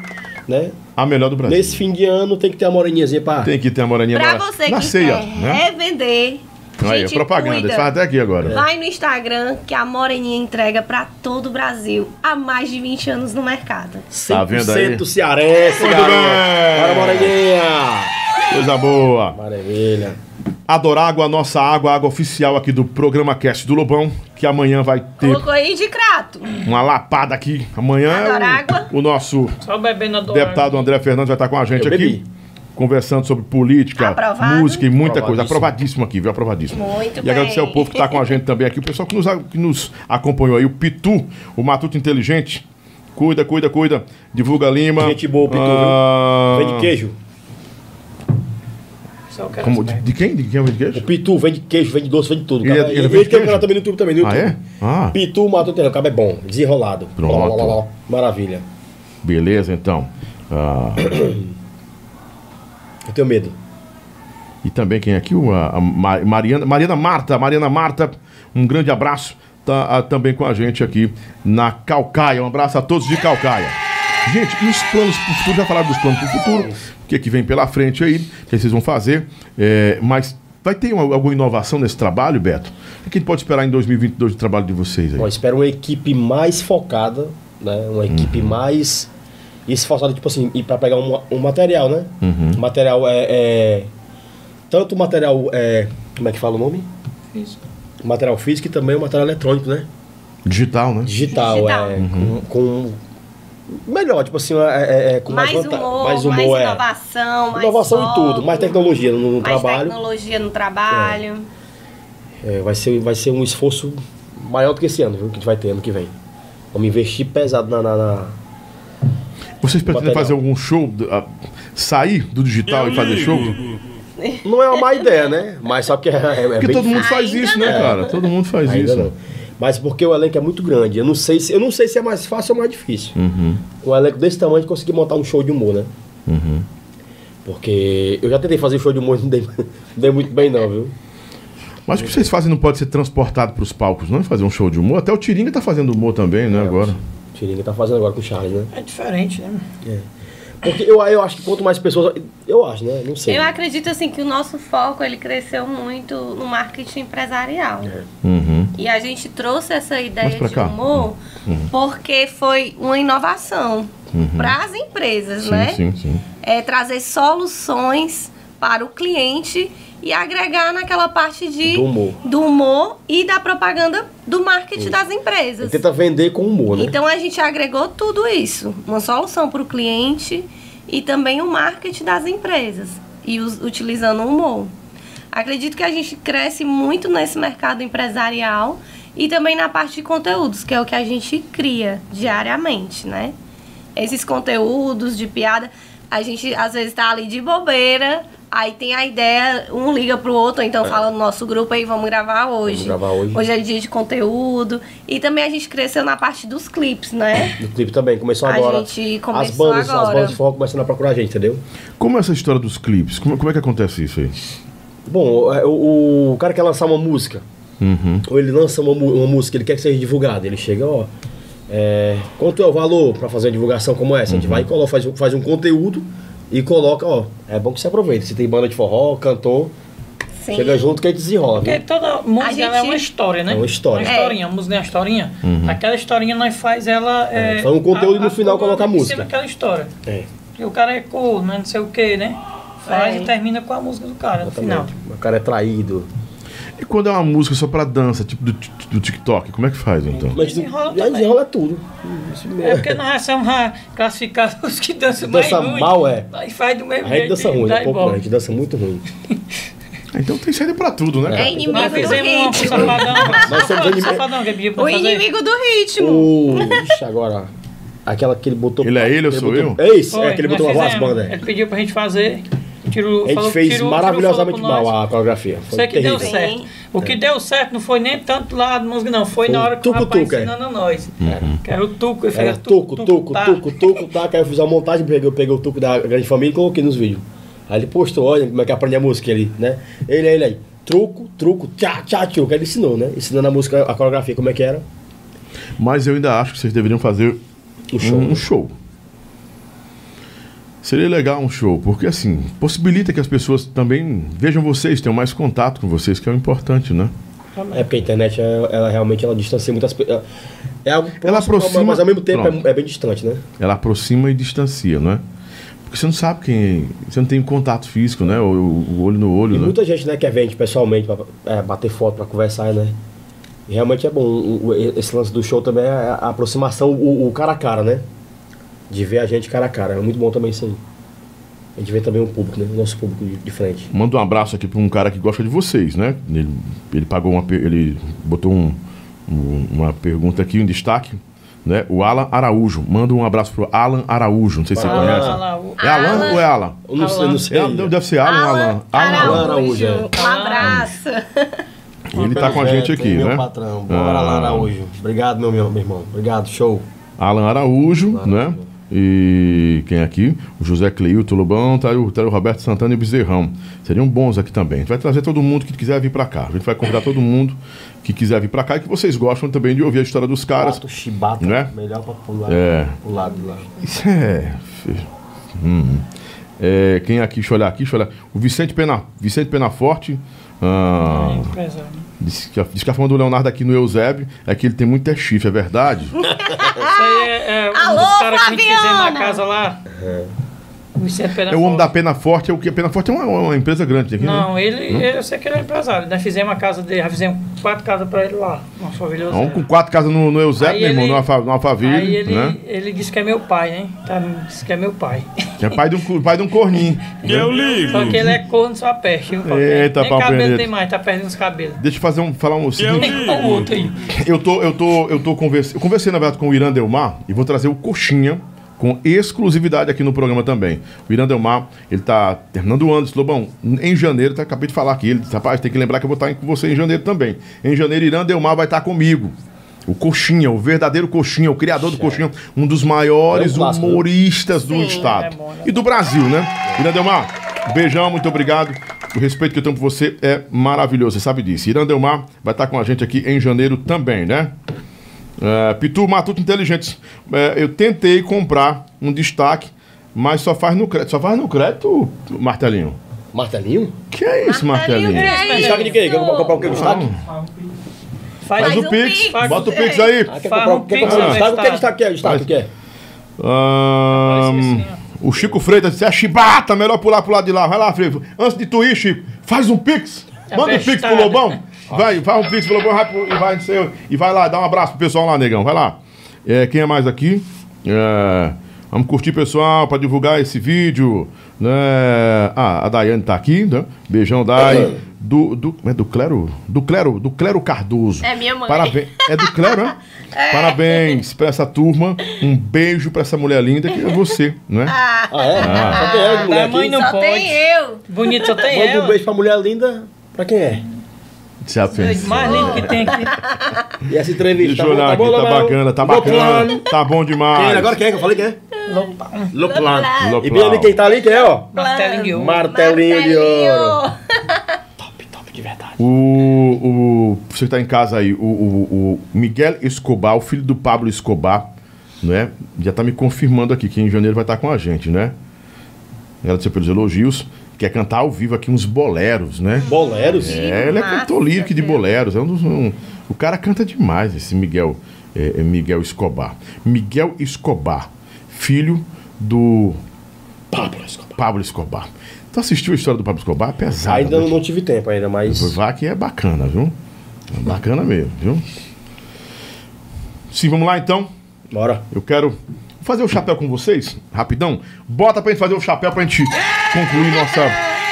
né? A melhor do Brasil. Nesse fim de ano tem que ter a moreninhazinha pra... Tem que ter a moreninha Pra agora. você na que ceia, quer né? revender, Aí, gente, propaganda. cuida. Ele faz até aqui agora. Vai no Instagram que a Moreninha entrega pra todo o Brasil. Há mais de 20 anos no mercado. 100% Tá vendo aí? cearense, Muito garoto. bem. Bora, moreninha. Coisa boa. Maravilha. Adorágua, a nossa água, a água oficial aqui do programa Cast do Lobão, que amanhã vai ter Colocou aí de crato. uma lapada aqui. Amanhã é Adorágua. o, o nosso Só bebendo a deputado André Fernandes vai estar com a gente Eu aqui. bebi. Conversando sobre política, Aprovado. música e muita coisa. Aprovadíssimo. Aqui, viu? Aprovadíssimo. Muito e bem. agradecer ao povo que está com a gente também aqui, o pessoal que nos, que nos acompanhou aí, o Pitu, o Matuto Inteligente. Cuida, cuida, cuida. Divulga Lima. Gente boa, Pitu, viu? Ah, Vende queijo. Só quero Como, de, de quem? De quem vende O queijo? Pitu vende queijo, vende doce, vende tudo. Ele- Cara, ele Ele, vende tem um canal também no YouTube também, no Ah, YouTube. é? Ah, Pitu Mato Terreno, o cabo é bom, desenrolado. Pronto. Lá, lá, lá, lá. Maravilha. beleza, então. Ah, Eu tenho medo. E também quem é aqui? O, a, a Ma- Mariana, Mariana Marta. Mariana Marta, um grande abraço. Tá ah, também com a gente aqui na Calcaia. Um abraço a todos de Calcaia. Gente, e os planos para o futuro? Já falaram dos planos para o futuro. O que, é que vem pela frente aí? O que vocês vão fazer? É, mas vai ter uma- alguma inovação nesse trabalho, Beto? O que a gente pode esperar em 2022 do trabalho de vocês aí? Bom, espero uma equipe mais focada, né? Uma equipe Uhum. mais esforçada, tipo assim, e para pegar um, um material, né? Uhum. O material é, é- Tanto o material. É, como é que fala o nome? Isso. O material físico e também o material eletrônico, né? Digital, né? Digital, Digital. é. Uhum. Com, com- Melhor, tipo assim, é, é- é com mais, Mais vanta- humor, mais mais, humor, é. inovação, mais Inovação em foco, tudo, mais tecnologia no, no mais trabalho. tecnologia no trabalho. É, vai, ser, vai ser um esforço maior do que esse ano, viu? Que a gente vai ter ano que vem. Vamos investir pesado na. na- na- Vocês pretendem fazer algum show, sair do digital e fazer show? Não é uma má ideia, né? Mas só que é, é, é Porque bem todo mundo faz Ainda isso, né, cara? Todo mundo faz Ainda isso. não. Mas porque o elenco é muito grande. Eu não sei se, eu não sei se é mais fácil ou mais difícil. Uhum, um elenco desse tamanho, conseguir montar um show de humor, né? uhum. Porque eu já tentei fazer show de humor e não dei, não dei muito bem, não, viu? Mas o que vocês fazem não pode ser transportado para os palcos, não? Fazer um show de humor. Até o Tiringa tá fazendo humor também, né, agora. O Tiringa tá fazendo agora com o Charles, né? É diferente, né? Porque eu, eu acho que quanto mais pessoas. Eu acho, né? Não sei. Eu acredito assim que o nosso foco ele cresceu muito no marketing empresarial. Uhum. E a gente trouxe essa ideia de cá. humor porque foi uma inovação para as empresas, Sim, né? sim, sim. É trazer soluções para o cliente e agregar naquela parte de Do humor. do humor e da propaganda do marketing das empresas. Ele tenta vender com humor, né? Então a gente agregou tudo isso, uma solução para o cliente e também o marketing das empresas e us- utilizando o humor. Acredito que a gente cresce muito nesse mercado empresarial e também na parte de conteúdos, que é o que a gente cria diariamente, né? Esses conteúdos de piada, a gente às vezes tá ali de bobeira, aí tem a ideia, um liga pro outro, ou então fala no nosso grupo aí, vamos gravar hoje. gravar hoje. Hoje é dia de conteúdo. E também a gente cresceu na parte dos clipes, né? No clipe também, começou A agora. gente as começou bandas, as agora. bandas de forró começando a procurar a gente, entendeu? Como é essa história dos clipes? Como, como é que acontece isso aí? Bom, é, o, o cara quer lançar uma música, Uhum. ou ele lança uma, uma música, ele quer que seja divulgada. Ele chega, ó. é, quanto é o valor para fazer uma divulgação como essa? A gente vai e coloca, faz, um- faz um conteúdo e coloca, ó. É bom que você aproveite. Se tem banda de forró, cantor, Sim. chega junto que a gente desenrola, viu? Porque toda música A é gente- uma história, né? É uma história. Uma historinha, a música é uma historinha. Aquela historinha nós faz ela. É, É, faz um conteúdo e no final coloca a música. cima daquela história. É, E o cara é corno, né? não sei o que, né? Faz É. e termina com a música do cara no final. exatamente. O cara é traído. E quando é uma música só pra dança, tipo do, do TikTok, como é que faz então? Mas Desenrola já desenrola tudo. É porque nós somos a- classificados os que dançam mais Dança ruim. mal, é. Aí faz do mesmo A gente dança ruim, né? Pouco, a gente dança muito ruim. Então tem saída pra tudo, né? É inimigo Nós do fizemos ritmo. Safadão. Nós somos anime- Safadão pediu pra O fazer. inimigo do ritmo. O. Ixi, agora. Aquela que ele botou. Ele é ele ou que sou botou- eu? É isso, Foi, é que ele botou uma voz banda. Ele pediu pra gente fazer. A gente falou- fez tirou maravilhosamente mal a coreografia. Foi Sei que deu terrível. certo. O que deu certo não foi nem tanto lá de música, não. Foi, Foi na hora que o rapaz tucu, é. ensinando a nós. Que era o tuco. Era fez tuco, tuco, tá. tuco, tuco, tá. Aí eu fiz uma montagem, peguei, eu peguei o tuco da grande família e coloquei nos vídeos. Aí ele postou, olha como é que aprende a música ali, né? Ele, ele aí, truco, truco, tchá, tchá, tchá, que ele ensinou, né? Ensinando a música, a coreografia, como é que era. Mas eu ainda acho que vocês deveriam fazer O show. um, um show. Seria legal um show, porque assim, possibilita que as pessoas também vejam vocês, tenham mais contato com vocês, que é o importante, né? É porque a internet, ela, ela realmente ela distancia muitas pessoas. É algo próximo, aproxima- mas ao mesmo tempo é, é bem distante, né? Ela aproxima e distancia, né? Porque você não sabe quem. Você não tem contato físico, né? O, o olho no olho, E né? muita gente, né, quer ver a gente pessoalmente, pra é, bater foto, pra conversar, né? E realmente é bom. O- o- esse lance do show também é a a aproximação, o, o cara a cara, né? De ver a gente cara a cara. É muito bom também isso aí. A gente vê também o público, né? O nosso público de, de frente. Manda um abraço aqui para um cara que gosta de vocês, né? Ele, ele pagou uma. per- Ele botou um- um- uma pergunta aqui, um destaque, né? O Alan Araújo. Manda um abraço pro Alan Araújo. Não sei se você Ah, conhece. O- É Alan, Alan. ou é Alan? Eu não sei, não sei. É, deve- ser Alan ou Alan. Alan Araújo. É. Um abraço. Ele tá com a gente aqui, meu né? patrão. Bora lá, Ah. Araújo. Obrigado, meu, meu, meu irmão. Obrigado, show. Alan Araújo, Claro. né? E quem aqui? O José Cleilton Lobão, tá o, tá o Roberto Santana e o Bezerrão. Seriam bons aqui também. A gente vai trazer todo mundo que quiser vir pra cá. A gente vai convidar todo mundo que quiser vir pra cá e que vocês gostam também de ouvir a história dos caras. Pato, chibata, né? melhor pra pular É. pro lado lá. Isso é. Hum. É, quem aqui, deixa eu olhar aqui, deixa eu olhar. O Vicente, Pena, Vicente Penaforte. ah, empresário. Diz que, diz que a fama do Leonardo aqui no Eusébio é que ele tem muito é chifre, é verdade? É, é um Alô, dos caras que a gente fizemos na casa lá. O Vicente É o homem da. Pena Forte, é o que? A Pena Forte é uma, uma empresa grande aqui, né? Não, ele, ele- eu sei que ele é empresário. Nós fizemos a casa dele, já fizemos quatro casas pra ele lá. Uma família Um com quatro casas no, no Eusébio, meu irmão, Alfa- no Alphaville, Aí ele, né? ele disse que é meu pai, né? Tá, disse que é meu pai. Que é pai de um, pai de um corninho. Só que ele é corno só peste. viu? Eita, Nem cabelo preto. tem mais, tá perdendo os cabelos. Deixa eu fazer um, falar um seguinte. O outro aí. Eu tô, eu tô, eu tô conversando. Eu conversei, na verdade, com o Irã Delmar e vou trazer o Coxinha com exclusividade aqui no programa também. O Irã Delmar, ele tá terminando o ano, disse, Lobão, em janeiro, tá, acabei de falar aqui, ele disse, rapaz, tem que lembrar que eu vou estar com você em janeiro também. Em janeiro, Irã Delmar vai estar comigo. O Coxinha, o verdadeiro Coxinha, o criador do Coxinha, um dos maiores É humoristas do Sim, estado. é bom, né? E do Brasil, né? Irã Delmar, beijão, muito obrigado. O respeito que eu tenho por você é maravilhoso, você sabe disso. Irã Delmar vai estar com a gente aqui em janeiro também, né? É, Pitu Matuto Inteligentes. É, eu tentei comprar um destaque, mas só faz no crédito. Só faz no crédito, Martelinho. Martelinho? Que é isso, Martelinho? é Destaque de quê? Quer comprar o quê? Destaque? Faz, Faz Faz o um Pix, Pix. bota o Pix aí. Ah, quer Faz comprar, um pix no o? O que é destaque? que é? Destaque o que é? Ahn, o Chico Freitas disse: é chibata, melhor pular pro lado de lá. Vai lá, Freio. Antes de tu ir, Chico, faz um Pix. É Manda um Pix pro bestada. Lobão. Vai, faz um Pix vai pro- e, vai, no seu- e vai lá, dá um abraço pro pessoal lá, negão. Vai lá. É, quem é mais aqui? É, vamos curtir, pessoal, pra divulgar esse vídeo. Né? Ah, a Daiane tá aqui, né? Beijão, Dai. Do, do, é do Clero? Do Clero, do Clero Cardoso. É minha mãe. Parabéns. É do Clero, né? Parabéns pra essa turma. Um beijo pra essa mulher linda que é você, não é? Ah, é? Só tem ela de mulher Da mãe aqui? não Só pode. tem eu. Bonito só tem Manda um ela. beijo pra mulher linda. Pra quem é? Já pensou? Mais lindo que tem aqui. E essa entrevista? Deixa eu olhar aqui, tá bacana, tá bacana. Tá bom Quem é? demais. Agora quem é que eu falei quem é? Loplano. Loplano. E bem ali quem tá ali, quem é, ó? Martelinho de ouro. Martelinho de ouro. Top, top de verdade. O, o, você que tá em casa aí, o, o, o Miguel Escobar, o filho do Pablo Escobar, né? Já tá me confirmando aqui que em janeiro vai estar com a gente, né? Agradecer pelos elogios. Quer cantar ao vivo aqui uns boleros, né? Boleros? É, ele é cantor lírico de boleros. É um dos, um- o cara canta demais, esse Miguel, é, é Miguel Escobar. Miguel Escobar, filho do Pablo Escobar. Pablo Escobar. Tu assistiu a história do Pablo Escobar? É pesada. Ainda né? não tive tempo ainda, mas... Vá que é bacana, viu? É bacana mesmo, viu? Sim, vamos lá então. Bora. Eu quero fazer o chapéu com vocês, rapidão. Bota pra gente fazer o chapéu pra gente concluir nossa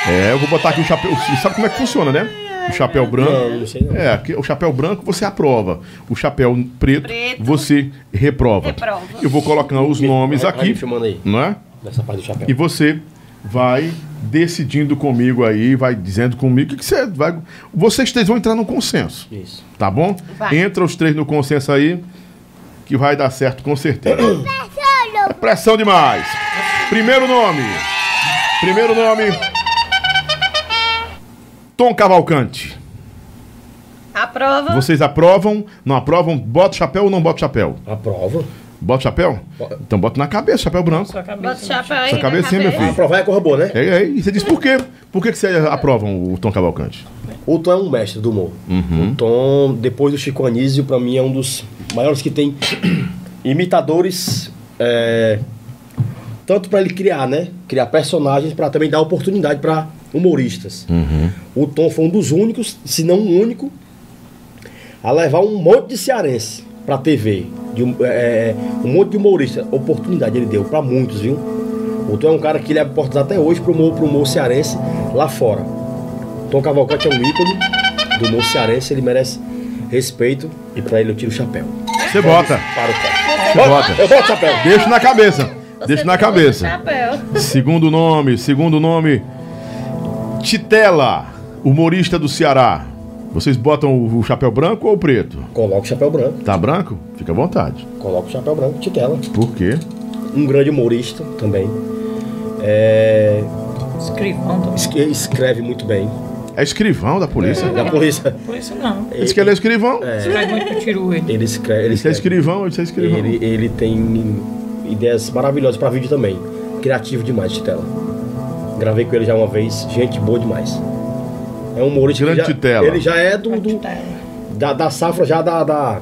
É, eu vou botar aqui o chapéu. Sabe como é que funciona, né? O chapéu branco. Não, não sei não. É, aqui, o chapéu branco você aprova. O chapéu preto, Preto. você reprova. Reprova. Eu vou colocando os nomes Vai- aqui, me filmando aí. não é? Nessa parte do chapéu. E você vai decidindo comigo aí, vai dizendo comigo o que, que você vai. Vocês três vão entrar no consenso, Isso. tá bom? Vai. Entra os três no consenso aí, que vai dar certo com certeza. Pressão demais. Primeiro nome. Primeiro nome. Tom Cavalcante. Aprova. Vocês aprovam? Não aprovam? Bota o chapéu ou não bota o chapéu? A prova. Bota o chapéu? Então bota na cabeça, chapéu branco. Sua Bota o cabeça. chapéu aí. Sua cabecinha, meu filho. prova é corra boa, né? É, é, e você diz por quê? Por que, que vocês aprovam o Tom Cavalcante? O Tom é um mestre do humor. Uhum. O Tom, depois do Chico Anísio, pra mim é um dos maiores que tem imitadores. é, tanto pra ele criar, né? Criar personagens, pra também dar oportunidade pra humoristas. Uhum. O Tom foi um dos únicos, se não o único, a levar um monte de cearense pra TV. De um, é, um monte de humorista. Oportunidade ele deu pra muitos, viu? O Tom é um cara que ele é oportunidade até hoje pro humor, pro humor cearense lá fora. Tom Cavalcante é um ícone do humor cearense, ele merece respeito e pra ele eu tiro o chapéu. Você bota. Para o pé. Você bota. Eu boto o chapéu. Deixa na cabeça. Deixa na o cabeça. Chapéu. Segundo nome, segundo nome. Titela, humorista do Ceará. Vocês botam o chapéu branco ou o preto? Coloca o chapéu branco. Tá branco? Fica à vontade. Coloca o chapéu branco, Titela. Por quê? Um grande humorista também. É, Escrivão também. es- escreve muito bem. É escrivão da polícia. Da polícia. Por isso não. Diz que ele é escrivão. Escreve muito pro tiro ele. Ele escreve. Ele, Ele é escreve. escrivão, ele é escrivão. Ele, ele tem ideias maravilhosas pra vídeo também. Criativo demais, Titela. Gravei com ele já uma vez, gente boa demais. É um humorista Grande que já, Titela. ele já é do, do- da, da safra já da, da-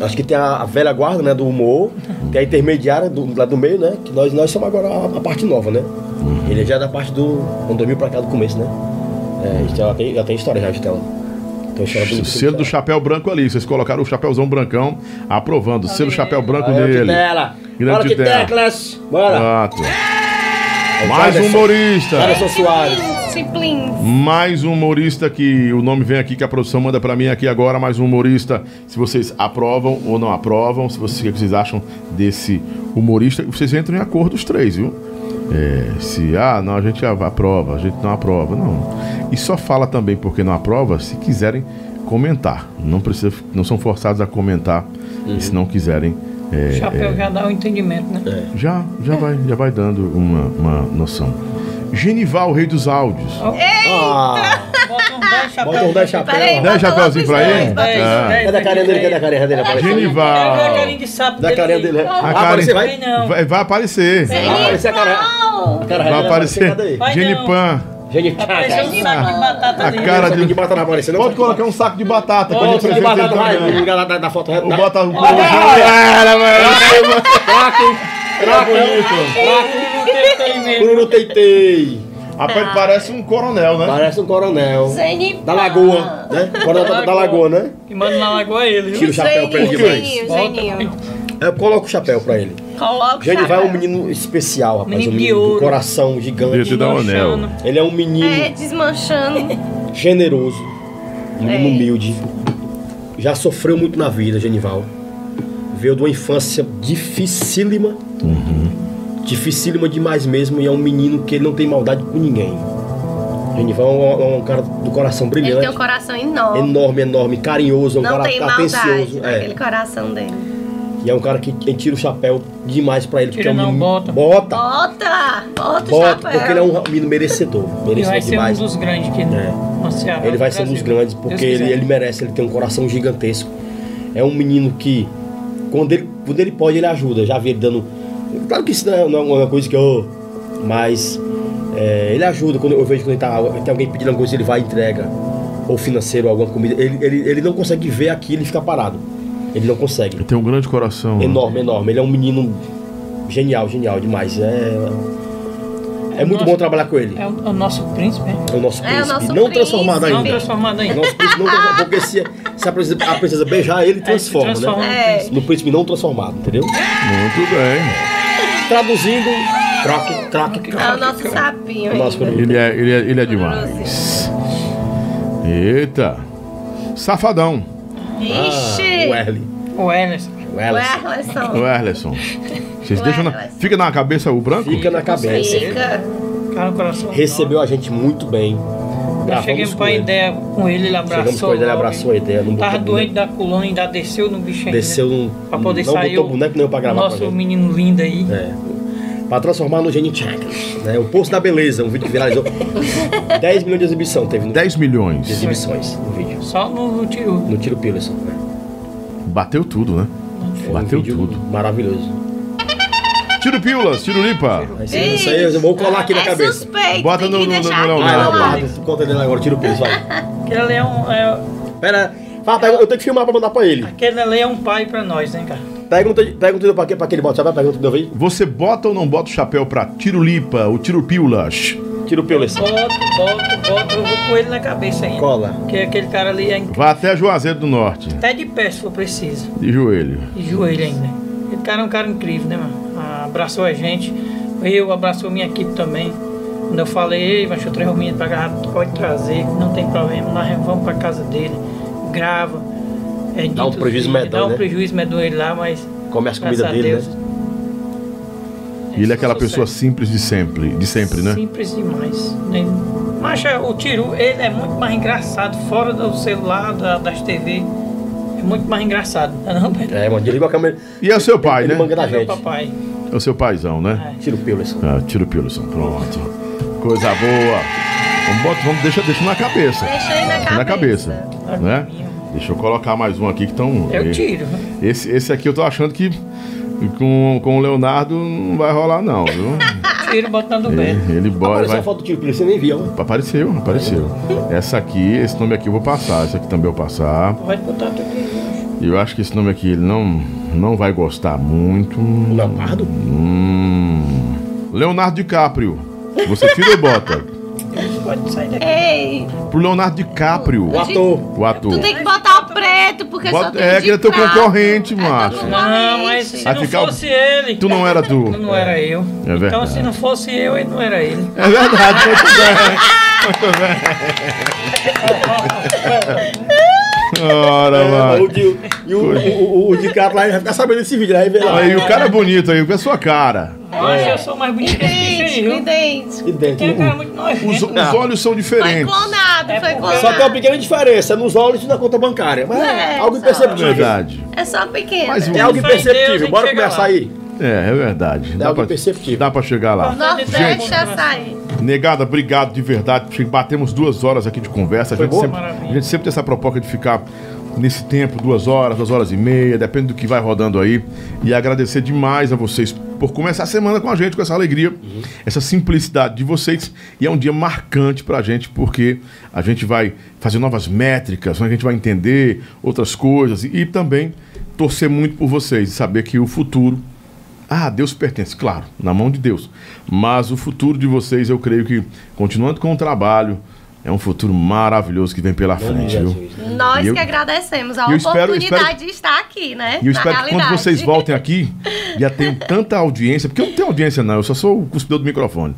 acho que tem a, a velha guarda, né, do humor, tem a intermediária do lá do meio, né, que nós nós somos agora a, a parte nova, né? Ele já é da parte do quando 2000 pra cá do começo, né? É, já tem, já tem história já, Titela. Tem história bonita. Selo do chapéu branco ali. Vocês colocaram o chapéuzão brancão aprovando. Selo chapéu branco Aí, dele. Grande Bora, Titela. Titeclas. Bora. Exato. Mais um humorista. Anderson Soares. Mais um humorista que o nome vem aqui, que a produção manda pra mim aqui agora. Mais um humorista. Se vocês aprovam ou não aprovam, se vocês, o que vocês acham desse humorista, vocês entram em acordo os três, viu? É, se, ah, não, a gente aprova, a gente não aprova, não. E só fala também porque não aprova se quiserem comentar. Não precisa, não são forçados a comentar se não quiserem. é, O chapéu já dá o entendimento, né? já, já vai, já vai dando uma, uma noção. Genival, rei dos áudios. Ah, Bota uns 10 chapéus. bota um 10 chapéus. Peraí, Dez bota chapéuzinho logo pra ele? dois, bota Dez, Ah. dez, Cadê a carinha dele? Cadê a carinha dele? Genival. Quero ver a carinha de sapo Da dele carinha aí. dele. A cara- aparecer, vai. Vai não. Vai, aparecer. Vai aparecer a cara. Não. cara Vai aparecer. Genipan. Um batata A cara de de. batata não aparecendo. Pode colocar um saco de batata. Pode, quando saco de batata, vai. da, da foto reta. Bota um Craque, Não tem mesmo. Cururu Teitei. Rapaz, parece um coronel, né? Parece um coronel. Zenipa. Da Lagoa, né? Coronel da, da Lagoa, né? E manda na lagoa ele, Tira viu? o chapéu pra ele demais. Zeninho, Zeninho. Eu coloco o chapéu pra ele. Coloca o Genival é um menino especial, rapaz. Menino um de menino do ouro. coração gigante. te dar um anel. Ele é um menino É, desmanchando. generoso, um menino É. humilde. Já sofreu muito na vida, Genival. Veio de uma infância dificílima. Dificílima demais mesmo. E é um menino que ele não tem maldade com ninguém. Genival é um, é um cara do coração Ele brilhante. tem um coração enorme. Enorme, enorme, carinhoso, é um Não cara tem maldade atencioso. É. coração dele. E é um cara que tira o chapéu demais pra ele. porque Tira é um não, bota. Bota! Bota! Bota o Bota, chapéu. porque ele é um menino merecedor. Merecedor vai ser demais. um dos grandes que É. no Ceará. Ele vai ser um dos grandes, porque ele, ele merece, ele tem um coração gigantesco. É um menino que, quando ele, quando ele pode, ele ajuda. Já vi ele dando. Claro que isso não é é uma coisa que eu. Mas é, ele ajuda. Quando eu vejo que ele tá, tem alguém pedindo alguma coisa, ele vai e entrega. Ou financeiro, alguma comida. Ele, ele, ele não consegue ver aquilo e fica parado. Ele não consegue. Ele tem um grande coração. né? Enorme, enorme. Ele é um menino genial, genial demais. É, é muito bom trabalhar com ele. É o, é o nosso príncipe, né? É o nosso É o príncipe. nosso não príncipe. transformado ainda. Não transformado ainda. nosso príncipe não transformado. Porque se, se a, princesa, a princesa beijar ele, transforma, transforma. né? É. No príncipe não transformado, entendeu? Muito bem. Traduzindo, troque. craque. É o nosso sapinho. Nosso. Ele é, ele é, ele é demais. Eita. Safadão. Ixi! O Erle. O. Erlerson. O Erlerson. Vocês O deixam na, fica na cabeça o branco? Fica na cabeça. Fica. Cara no coração. Recebeu a gente muito bem. Gravamos cheguei com pra ele. ideia com ele, ele abraçou. Chegamos com ele, ele abraçou a ideia. Não Tava botou doente da coluna, ainda desceu no bicho ainda. Desceu num. Pra poder não sair. botou o boneco nenhum pra gravar. Nosso a menino lindo aí. É. Pra transformar no Gene Chakras. Né? O Poço da Beleza, um vídeo que viralizou. 10 milhões de exibição teve no 10 de milhões. exibições no vídeo. Só no tiro. No Tiro Peterson. Né? Bateu tudo, né? Foi um Bateu vídeo tudo. maravilhoso. Tiro pilas, tiro lipa. Aí, isso aí, aí eu vou colar aqui na é cabeça. suspeito, Bota no- no- no- no aqui Vai lá, no guarda. Conta dele agora, tira o peso, vai. Aquele ali é um. é- Pera, fala, pega- eu tenho que filmar pra mandar pra ele. aquele ali é um pai pra nós, né, cara? Pergunta, pergunta pra, que- pra aquele bota, a pergunta que eu vi? Você bota ou não bota o chapéu pra tiro lipa, o tiro pilas? Tira o pelo assim. Boto, boto, boto, eu vou com ele na cabeça ainda. Cola. Porque aquele cara ali é incrível. Vai até Juazeiro do Norte, Até de pé se for preciso. de joelho. De joelho ainda. Aquele cara é um cara incrível, né, mano? Abraçou a gente. Eu abraçou minha equipe também. Quando eu falei, ei, mas eu trago o menino pra cá, pode trazer, não tem problema. Nós vamos pra casa dele, grava. É Dá um prejuízo que- medonho, Dá um né? prejuízo medonho ele lá, mas. Come as graças comidas a dele, Deus, né? E ele é aquela sucesso. pessoa simples de sempre, de sempre, né? Simples demais. né? Mas é, o Tiru, ele é muito mais engraçado fora do celular, da- das TV. É muito mais engraçado, não é? É, mano, desliga a câmera. E é o seu pai, Ele né? manga da É meu gente. papai. É o seu paizão, né? Tira o pelo assim. Ah, tiro pilson, pronto. Coisa boa. Vamos, bota, vamos deixa, deixa na cabeça. Deixa aí na Deixa na cabeça. cabeça. Né? Deixa eu colocar mais um aqui que estão. Eu tiro. Esse, esse aqui eu tô achando que com, com o Leonardo não vai rolar, não, viu? Tiro botando o Beto. Ele, ele bora. Apareceu Vai... a foto do tiro pelo, você nem viu, né? Apareceu, apareceu. Essa aqui, esse nome aqui eu vou passar. Esse aqui também eu vou passar. Pode botar tudo eu acho que esse nome aqui ele não, não vai gostar muito. O Leonardo? Hum. Leonardo DiCaprio. Você tira ou bota? Pode sair daqui. Ei, Pro Leonardo DiCaprio. O ator. O ator. tu tem que botar o preto, porque Bota- só tem é, de que ele é teu concorrente, É teu macho. Não, mas se Vai não ficar- fosse ele, Tu não era tu. não era eu. É então verdade. se não fosse eu, ele não era ele. É verdade, muito bem. Ora, É, mano. o de, e o, o, o, o de cara lá vai ficar sabendo desse vídeo, aí vê lá. Aí o cara é bonito aí, vê a sua cara. Mas eu sou mais bonito que esse bicho Idêntico, viu? idêntico. Dentro. Tem cara muito nojento. Os, os olhos são Foi diferentes. clonado, É foi clonado. Só tem uma pequena diferença nos olhos e na conta bancária. Mas é, É, algo imperceptível. Verdade. É só pequeno. Mas É algo imperceptível. Bora começar lá. aí. É, é verdade. Dá algo pra, imperceptível. dá pra chegar lá. Nordeste açaí. Negada, obrigado de verdade. Batemos duas horas aqui de conversa. A gente, sempre, a gente sempre tem essa proposta de ficar nesse tempo, duas horas, duas horas e meia, depende do que vai rodando aí. E agradecer demais a vocês por começar a semana com a gente, com essa alegria, essa simplicidade de vocês. E é um dia marcante pra gente, porque a gente vai fazer novas métricas, a gente vai entender outras coisas e, e também torcer muito por vocês e saber que o futuro ah, Deus pertence, claro, na mão de Deus. Mas o futuro de vocês, eu creio que, continuando com o trabalho, é um futuro maravilhoso que vem pela frente, viu? Nós eu- que agradecemos a e eu espero- oportunidade espero- de estar aqui, né? E eu espero que quando vocês voltem aqui, já tenham tanta audiência, porque eu não tenho audiência não, eu só sou o cuspidor do microfone.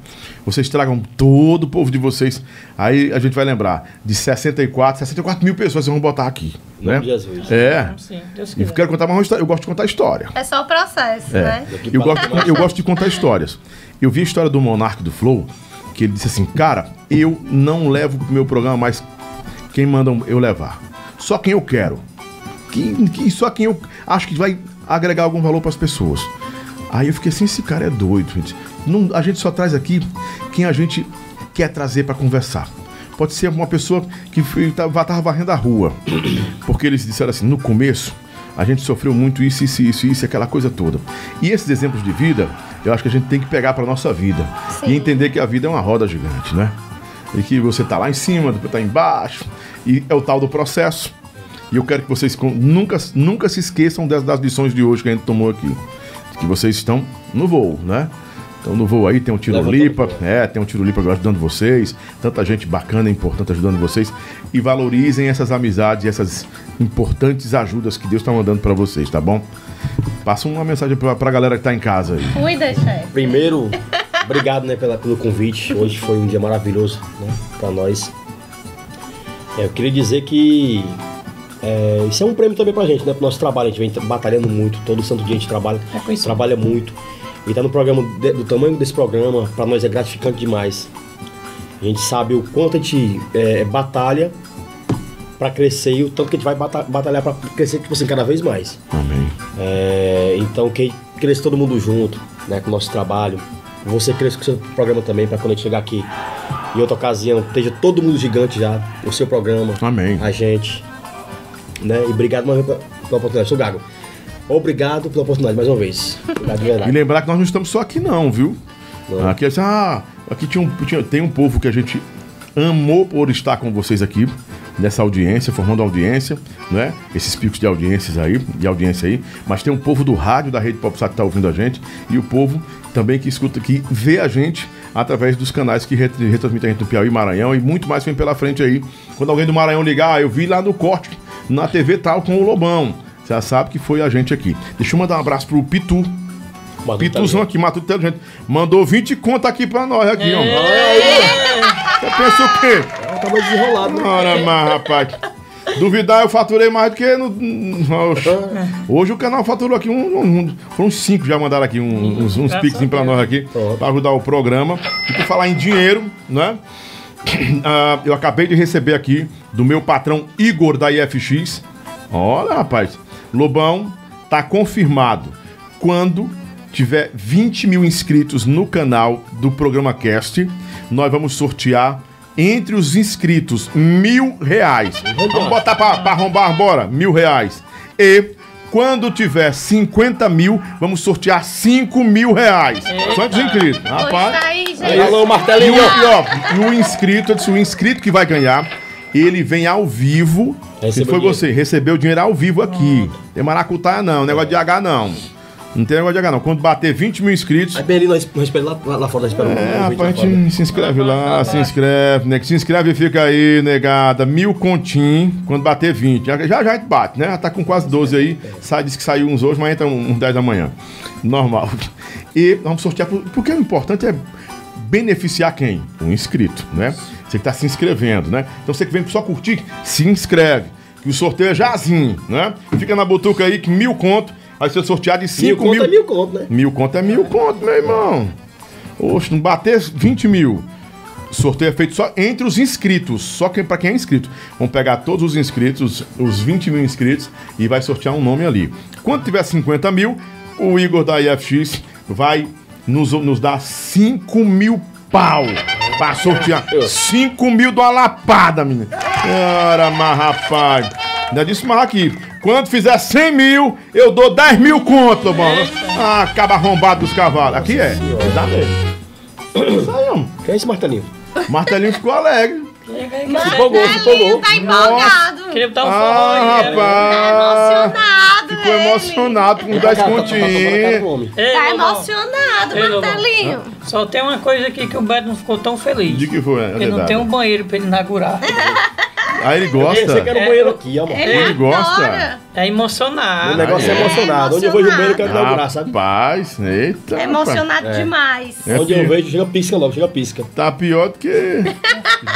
Vocês tragam todo o povo de vocês, aí a gente vai lembrar de 64, 64 mil pessoas vocês vão botar aqui, né? Jesus. É, Sim, Deus e quero contar uma história, eu gosto de contar história. É só o processo, É. né? Eu gosto, eu gosto de contar histórias. Eu vi a história do Monark do Flow, que ele disse assim, cara, eu não levo pro meu programa mais quem manda eu levar. Só quem eu quero. Que, que- só quem eu acho que vai agregar algum valor para as pessoas. Aí eu fiquei assim, esse cara é doido, gente. Não- a gente só traz aqui quem a gente quer trazer para conversar. Pode ser uma pessoa que estava varrendo a rua. Porque eles disseram assim, no começo, a gente sofreu muito isso, isso, isso, isso, aquela coisa toda. E esses exemplos de vida, eu acho que a gente tem que pegar para nossa vida. E Sim. entender que a vida é uma roda gigante, né? E que você tá lá em cima, depois tá embaixo. E é o tal do processo. E eu quero que vocês nunca, nunca se esqueçam das, das lições de hoje que a gente tomou aqui. Que vocês estão no voo, né? Então no voo aí tem um tiro Levantando lipa, voo. é, tem um tiro lipa ajudando vocês, tanta gente bacana e importante ajudando vocês. E valorizem essas amizades e essas importantes ajudas que Deus está mandando para vocês, tá bom? Passa uma mensagem pra, pra galera que tá em casa aí. Cuida, chefe. Primeiro, Obrigado, né, pela, pelo convite. Hoje foi um dia maravilhoso, né, pra nós. É, eu queria dizer que é, isso é um prêmio também pra gente, né, pro nosso trabalho. A gente vem batalhando muito, todo santo dia a gente trabalha, É trabalha muito. E tá no programa, de- do tamanho desse programa, pra nós é gratificante demais. A gente sabe o quanto a gente é, batalha pra crescer e o tanto que a gente vai bata- batalhar pra crescer, tipo assim, cada vez mais. Amém. É, então que cresça todo mundo junto, né, com o nosso trabalho. Você cresça com o seu programa também, para quando a gente chegar aqui em outra ocasião, esteja todo mundo gigante já, o seu programa, Amém. a gente. Né? E obrigado mais uma vez pela, pela oportunidade. Sou Gago. Obrigado pela oportunidade mais uma vez. Obrigado E lembrar que nós não estamos só aqui não, viu? Não. Aqui, assim, ah, aqui tinha um, tinha- tem um povo que a gente amou por estar com vocês aqui, nessa audiência, formando audiência, né? Esses picos de audiências aí, de audiência aí. Mas tem um povo do rádio da Rede Popsat que tá ouvindo a gente e o povo também que escuta, que vê a gente através dos canais que ret- retransmitem a gente no Piauí, Maranhão e muito mais vem pela frente aí. Quando alguém do Maranhão ligar, ah, eu vi lá no corte, na TV tal, com o Lobão. Você já sabe que foi a gente aqui. Deixa eu mandar um abraço pro Pitu, Madu Pituzão tá aqui, Matuto Inteligente. Mandou 20 conto aqui pra nós aqui, ó. Você pensa o quê? Mais desenrolado, né? Ora, mas, rapaz. Duvidar, eu faturei mais do que no. Oxe. Hoje o canal faturou aqui um. um- um- foram cinco já mandaram aqui, um- uns, uns a pra nós aqui, pra ajudar o programa. E por falar em dinheiro, né? Ah, eu acabei de receber aqui do meu patrão Igor da IFX. Olha, rapaz. Lobão, tá confirmado. Quando tiver 20 mil inscritos no canal do programa Cast, nós vamos sortear entre os inscritos mil reais. Vamos botar pra, pra arrombar, bora? Mil reais. E quando tiver 50 mil, vamos sortear 5 mil reais. Só entre os inscritos. Pois Rapaz. tá aí, alô, E o, martelinho. e ó, e o inscrito, eu disse, o inscrito que vai ganhar, ele vem ao vivo. Se Recebeu foi dinheiro. você, recebeu o dinheiro ao vivo aqui. Tem maracutaia não, negócio de H não. Não tem negócio de H não. Quando bater 20 mil inscritos, Aí bem ali, nós lá, lá, lá fora, nós esperamos. é, um rapaz, a fora. gente se inscreve lá, se inscreve, né? Se inscreve e fica aí, negada. Mil continho, quando bater 20. Já já a gente bate, né? Já tá com quase 12 aí. Sai, disse que saiu uns hoje, mas entra uns 10 da manhã. Normal. E vamos sortear, por- porque o importante é beneficiar quem? O inscrito, né? Você que está se inscrevendo, né? Então você que vem só curtir, se inscreve. Que o sorteio é jazinho, né? Fica na butuca aí que mil conto vai ser sorteado de Mil 5 conto mil. é mil conto, né? Mil conto é mil conto, meu irmão. Oxe, não bater 20 mil. Sorteio é feito só entre os inscritos, só que para quem é inscrito. Vamos pegar todos os inscritos, os 20 mil inscritos, e vai sortear um nome ali. Quando tiver 50 mil, o Igor da IFX vai nos, nos dar 5 mil pau para sortear. 5 mil de uma lapada, menina. Ora, mas rapaz. Ainda disse mais aqui. Quando fizer 100 mil, eu dou 10 mil conto, mano. Ah, acaba arrombado dos cavalos. Aqui é. Dá mesmo. Homem. Que é esse martelinho? Martelinho ficou alegre. Se empolgou, se empolgou. Tá empolgado. Queria botar um forró Ah, aí. né? rapaz. Emocionado, Ficou emocionado com 10 Tá, tá, tá, tá, tá, tá, continhos. Tá emocionado, Ei. Martelinho. Só tem uma coisa aqui que o Beto não ficou tão feliz. De que foi? É Porque não tem um banheiro pra ele inaugurar. Aí ele gosta. aqui era o banheiro aqui, ó, mano. Ele, Ele gosta. É emocionado. O negócio é é. emocionado. Onde eu vejo o banheiro, eu quero inaugurar, sabe? Rapaz, eita. É rapaz. emocionado demais. É Onde eu vejo, chega pisca logo, chega pisca. Tá pior do que.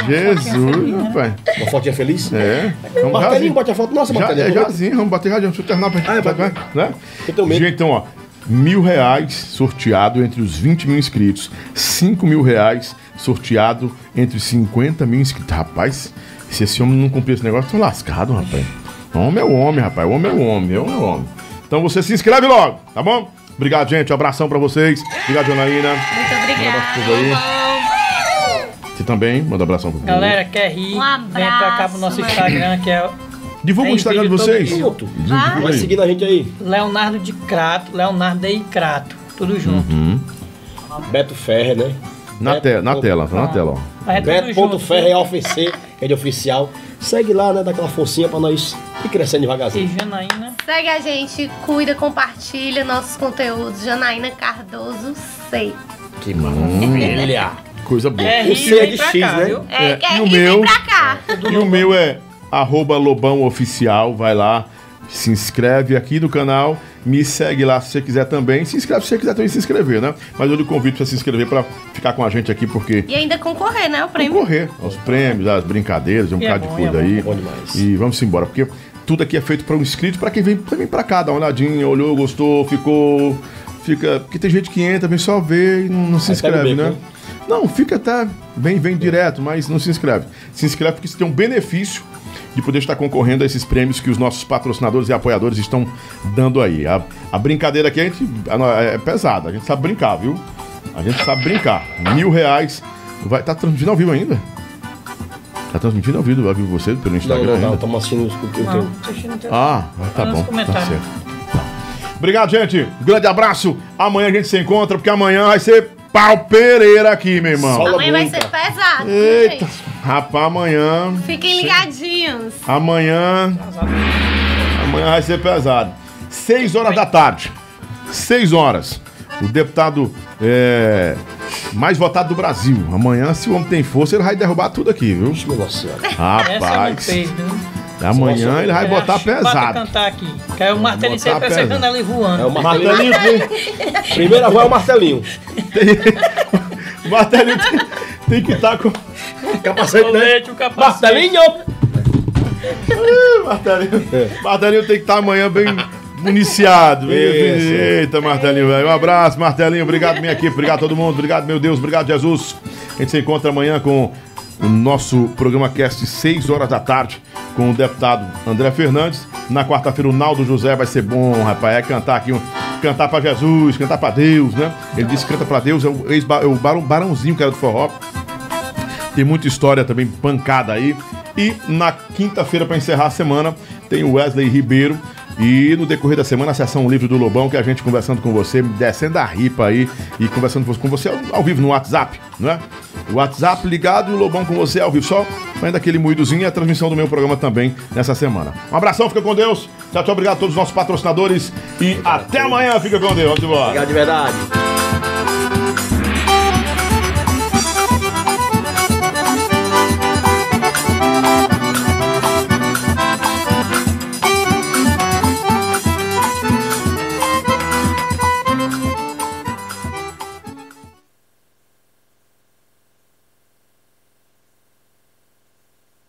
Jesus, rapaz. Uma fotinha feliz? É. Vamos Martelinho, bote a foto. Nossa, Já, Martelinho. é jazinho, vamos bater jazinho. Deixa eu terminar pra Ah, é, vai. né? Eu tenho medo. Gente, então, ó. Mil reais sorteado entre os 20 mil inscritos. 5 mil reais sorteado entre os 50 mil inscritos. Rapaz, se esse homem não cumprir esse negócio, tô lascado, rapaz. Homem é o homem, rapaz. Homem é o homem. Homem é o homem. Então você se inscreve logo, tá bom? Obrigado, gente. Um abração pra vocês. Obrigado, Janaína. Muito Um obrigada. abraço pra aí. Você também. Manda um abração pro povo. Galera, quer rir? Um vem pra cá pro nosso abraço, Instagram, que é Divulga o Instagram de vocês. Vai. Vai seguindo a gente aí. Leonardo de Crato, Leonardo de Crato. Tudo junto. Uhum. Beto Ferre, né? Na, Beto- te na tela, tá na tela, ó. É tudo Beto junto. ponto Ferre é é de oficial. Segue lá, né? Dá aquela forcinha pra nós ir crescendo devagarzinho. E Janaína. Segue a gente, cuida, compartilha nossos conteúdos. Janaína Cardoso C. Que maravilha. Coisa boa. É O C é de X, cá, né? É, É, e o meu? vem pra cá. E o meu é arroba Lobão Oficial, vai lá, se inscreve aqui no canal Me segue lá se você quiser também. Se inscreve se você quiser também se inscrever, né? Mas eu lhe convido para se inscrever para ficar com a gente aqui, porque E ainda concorrer, né? O prêmio. concorrer aos prêmios, às brincadeiras, um E é bocado de bom, coisa é aí. bom demais. E vamos embora, porque tudo aqui é feito para um inscrito, para quem vem também para cá, dá uma olhadinha, olhou, gostou, ficou. Fica. Porque tem gente que entra, vem só ver e não, não se o inscreve, né? né? Não, fica até. Vem, vem direto, mas não se inscreve. Se inscreve porque você tem um benefício de poder estar concorrendo a esses prêmios que os nossos patrocinadores e apoiadores estão dando aí. A, a brincadeira aqui a gente, a é pesada, a gente sabe brincar, viu? A gente sabe brincar. Mil reais. Vai, tá transmitindo ao vivo ainda? Tá transmitindo ao vivo, ao vivo você pelo Não, Instagram não, ainda? não, estamos assistindo o que Não, eu assistindo o teu- Ah, tá Nos bom. Tá certo. Tá. Obrigado, gente. Grande abraço. Amanhã a gente se encontra, porque amanhã vai ser pau Pereira aqui, meu irmão. Amanhã vai ser pesado, Eita. gente? Rapaz, amanhã. Fiquem ligadinhos. Amanhã. Amanhã vai ser pesado. Seis horas da tarde. Seis horas. O deputado é, mais votado do Brasil. Amanhã, se o homem tem força, ele vai derrubar tudo aqui, viu? Rapaz. Amanhã ele vai botar pesado. cantar aqui. É o martelinho sempre pesado. chegando ali voando. É o martelinho. Martelinho. Primeira voz é o martelinho. Martelinho tem, tem que estar com. Capacete, né? O capacete. Martelinho! Martelinho, Martelinho tem que estar amanhã bem municiado. Isso. Eita, Martelinho, velho. Um abraço, Martelinho. Obrigado, minha equipe. Obrigado a todo mundo. Obrigado, meu Deus. Obrigado, Jesus. A gente se encontra amanhã com o nosso programa Cast, 6 horas da tarde, com o deputado André Fernandes. Na quarta-feira, o Naldo José vai ser bom, rapaz. É cantar aqui, um, cantar pra Jesus, cantar pra Deus, né? Ele disse que canta pra Deus, é o, ex é o barão, barãozinho que era do forró. Tem muita história também pancada aí. E na quinta-feira, para encerrar a semana, tem o Wesley Ribeiro. E no decorrer da semana, a sessão livre do Lobão, que a gente conversando com você, descendo a ripa aí e conversando com você ao, ao vivo no WhatsApp, não é? O WhatsApp ligado e o Lobão com você ao vivo. Só fazendo aquele moídozinho e a transmissão do meu programa também nessa semana. Um abração, fica com Deus. Tchau, tchau, obrigado a todos os nossos patrocinadores. E até amanhã, fica com Deus. Vamos embora. Obrigado de verdade.